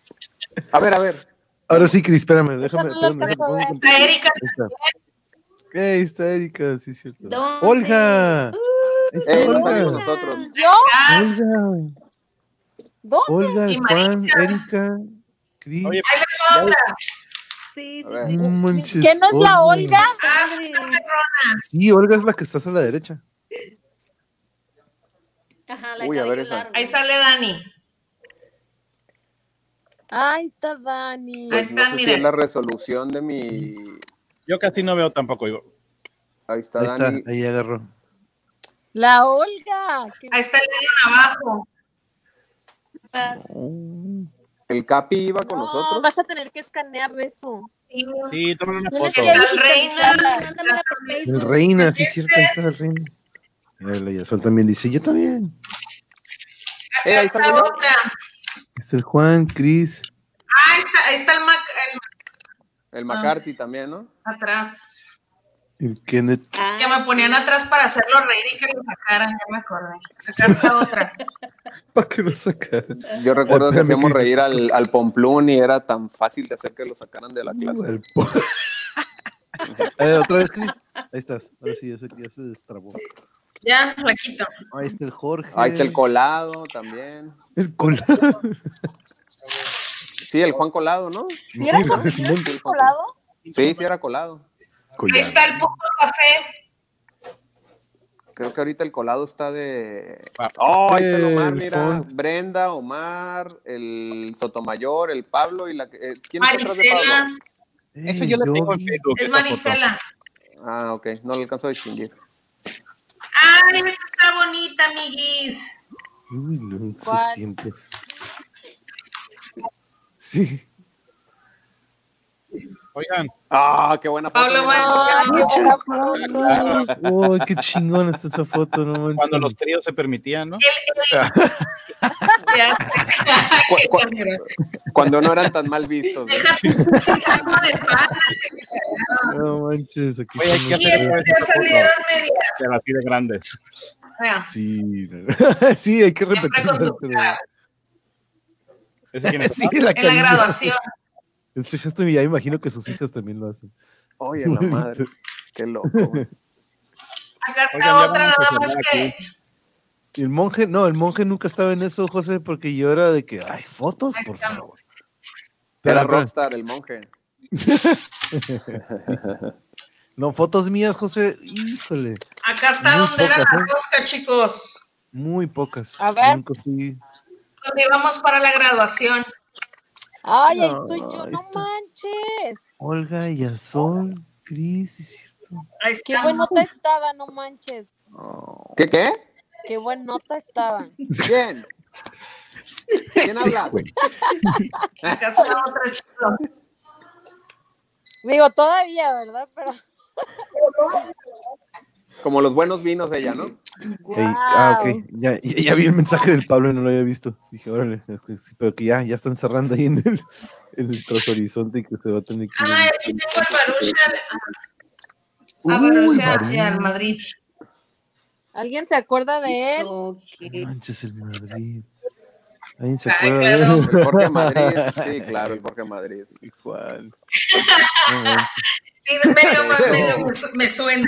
A ver, a ver. Ahora sí, Cris, espérame, déjame. espérame, déjame pongo- Está Erika. Ahí está. Ahí está Erika, sí, es cierto. ¿Dónde? Olga. Ahí está Eh, Olga. nosotros. yo. Olga. ¿dónde? Olga, Juan. Erika, Cris. Oye, Ahí les. Sí, sí, sí. No ¿Quién no es la Olga? Ah, sí, está Olga es la que estás a la derecha. Ajá, la Uy, a ver largo. Ahí sale Dani. Ahí está Dani. Ahí Pues no está, sé si miren. es la resolución de mi. yo casi no veo tampoco. Digo, Ahí está Ahí está, Dani. ahí agarró. La Olga. Ahí está el de abajo. Ah. El Capi iba con No, nosotros. vas a tener que escanear eso. Sí, sí, tomen una foto. Está el reina. El reina, sí, es cierto, ahí está el reina. Mira, la Yasol también dice, yo también. Eh, ahí yo. otra. Está el Juan, Cris. Ah, ahí está, ahí está el, Mac, el El McCarthy también, ¿no? atrás. El Kenneth. Ah, Que me ponían atrás para hacerlo reír y que lo sacaran, ya me acordé. Acá está otra. ¿Para qué lo sacaron? Yo recuerdo que hacíamos reír al, al Pomplún y era tan fácil de hacer que lo sacaran de la clase. El ver, otra vez, Cris. Ahí estás. Ahora sí, ya se, ya se destrabó. Ya, la quito. Ahí está el Jorge. Ahí está el colado también. El colado. Sí, el Juan Colado, ¿no? ¿Sí era Sí. Simón Colado? Sí, sí era colado. Ahí está el poco café. Creo que ahorita el colado está de. Ah. Oh, ahí está el Omar, El mira. Brenda, Omar, el Sotomayor, el Pablo y la. eh, ¿Quién está atrás de Pablo? Marisela. Eso yo le tengo en Facebook. Es esa foto. Marisela. Ah, ok, no lo alcanzo a distinguir. Ay, esa está bonita, amiguis. Uy, no, en esos ¿Cuál? tiempos. Sí. Oigan, Ah, qué buena foto. Pablo, claro. Uy, qué chingón está esa foto, no manches. cuando los tríos se permitían, ¿no? Ya Cu- cu- Cuando no eran tan mal vistos. ¿no? No manches, aquí Oye, hay que hacer- salieron medias. Así de grandes. Sí, sí, hay que Siempre con repetirlo. tu cara. ¿Ese quién es? Sí, la En la graduación. Ese gesto ya imagino que sus hijas también lo hacen. Oye, la madre. Qué loco. Acá está Oigan, otra, nada más que. el monje, no, el monje nunca estaba en eso, José, porque yo era de que, ay, fotos, por favor. Era Espera, espera. Rockstar, el monje. No, fotos mías, José, híjole, Acá está Muy donde era la ¿eh? rosca, chicos. muy pocas. A ver. Nunca fui- Donde para la graduación. Ay, ahí estoy yo, no está. manches. Olga, Yazol, Cris, es cierto. Qué está. buen nota estaba, no manches. ¿Qué, qué? Qué buen nota estaba. ¿Quién? ¿Quién Sí, habla? Digo, todavía, ¿verdad? Pero. Como los buenos vinos de ella, ¿no? Ah, ok. Ya, ya, ya vi el mensaje del Pablo y no lo había visto. Dije, órale, es que sí, pero que ya, ya están cerrando ahí en el, en el horizonte y que se va a tener que. Ay, aquí tengo el Barucha. A Uy, Barucha y Baruch. al Madrid. ¿Alguien se acuerda de él? Ok. Manches el Madrid. ¿Alguien se Ay, acuerda de él? El Jorge Madrid. Sí, claro, el Jorge Madrid. Igual. Sí, medio, medio me suena.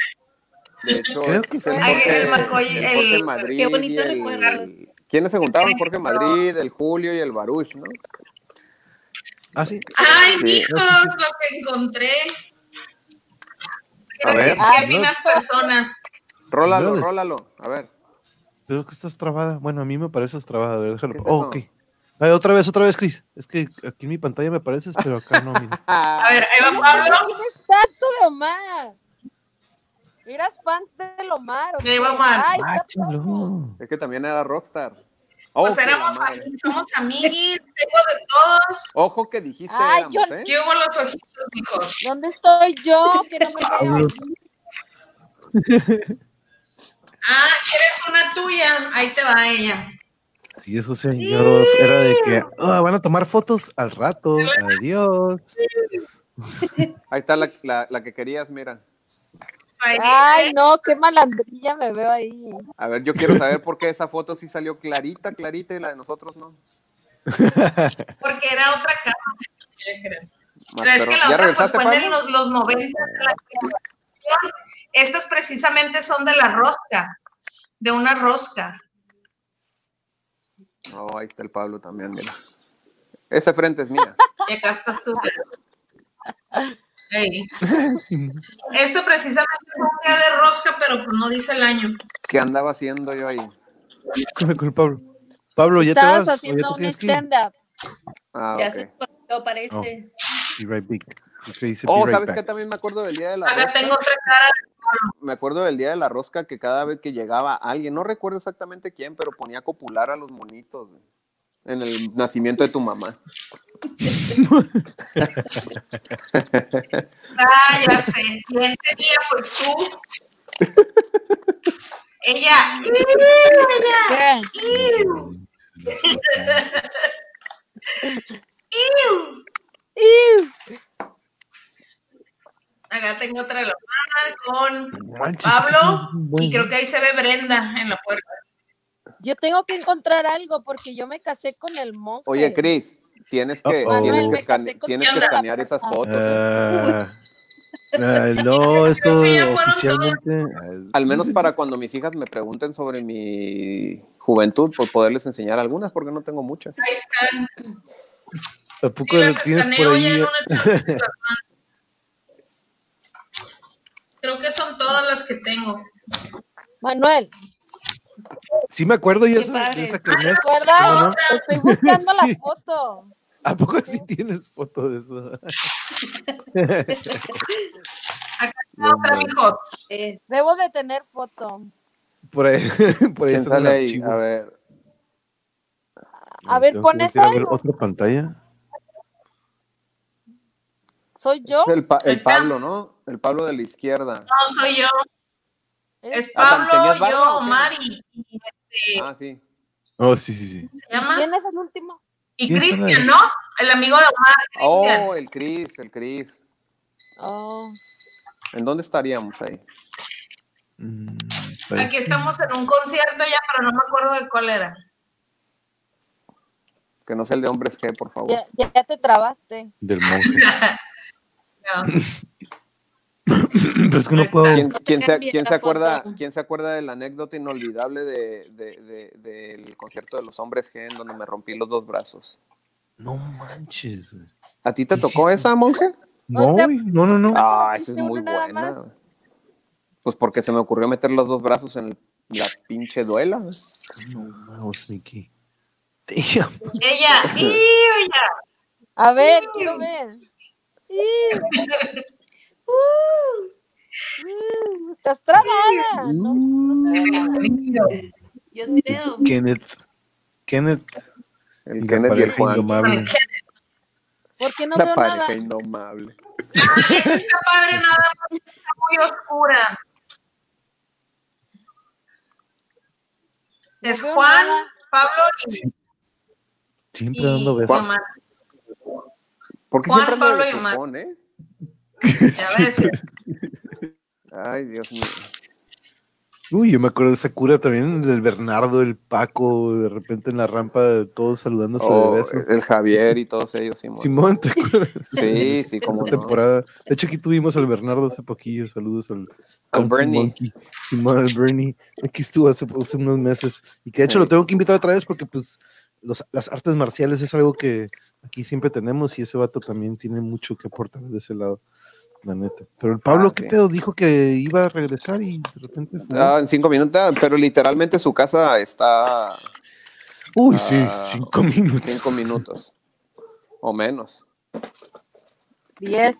De hecho, es que el. Ay, Jorge, el Macoy, el Jorge el- Madrid. Qué bonito recuerdo. ¿Quiénes se juntaron? Jorge Madrid, el Julio y el Baruch, ¿no? Ah, sí. Ay, Sí. mijos, lo que encontré. A ver. Qué finas personas. Rólalo, rólalo. A ver. Creo que estás trabada. Bueno, a mí me pareces trabada. A ver, déjalo. ¿Qué es Oh, ok. Ay, otra vez, otra vez, Cris. Es que aquí en mi pantalla me pareces, pero acá no, mira. A ver, ahí va Oye, Pablo. ¿Quién es tanto de Omar? ¿Eras fans o De qué? Omar. Ay, Máchalo. Es que también era Rockstar. Oh, Pues éramos madre. amigos, somos amiguis, tengo de todos. Ojo que dijiste Ay, éramos, yo- ¿eh? ¿Qué hubo los ojitos, mijos? ¿Dónde estoy yo? Que no me veo. Pablo. Ah, ¿quieres una tuya? Ahí te va ella. Sí, eso señor. Era de que "Ah, van a tomar fotos al rato. Adiós. Ahí está la, la, la que querías, mira. Ay, no, qué malandrilla me veo ahí. A ver, yo quiero saber por qué esa foto sí salió clarita, clarita y la de nosotros no. Porque era otra cámara. Más, Pero es que la ¿Ya otra pues, fue en los, los 90 de la generación. Estas precisamente son de la rosca, de una rosca. Oh, ahí está el Pablo también, mira. Ese frente es mía. Y acá estás tú. Ey. Sí. Este precisamente es un día de rosca, pero pues no dice el año. ¿Qué andaba haciendo yo ahí? Con Pablo. Pablo, ¿ya te Estabas vas? ¿O ya haciendo te un stand-up. Ah, Ya se conectó, parece. Oh. Be right back. Ok, dice Oh, be right ¿sabes back. qué? También me acuerdo del día de la Acá rosca. tengo otra cara. Me acuerdo del día de la rosca que cada vez que llegaba alguien, no recuerdo exactamente quién, pero ponía a copular a los monitos güey, en el nacimiento de tu mamá. Ah, ya sé. ¿Quién sería? Pues tú. Ella. ¿Qué? ¡Iu! Iu. Acá tengo otra de la con Manches, Pablo. Y creo que ahí se ve Brenda en la puerta. Yo tengo que encontrar algo porque yo me casé con el monje. Oye, Cris, tienes que, tienes que, escane- tienes que escanear esas fotos. Ah, ah, no, fueron oficialmente. Al menos para cuando mis hijas me pregunten sobre mi juventud, por poderles enseñar algunas, porque no tengo muchas. Ahí están. ¿A poco Sí, las tienes por ahí? Creo que son todas las que tengo. Manuel, Sí me acuerdo yo esa, de padre. esa ¿te kermés. acuerdas? ¿Cómo no? Estoy buscando Sí. la foto. ¿A poco sí tienes foto de eso? Acá está otra, mijo. Eh, Debo de tener foto. Por ahí, por ahí ¿Quién está el sale ahí? A ver. A ver, pon esa. a ver otra pantalla. ¿Soy yo? Es el, Pa- el Está. Pablo, ¿no? El Pablo de la izquierda. No, soy yo. ¿Eres- Es Ah, ¿tenías Pablo, barba yo? Omar y, y este, Ah, sí. Oh, sí, sí, sí. se llama. ¿Quién es el último? Y ¿Quién está Cristian? ¿no? El amigo de Omar. Oh, el Cris, el Cris. Oh, ¿En dónde estaríamos ahí? Mm, Aquí parece- estamos en un concierto ya, pero no me acuerdo de cuál era. Que no sea el de hombres G, por favor. ya, ya- ya te trabaste. Del monje. No. Pero es que no puedo. ¿Quién, No quién se, quién acuerda. ¿Quién se acuerda de la anécdota inolvidable de, de- de- del concierto de los hombres G en donde me rompí los dos brazos? No manches. güey. ¿A ti te ¿Qué tocó hiciste? esa, monje? No, O sea, no, no, no. Ah, esa es muy buena. más? Pues porque se me ocurrió meter los dos brazos en el- la pinche duela. No, mouse, Mickey. Ella, ella. A ver, quiero ver. Uh, uh, estás trabada. No, no se ve nada. yo sí veo. Kenneth. Kenneth. El Kenneth y el Juan. indomable. ¿Por qué no La veo pareja nada? indomable. Está padre, nada más. Está muy oscura. Es Juan. Pablo y. Siempre y dando besos. Omar. ¿Por qué Juan, siempre Pablo y Omar. sopón, eh? Ya ves. Ay, Dios mío. Uy, yo me acuerdo de esa cura también, del Bernardo, el Paco, de repente en la rampa, todos saludándose Oh, de beso. el Javier y todos ellos, Simón. Simón, ¿te acuerdas? Sí, sí, como Una no. temporada. De hecho, aquí tuvimos al Bernardo hace poquillo. Saludos al, Al Bernie. Monkey. Simón, al Bernie. Aquí estuvo hace, hace unos meses. Y que de hecho Sí. lo tengo que invitar otra vez porque, pues, los- las artes marciales es algo que aquí siempre tenemos y ese vato también tiene mucho que aportar de ese lado. La neta. Pero el Pablo, Ah, ¿qué sí. pedo? Dijo que iba a regresar y de repente. fue. Ah, en cinco minutos, pero literalmente su casa está Uy, sí, ah, cinco minutos. cinco minutos o menos. Diez.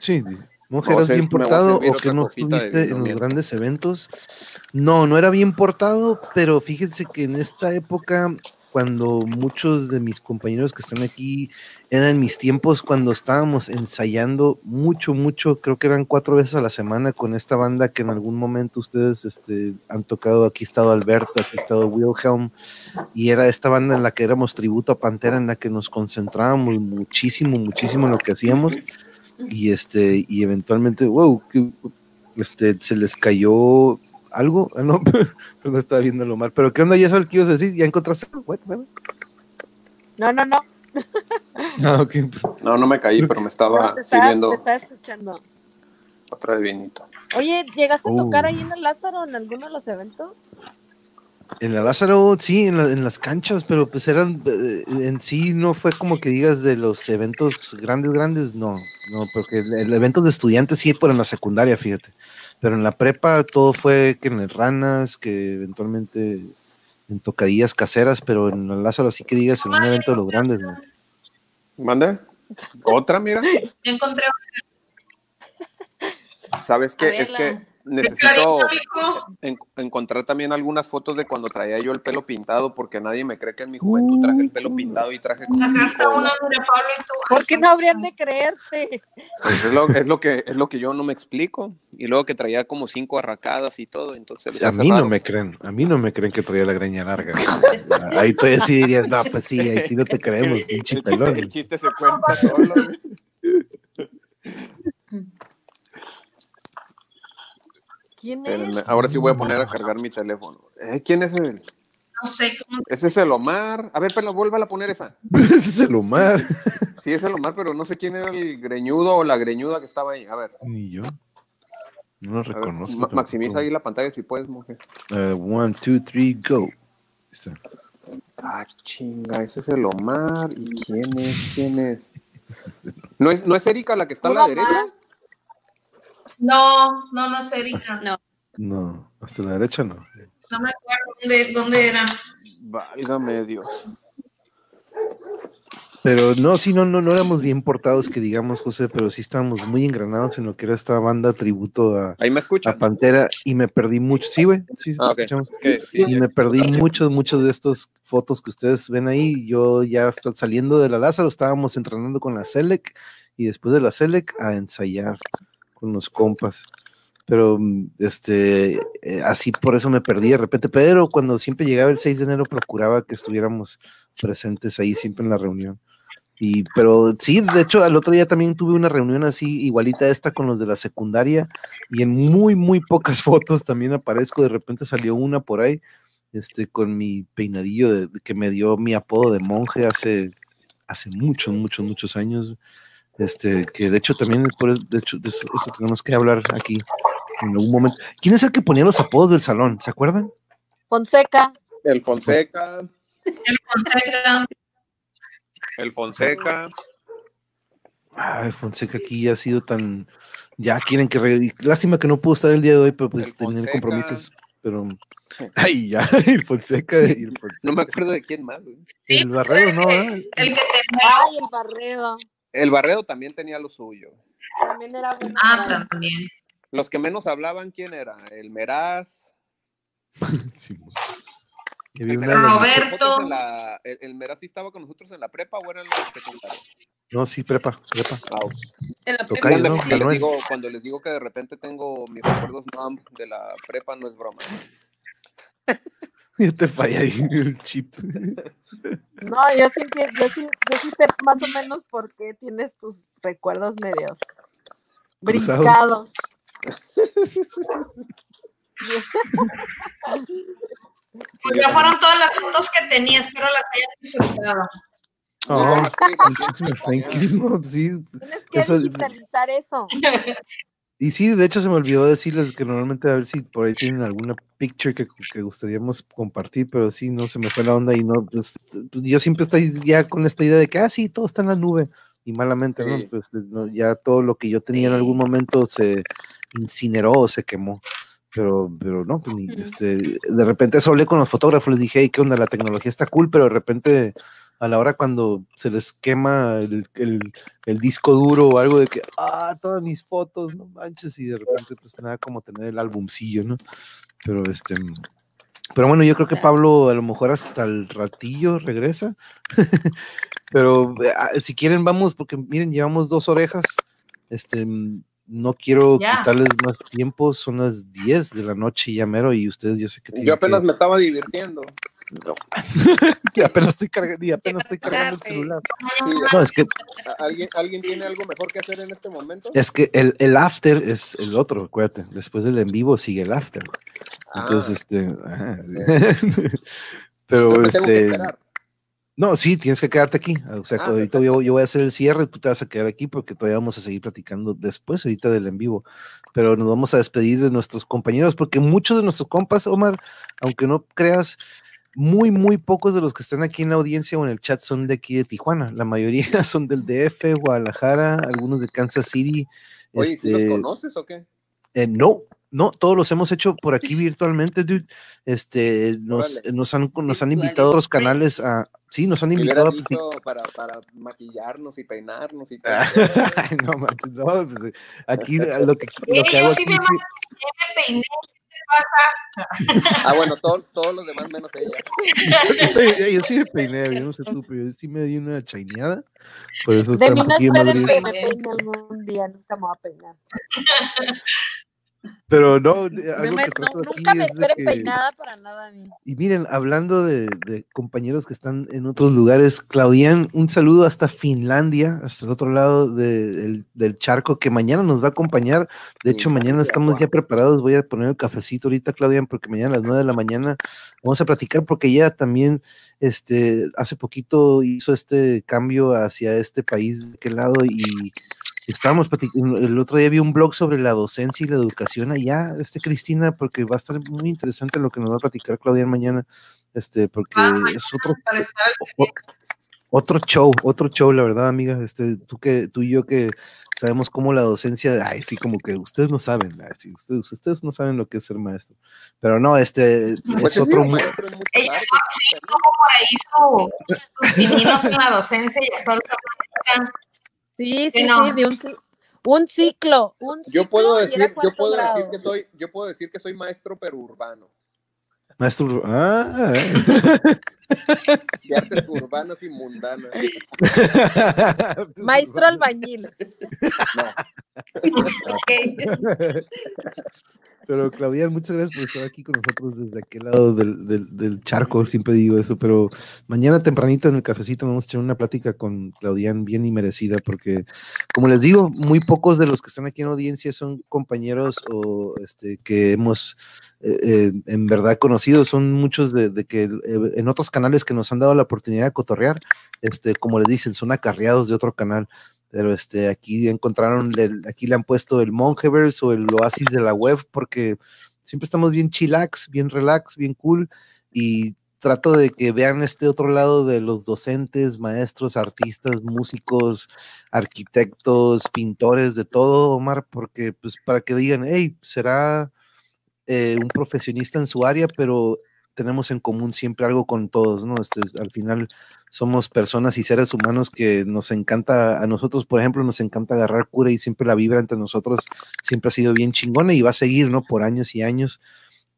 Sí, No ¿eras bien portado o que no estuviste en los grandes eventos? No, no era bien portado, pero fíjense que en esta época, cuando muchos de mis compañeros que están aquí eran mis tiempos cuando estábamos ensayando mucho, mucho, creo que eran cuatro veces a la semana con esta banda que en algún momento ustedes este, han tocado. Aquí ha estado Alberto, aquí ha estado Wilhelm, y era esta banda en la que éramos tributo a Pantera, en la que nos concentrábamos muchísimo, muchísimo en lo que hacíamos y este y eventualmente wow este se les cayó algo ah, no pero no estaba viéndolo mal pero qué onda ya sabes qué ibas a decir ya encontraste algo? What? What? No, no, no. ah No, no me caí, pero me estaba te, estaba, sirviendo te estaba escuchando. otra vez vinito. Oye, ¿llegaste a tocar Oh. ahí en el Lázaro en alguno de los eventos? en la Lázaro sí en, la- en las canchas pero pues eran eh, en sí no fue como que digas de los eventos grandes grandes no no porque el, el evento de estudiantes sí pero en la secundaria fíjate pero en la prepa todo fue que en el ranas que eventualmente en tocadillas caseras pero en la Lázaro sí que digas en un evento de los grandes no. ¿Mande? ¿Otra, mira? Ya encontré ¿Sabes qué? Es que. Necesito en- encontrar también algunas fotos de cuando traía yo el pelo pintado, porque nadie me cree que en mi juventud traje el pelo pintado y traje como Acá está una, mira, Pablo y tú. ¿Por qué no habrían de creerte? Pues es, lo, es, lo que, es lo que yo no me explico. Y luego que traía como cinco arracadas y todo, entonces se a mí no me creen a mí no me creen que traía la greña larga ahí tú sí dirías no pues sí ahí sí no te creemos El pinche chiste, pelón el chiste se cuenta solo. güey. ¿Quién es? Ahora sí voy a poner a cargar mi teléfono. Eh, ¿Quién es el? No sé cómo. Ese es el Omar. A ver, pero vuelva a poner esa. ese es el Omar Sí, es el Omar, pero no sé quién era el greñudo o la greñuda que estaba ahí. A ver, Ni yo. No lo ver, reconozco. maximiza ahí la pantalla si puedes, mujer. Eh, one, two, three, go. Está. Ah, chinga, ese es el Omar. ¿Y quién es? ¿Quién es? ¿No es, ¿no es Erika la que está a la derecha? No, no, no es Erika. No. No, hasta la derecha no. No me acuerdo dónde, dónde era. Válgame Dios. Pero no, sí, no, no, no éramos bien portados, que digamos, José, pero sí estábamos muy engranados en lo que era esta banda tributo a, Ahí me a. Pantera y me perdí mucho. Sí, güey, sí, Ah, escuchamos. Es que sí. Y me perdí muchos, muchos de estas fotos que ustedes ven ahí. Yo ya hasta saliendo de la Lázaro estábamos entrenando con la Selec y después de la Selec a ensayar con los compas. Pero este, eh, así por eso me perdí de repente. Pero cuando siempre llegaba el 6 de enero procuraba que estuviéramos presentes ahí siempre en la reunión. Y, pero sí, de hecho, al otro día también tuve una reunión así, igualita a esta con los de la secundaria, y en muy, muy pocas fotos también aparezco. De repente salió una por ahí, este, con mi peinadillo de que me dio mi apodo de monje hace, hace muchos, muchos, muchos años. Este, que de hecho también, por eso- de hecho, de eso, eso tenemos que hablar aquí en algún momento. ¿Quién es el que ponía los apodos del salón? ¿Se acuerdan? Fonseca. El Fonseca, El Fonseca. el Fonseca. Ay, Fonseca aquí ya ha sido tan. Ya quieren que. re- Lástima que no pudo estar el día de hoy, pero pues El tener compromisos. Pero. Ay, ya, el Fonseca y el Fonseca. No me acuerdo de quién más. güey. Sí, el Barredo, ¿no? ¿verdad? El que tenía. Ay, el barredo. El Barredo también tenía lo suyo. También era bueno. Ah, también. Los que menos hablaban, ¿quién era? El Meraz. Sí, Roberto. la- el, el Meraz sí estaba con nosotros en la prepa o era en la secundaria. No, sí, prepa, prepa. Ah. En la prepa. ¿no? Cuando, les digo, cuando les digo que de repente tengo mis recuerdos de la prepa, no es broma. Ya te falla ahí el chip. No, yo sí, yo sí, yo sí sé más o menos por qué tienes tus recuerdos medios Cruzados. brincados. Pues ya fueron todas las fotos que tenía. Espero las hayan disfrutado. Oh, thank yous, ¿no? Sí, Tienes que Eso- digitalizar eso. Y sí, de hecho se me olvidó decirles que normalmente a ver si por ahí tienen alguna picture que, que gustaríamos compartir, pero sí, no se me fue la onda y no, pues, pues, yo siempre estoy ya con esta idea de que, ah, sí, todo está en la nube y malamente, Sí. ¿no? Pues no, ya todo lo que yo tenía en algún momento se incineró o se quemó. Pero, pero no, pues, ni, este, de repente eso hablé con los fotógrafos, les dije, hey, ¿qué onda? La tecnología está cool, pero de repente a la hora cuando se les quema el, el- el disco duro o algo de que, ah, todas mis fotos, no manches, y de repente pues nada como tener el álbumcillo, ¿no? Pero este, pero bueno, yo creo que Pablo a lo mejor hasta el ratillo regresa, pero ah, si quieren vamos, porque miren, llevamos dos orejas, este, no quiero Ya. quitarles más tiempo, son las 10 de la noche ya mero y ustedes yo sé que tienen Yo apenas que- me estaba divirtiendo. no. y apenas estoy cargando, y apenas estoy cargando el celular. Sí, No, es que ¿a- ¿alguien, ¿Alguien tiene algo mejor que hacer en este momento? Es que el, el after es el otro, acuérdate. Después del en vivo sigue el after. Ah, Entonces, este. ajá. entonces Pero que este. No, sí, tienes que quedarte aquí. O sea, Ah, ahorita yo, yo voy a hacer el cierre, tú te vas a quedar aquí porque todavía vamos a seguir platicando después, ahorita del en vivo. Pero nos vamos a despedir de nuestros compañeros porque muchos de nuestros compas, Omar, aunque no creas, muy, muy pocos de los que están aquí en la audiencia o en el chat son de aquí de Tijuana. La mayoría son del DF, Guadalajara, algunos de Kansas City. Oye, ¿sí los este, conoces o qué? eh, no, no, todos los hemos hecho por aquí virtualmente, dude. Este, nos, han, nos han invitado a otros canales a, sí, nos han invitado a para, para maquillarnos y peinarnos y todo. Ay, no, manches, no, pues, eh, aquí lo que, lo que yo hago sí aquí me peiné. ¿Qué te pasa? Ah, bueno, todo- todos los demás menos ella. Yo- sí me peiné, yo no sé tú, pero yo sí me di una chaineada. Por eso De mí no esperen que me peine algún día, nunca me voy a peinar. Pero no, algo me- que trato no, aquí nunca me es de que- peinada para nada. Y miren, hablando de, de compañeros que están en otros lugares, Claudian, un saludo hasta Finlandia, hasta el otro lado de- del- del charco, que mañana nos va a acompañar. De hecho, mañana estamos ya preparados. Voy a poner el cafecito ahorita, Claudian, porque mañana a las 9 de la mañana vamos a platicar, porque ella también este, hace poquito hizo este cambio hacia este país, de qué lado, y estábamos platicando, el otro día vi un blog sobre la docencia y la educación allá, este Cristina, porque va a estar muy interesante lo que nos va a platicar Claudia mañana, este, porque Ah, es otro, o- otro show, otro show, la verdad, amiga, este, tú que, tú y yo que sabemos cómo la docencia, ay, sí, como que ustedes no saben, ay, sí, ustedes, ustedes no saben lo que es ser maestro, pero no, este, Pues es otro, artes, sí, como por ahí su, sus en la docencia y solo Sí, Sí, sí, no. sí, de un, un ciclo, un ciclo. Yo puedo decir, yo puedo decir que soy, yo puedo decir que soy maestro pero urbano, maestro, ah, de artes urbanas y mundanas. Maestro albañil. Ok. Pero Claudian, muchas gracias por estar aquí con nosotros desde aquel lado del, del- del charco, siempre digo eso, pero mañana tempranito en el cafecito vamos a echar una plática con Claudian bien y merecida, porque como les digo, muy pocos de los que están aquí en audiencia son compañeros o este, que hemos eh, eh, en verdad conocido, son muchos de, de que eh, en otros canales que nos han dado la oportunidad de cotorrear, este, como les dicen, son acarreados de otro canal. Pero este, aquí encontraron, el- aquí le han puesto el Mongeverse o el oasis de la web, porque siempre estamos bien chillax, bien relax, bien cool, y trato de que vean este otro lado de los docentes, maestros, artistas, músicos, arquitectos, pintores, de todo, Omar, porque pues para que digan, hey, será eh, un profesionista en su área, pero tenemos en común siempre algo con todos, ¿no? Este, es- al final somos personas y seres humanos que nos encanta, a nosotros, por ejemplo, nos encanta agarrar cura y siempre la vibra entre nosotros siempre ha sido bien chingona y va a seguir, ¿no? Por años y años.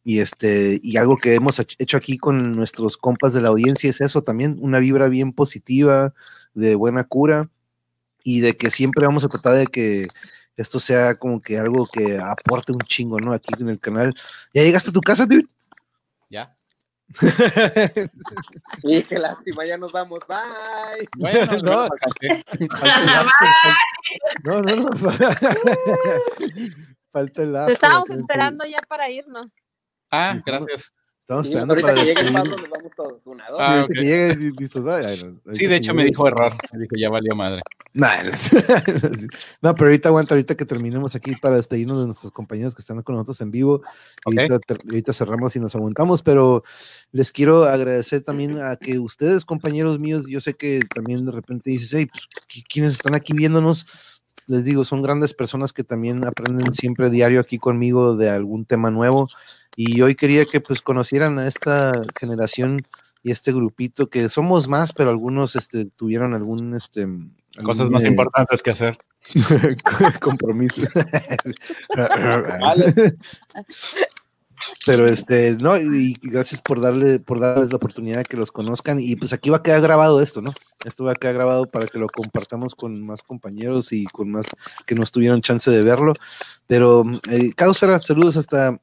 Y este, y algo que hemos hech- hecho aquí con nuestros compas de la audiencia es eso también, una vibra bien positiva, de buena cura, y de que siempre vamos a tratar de que esto sea como que algo que aporte un chingo, ¿no? Aquí en el canal. ¿Ya llegaste a tu casa, dude? Ya. Y qué lástima, ya nos vamos, bye. Bueno, No. no. No, no. Falta el Te after, estábamos acá, esperando ya para irnos. Ah, Sí, gracias. Estamos esperando para que llegue el. Pablo, nos vamos todos. Una, dos. Ah, Sí, de hecho me dijo error. Me dijo, ya valió madre. Nah, no, pero ahorita aguanta, ahorita que terminemos aquí para despedirnos de nuestros compañeros que están con nosotros en vivo. Ahorita, cerramos y nos aguantamos, pero les quiero agradecer también a que ustedes, compañeros míos, yo sé que también de repente dices, hey, pues, ¿qui- ¿quiénes están aquí viéndonos? Les digo, son grandes personas que también aprenden siempre diario aquí conmigo de algún tema nuevo. Y hoy quería que pues conocieran a esta generación y este grupito que somos más, pero algunos este, tuvieron algún este Cosas más eh, importantes que hacer. compromiso. Pero este, no, y gracias por darle, por darles la oportunidad de que los conozcan. Y pues aquí va a quedar grabado esto, ¿no? Esto va a quedar grabado para que lo compartamos con más compañeros y con más que nos tuvieron chance de verlo. Pero, eh, Causfera, saludos hasta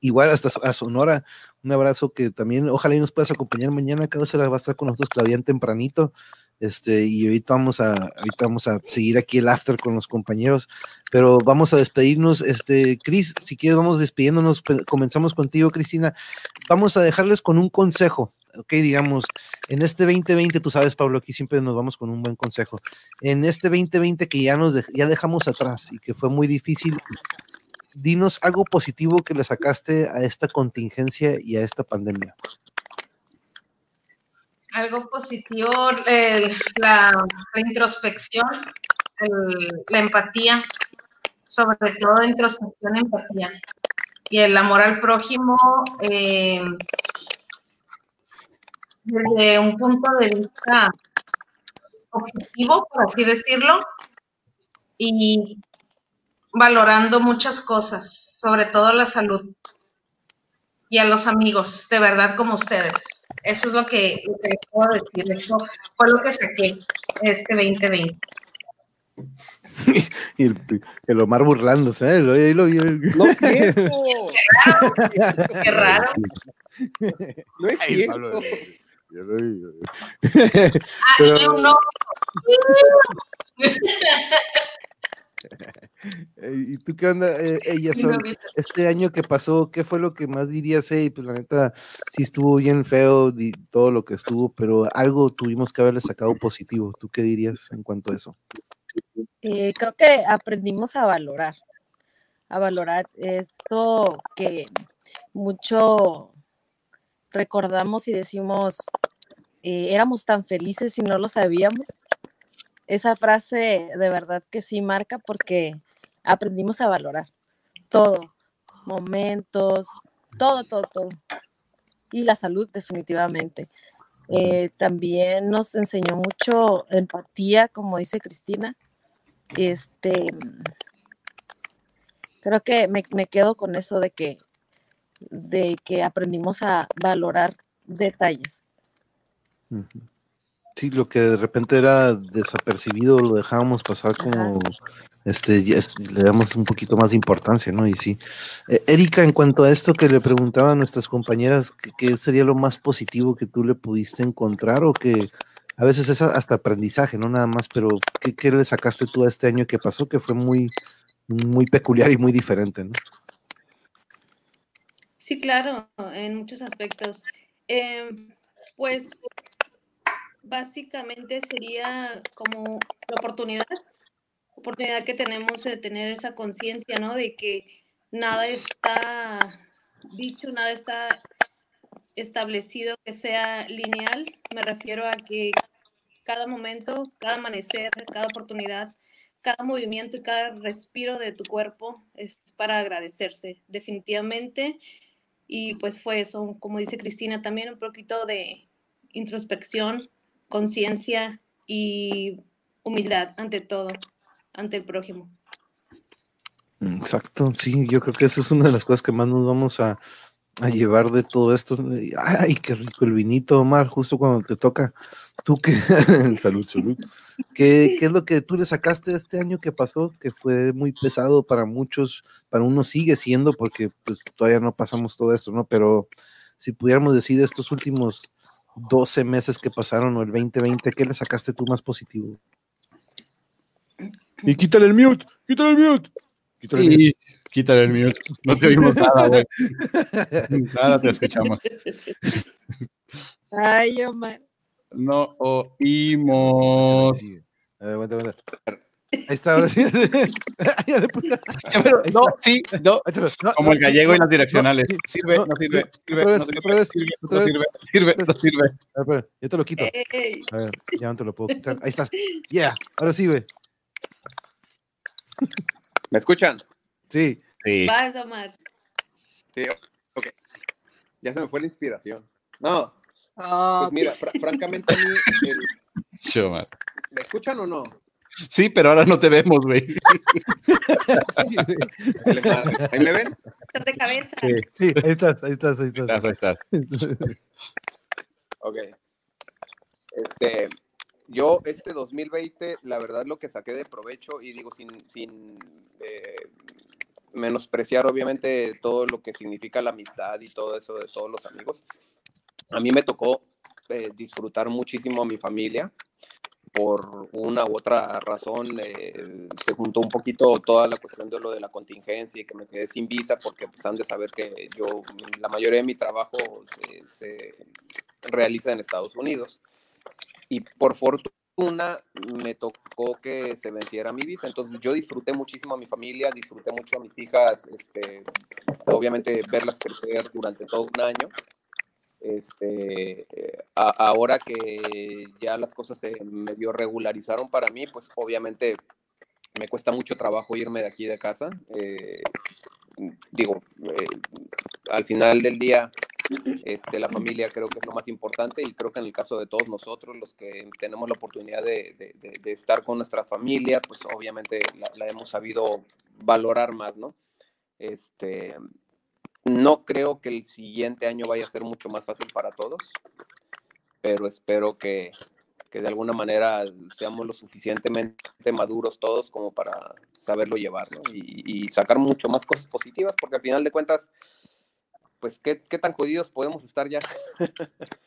igual hasta a Sonora. Un abrazo que también, ojalá y nos puedas acompañar mañana. Causfera va a estar con nosotros Claudian tempranito. Este, y ahorita vamos a, a seguir aquí el after con los compañeros, pero vamos a despedirnos. Este, Cris, si quieres, vamos despidiéndonos. Comenzamos contigo, Cristina. Vamos a dejarles con un consejo. Ok, digamos, en este 2020, tú sabes, Pablo, aquí siempre nos vamos con un buen consejo. En este 2020 que ya nos ya dejamos atrás y que fue muy difícil, dinos algo positivo que le sacaste a esta contingencia y a esta pandemia. Algo positivo, la, la introspección, el- la empatía, sobre todo introspección, empatía. Y el amor al prójimo eh, desde un punto de vista objetivo, por así decirlo, y valorando muchas cosas, sobre todo la salud y a los amigos, de verdad como ustedes. Eso es lo que, lo que les puedo decir. Eso fue lo que saqué este 2020. Y el, el Omar burlándose, ¿eh? Lo- ahí lo vi. No es cierto. Qué raro. No es Ay, cierto. Pablo, yo lo vi. Ay, Pero- uno, Eh, ¿Y tú qué onda, eh, ella Sí, Sol? lo vi. Este año que pasó, ¿qué fue lo que más dirías? Hey, pues la neta, sí estuvo bien feo di- todo lo que estuvo, pero algo tuvimos que haberle sacado positivo. ¿Tú qué dirías en cuanto a eso? Eh, creo que aprendimos a valorar, a valorar esto que mucho recordamos y decimos, eh, éramos tan felices y no lo sabíamos. Esa frase de verdad que sí marca porque aprendimos a valorar todo, momentos, todo, todo, todo. Y la salud definitivamente. Eh, también nos enseñó mucho empatía, como dice Cristina. Este, creo que me, me quedo con eso de que, de que aprendimos a valorar detalles. Sí, lo que de repente era desapercibido lo dejábamos pasar como este le damos un poquito más de importancia, ¿no? Y sí. Eh, Erika, en cuanto a esto que le preguntaba a nuestras compañeras, ¿qué, sería lo más positivo que tú le pudiste encontrar o que a veces es hasta aprendizaje, no nada más, pero ¿qué, qué le sacaste tú a este año que pasó que fue muy, muy peculiar y muy diferente, ¿no? Sí, claro, en muchos aspectos. Em, pues básicamente sería como la oportunidad, oportunidad que tenemos de tener esa conciencia, ¿no? De que nada está dicho, nada está establecido que sea lineal. Me refiero a que cada momento, cada amanecer, cada oportunidad, cada movimiento y cada respiro de tu cuerpo es para agradecerse, definitivamente. Y pues fue eso, como dice Cristina, también un poquito de introspección, conciencia y humildad ante todo, ante el prójimo. Exacto, sí, yo creo que esa es una de las cosas que más nos vamos a, a llevar de todo esto. Ay, qué rico el vinito, Omar, justo cuando te toca. Tú que, salud, salud. ¿Qué, ¿Qué, es lo que tú le sacaste este año que pasó? Que fue muy pesado para muchos, para uno sigue siendo, porque pues todavía no pasamos todo esto, ¿no? Pero si pudiéramos decir estos últimos 12 meses que pasaron o el 2020, ¿qué le sacaste tú más positivo? Y quítale el mute, quítale el mute. Quítale el mute. Quítale el mute. No te oímos nada, güey. Nada te escuchamos. Ay, Omar. No oímos. A ver, aguanta, aguanta. Ahí está, ahora sí. no, sí, no. Como el gallego y las direccionales. Sirve, no sirve, sirve, no sirve, sirve, no sirve. A ver, yo te lo quito. A ver, ya no te lo puedo quitar. Ahí estás. Yeah, ahora sí, güey. ¿Me escuchan? Sí. Sí. Vas, Omar. Sí, ok. Ya se me fue la inspiración. No. Oh, Pues mira, fr francamente a mí. ¿Me escuchan o no? Sí, pero ahora no te vemos, güey. ¿Ahí me ven? Estás de cabeza. Sí, sí, ahí estás, ahí estás, ahí estás. Ahí estás. Ok. Este, yo este 2020, la verdad lo que saqué de provecho, y digo sin, sin eh, menospreciar obviamente todo lo que significa la amistad y todo eso de todos los amigos, a mí me tocó eh, disfrutar muchísimo a mi familia. Por una u otra razón, eh, se juntó un poquito toda la cuestión de lo de la contingencia y que me quedé sin visa, porque pues, han de saber que yo, la mayoría de mi trabajo se, se realiza en Estados Unidos y por fortuna me tocó que se venciera mi visa. Entonces yo disfruté muchísimo a mi familia, disfruté mucho a mis hijas, este, obviamente verlas crecer durante todo un año. Este, a, ahora que ya las cosas se medio regularizaron para mí, pues obviamente me cuesta mucho trabajo irme de aquí de casa. Eh, digo, eh, al final del día este, la familia creo que es lo más importante y creo que en el caso de todos nosotros, los que tenemos la oportunidad de estar con nuestra familia, pues obviamente la, la, hemos sabido valorar más, ¿no? Este, no creo que el siguiente año vaya a ser mucho más fácil para todos, pero espero que, que de alguna manera seamos lo suficientemente maduros todos como para saberlo llevar, ¿no? Y, y sacar mucho más cosas positivas, porque al final de cuentas, pues qué, qué tan jodidos podemos estar ya.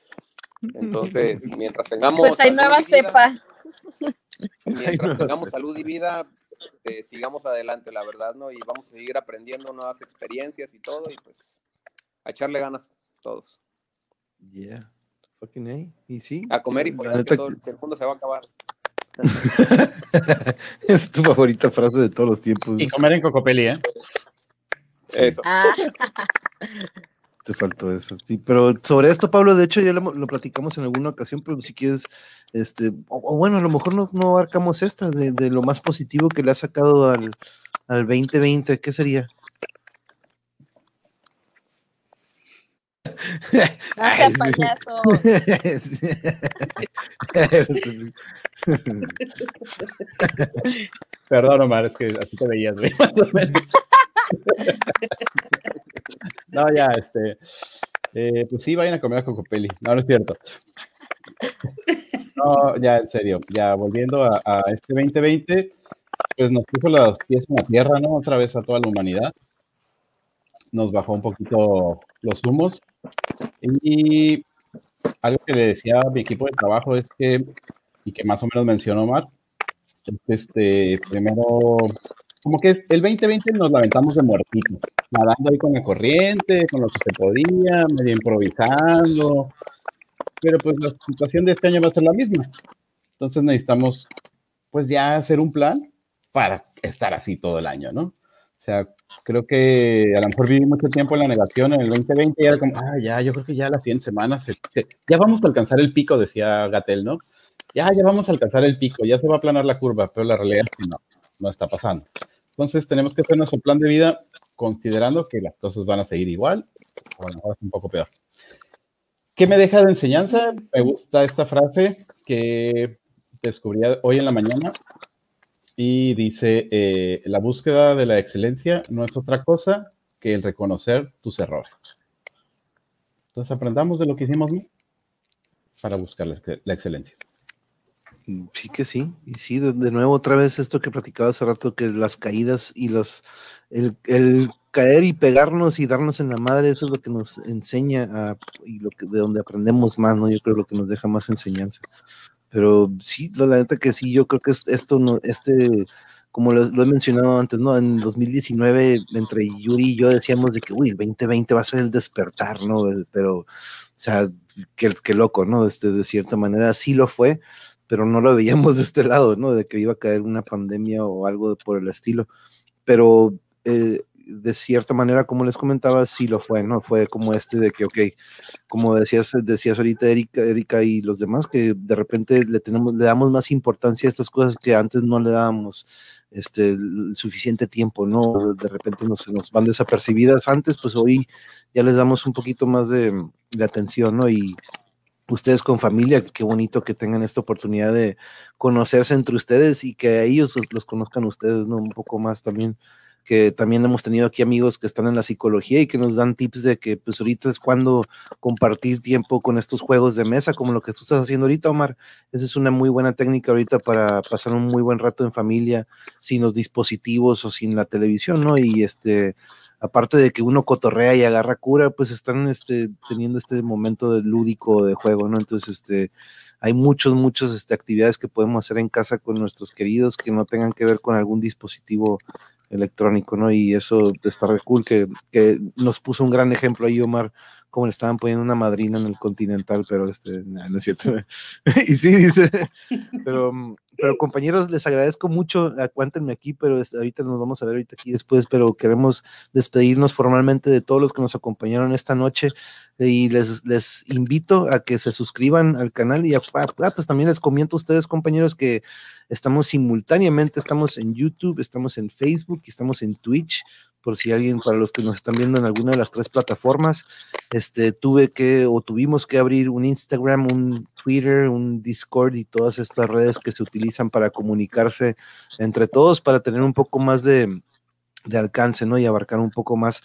Entonces, mientras tengamos. Pues hay nueva cepa. Mientras tengamos salud y vida, este, sigamos adelante, la verdad, ¿no? Y vamos a seguir aprendiendo nuevas experiencias y todo, y pues a echarle ganas todos. Yeah. Fucking A. Y sí. A comer y follar, que, todo, que el mundo se va a acabar. es tu favorita frase de todos los tiempos. Y comer en Cocopeli, ¿eh? Eso. Ah, Te faltó eso, sí. Pero sobre esto, Pablo, de hecho ya lo, lo platicamos en alguna ocasión, pero si quieres, este, o, o bueno, a lo mejor no, no abarcamos esta, de, de lo más positivo que le ha sacado al, al 2020, ¿qué sería? no sea payaso. Perdón, Omar, es que así te veías, güey. no, ya, este. eh, pues sí, vayan a comer a Cocopeli. No, no es cierto. No, ya, en serio. Ya volviendo a, este 2020, pues nos puso los pies en la tierra, ¿no? Otra vez a toda la humanidad. Nos bajó un poquito los humos. Y algo que le decía a mi equipo de trabajo es que, y que más o menos mencionó es este, primero, como que el 2020 nos lamentamos de muertitos, nadando ahí con la corriente, con lo que se podía, medio improvisando, pero pues la situación de este año va a ser la misma. Entonces necesitamos, pues ya hacer un plan para estar así todo el año, ¿no? O sea, creo que a lo mejor viví mucho tiempo en la negación en el 2020 y era como, ah, ya, yo creo que ya la siguiente semana, se- se- ya vamos a alcanzar el pico, decía Gatel, ¿no? Ya, ya vamos a alcanzar el pico, ya se va a aplanar la curva, pero la realidad es que no, no está pasando. Entonces tenemos que hacer nuestro plan de vida considerando que las cosas van a seguir igual, o a lo mejor es un poco peor. ¿Qué me deja de enseñanza? Me gusta esta frase que descubrí hoy en la mañana y dice, eh, la búsqueda de la excelencia no es otra cosa que el reconocer tus errores. Entonces aprendamos de lo que hicimos para buscar la, la excelencia. Sí que sí, y sí, de, de nuevo otra vez esto que platicaba hace rato, que las caídas y los, el, el caer y pegarnos y darnos en la madre, eso es lo que nos enseña a, y lo que, de donde aprendemos más, ¿no? Yo creo lo que nos deja más enseñanza. Pero sí, la neta que sí, yo creo que es- esto, no, este, como lo, lo he mencionado antes, ¿no? En 2019, entre Yuri y yo decíamos de que, uy, el 2020 va a ser el despertar, ¿no? Pero, o sea, qué, qué loco, ¿no? Este, de cierta manera sí lo fue, pero no lo veíamos de este lado, ¿no? De que iba a caer una pandemia o algo por el estilo. Pero eh, de cierta manera, como les comentaba, sí lo fue, ¿no? Fue como este de que, ok, como decías, decías ahorita Erika, Erika y los demás, que de repente le tenemos, le damos más importancia a estas cosas que antes no le dábamos este el suficiente tiempo, ¿no? De repente nos, nos van desapercibidas antes, pues hoy ya les damos un poquito más de, de atención, ¿no? Y ustedes con familia, qué bonito que tengan esta oportunidad de conocerse entre ustedes y que ellos los, los conozcan ustedes, ¿no? Un poco más también que también hemos tenido aquí amigos que están en la psicología y que nos dan tips de que pues ahorita es cuando compartir tiempo con estos juegos de mesa, como lo que tú estás haciendo ahorita, Omar. Esa es una muy buena técnica ahorita para pasar un muy buen rato en familia, sin los dispositivos o sin la televisión, ¿no? Y este, aparte de que uno cotorrea y agarra cura, pues están este, teniendo este momento de lúdico de juego, ¿no? Entonces, este, hay muchos, muchas este, actividades que podemos hacer en casa con nuestros queridos que no tengan que ver con algún dispositivo electrónico, ¿no? Y eso está re cool, que, que nos puso un gran ejemplo ahí, Omar, como le estaban poniendo una madrina en el Continental, pero este, nah, no es cierto. y sí, dice, pero, pero compañeros, les agradezco mucho, aguántenme aquí, pero este, ahorita nos vamos a ver ahorita aquí después, pero queremos despedirnos formalmente de todos los que nos acompañaron esta noche y les, invito a que se suscriban al canal y a, ah, pues también les comento a ustedes, compañeros, que estamos simultáneamente, estamos en YouTube, estamos en Facebook y estamos en Twitch por si alguien, para los que nos están viendo en alguna de las tres plataformas, este, tuve que o tuvimos que abrir un Instagram, un Twitter, un Discord y todas estas redes que se utilizan para comunicarse entre todos, para tener un poco más de, de alcance, ¿no? Y abarcar un poco más.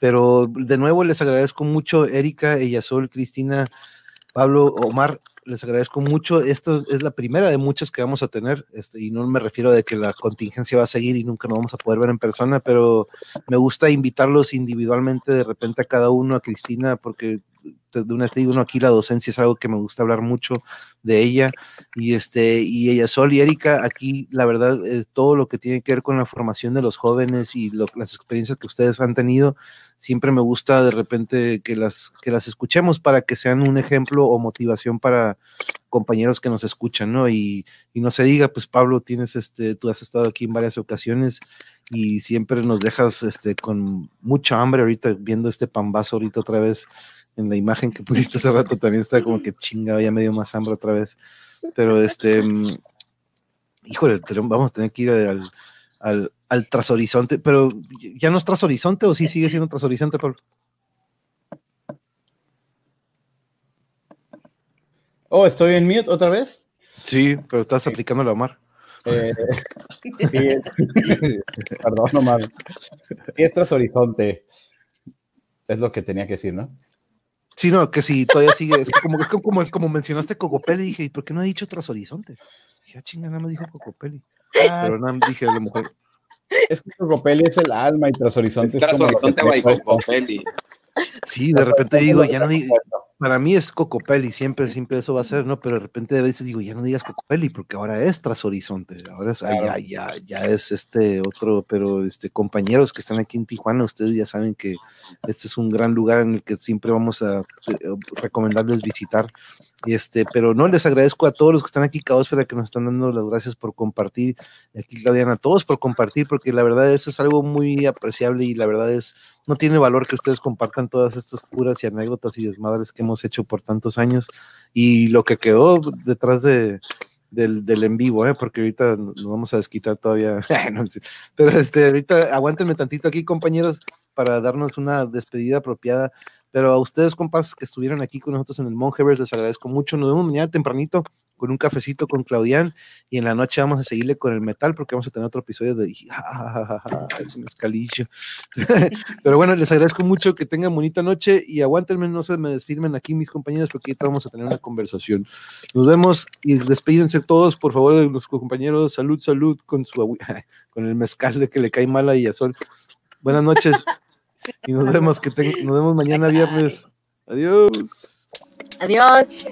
Pero de nuevo les agradezco mucho, Erika, Ellasol, Cristina, Pablo, Omar, les agradezco mucho. Esta es la primera de muchas que vamos a tener, este, y no me refiero de que la contingencia va a seguir y nunca nos vamos a poder ver en persona, pero me gusta invitarlos individualmente de repente a cada uno, a Cristina, porque de una vez te digo, no, aquí la docencia es algo que me gusta hablar mucho de ella, y este, y ella Sol y Erika, aquí la verdad, eh, todo lo que tiene que ver con la formación de los jóvenes y las experiencias que ustedes han tenido, siempre me gusta de repente que las, que las escuchemos para que sean un ejemplo o motivación para compañeros que nos escuchan, ¿no? Y, no se diga, pues Pablo, tienes este, tú has estado aquí en varias ocasiones y siempre nos dejas este, con mucha hambre ahorita viendo este pambazo ahorita otra vez en la imagen que pusiste hace rato también está como que chingado, ya me dio más hambre otra vez. Pero este, mm, híjole, vamos a tener que ir al, al, al trashorizonte, pero ya no es trashorizonte o sí sigue siendo trashorizonte, Pablo. Oh, ¿estoy en mute otra vez? Sí, pero estás aplicando la Omar. Eh, perdón, Omar. Sí, es trashorizonte. Es lo que tenía que decir, ¿no? Sí, no, que si todavía sigue, es como, es como, es como mencionaste Cocopelli, dije, ¿y por qué no ha dicho Trashorizonte? Dije, ah, chinga, nada me dijo Cocopelli. Ah. Pero nada, dije a la mujer. Es que Cocopelli es el alma y Trashorizonte es, es Trashorizonte, güey, Cocopelli. Sí, de repente digo, ya no digo, para mí es Cocopelli, siempre, siempre eso va a ser, ¿no? Pero de repente a veces digo, ya no digas Cocopelli, porque ahora es Tras Horizonte, ahora es, ya, ya, ya es este otro, pero este, compañeros que están aquí en Tijuana, ustedes ya saben que este es un gran lugar en el que siempre vamos a eh, recomendarles visitar. Este, pero no, les agradezco a todos los que están aquí, Caosfera, que nos están dando las gracias por compartir, aquí Claudiana, a todos por compartir, porque la verdad eso es algo muy apreciable y la verdad es, no tiene valor que ustedes compartan todas estas curas y anécdotas y desmadres que hemos hecho por tantos años y lo que quedó detrás de, del, del, en vivo, ¿eh? porque ahorita nos vamos a desquitar todavía. pero este, ahorita aguántenme tantito aquí, compañeros, para darnos una despedida apropiada. Pero a ustedes, compas, que estuvieron aquí con nosotros en el Monjevers, les agradezco mucho. Nos vemos mañana tempranito con un cafecito con Claudian y en la noche vamos a seguirle con el metal porque vamos a tener otro episodio de ese mezcalillo. Pero bueno, les agradezco mucho que tengan bonita noche y aguántenme, no se me desfirmen aquí mis compañeros porque ahorita vamos a tener una conversación. Nos vemos y despídense todos, por favor, de los compañeros. Salud, salud con su con el mezcal de que le cae mala y a sol. Buenas noches y nos vemos que nos vemos mañana viernes. Adiós. Adiós.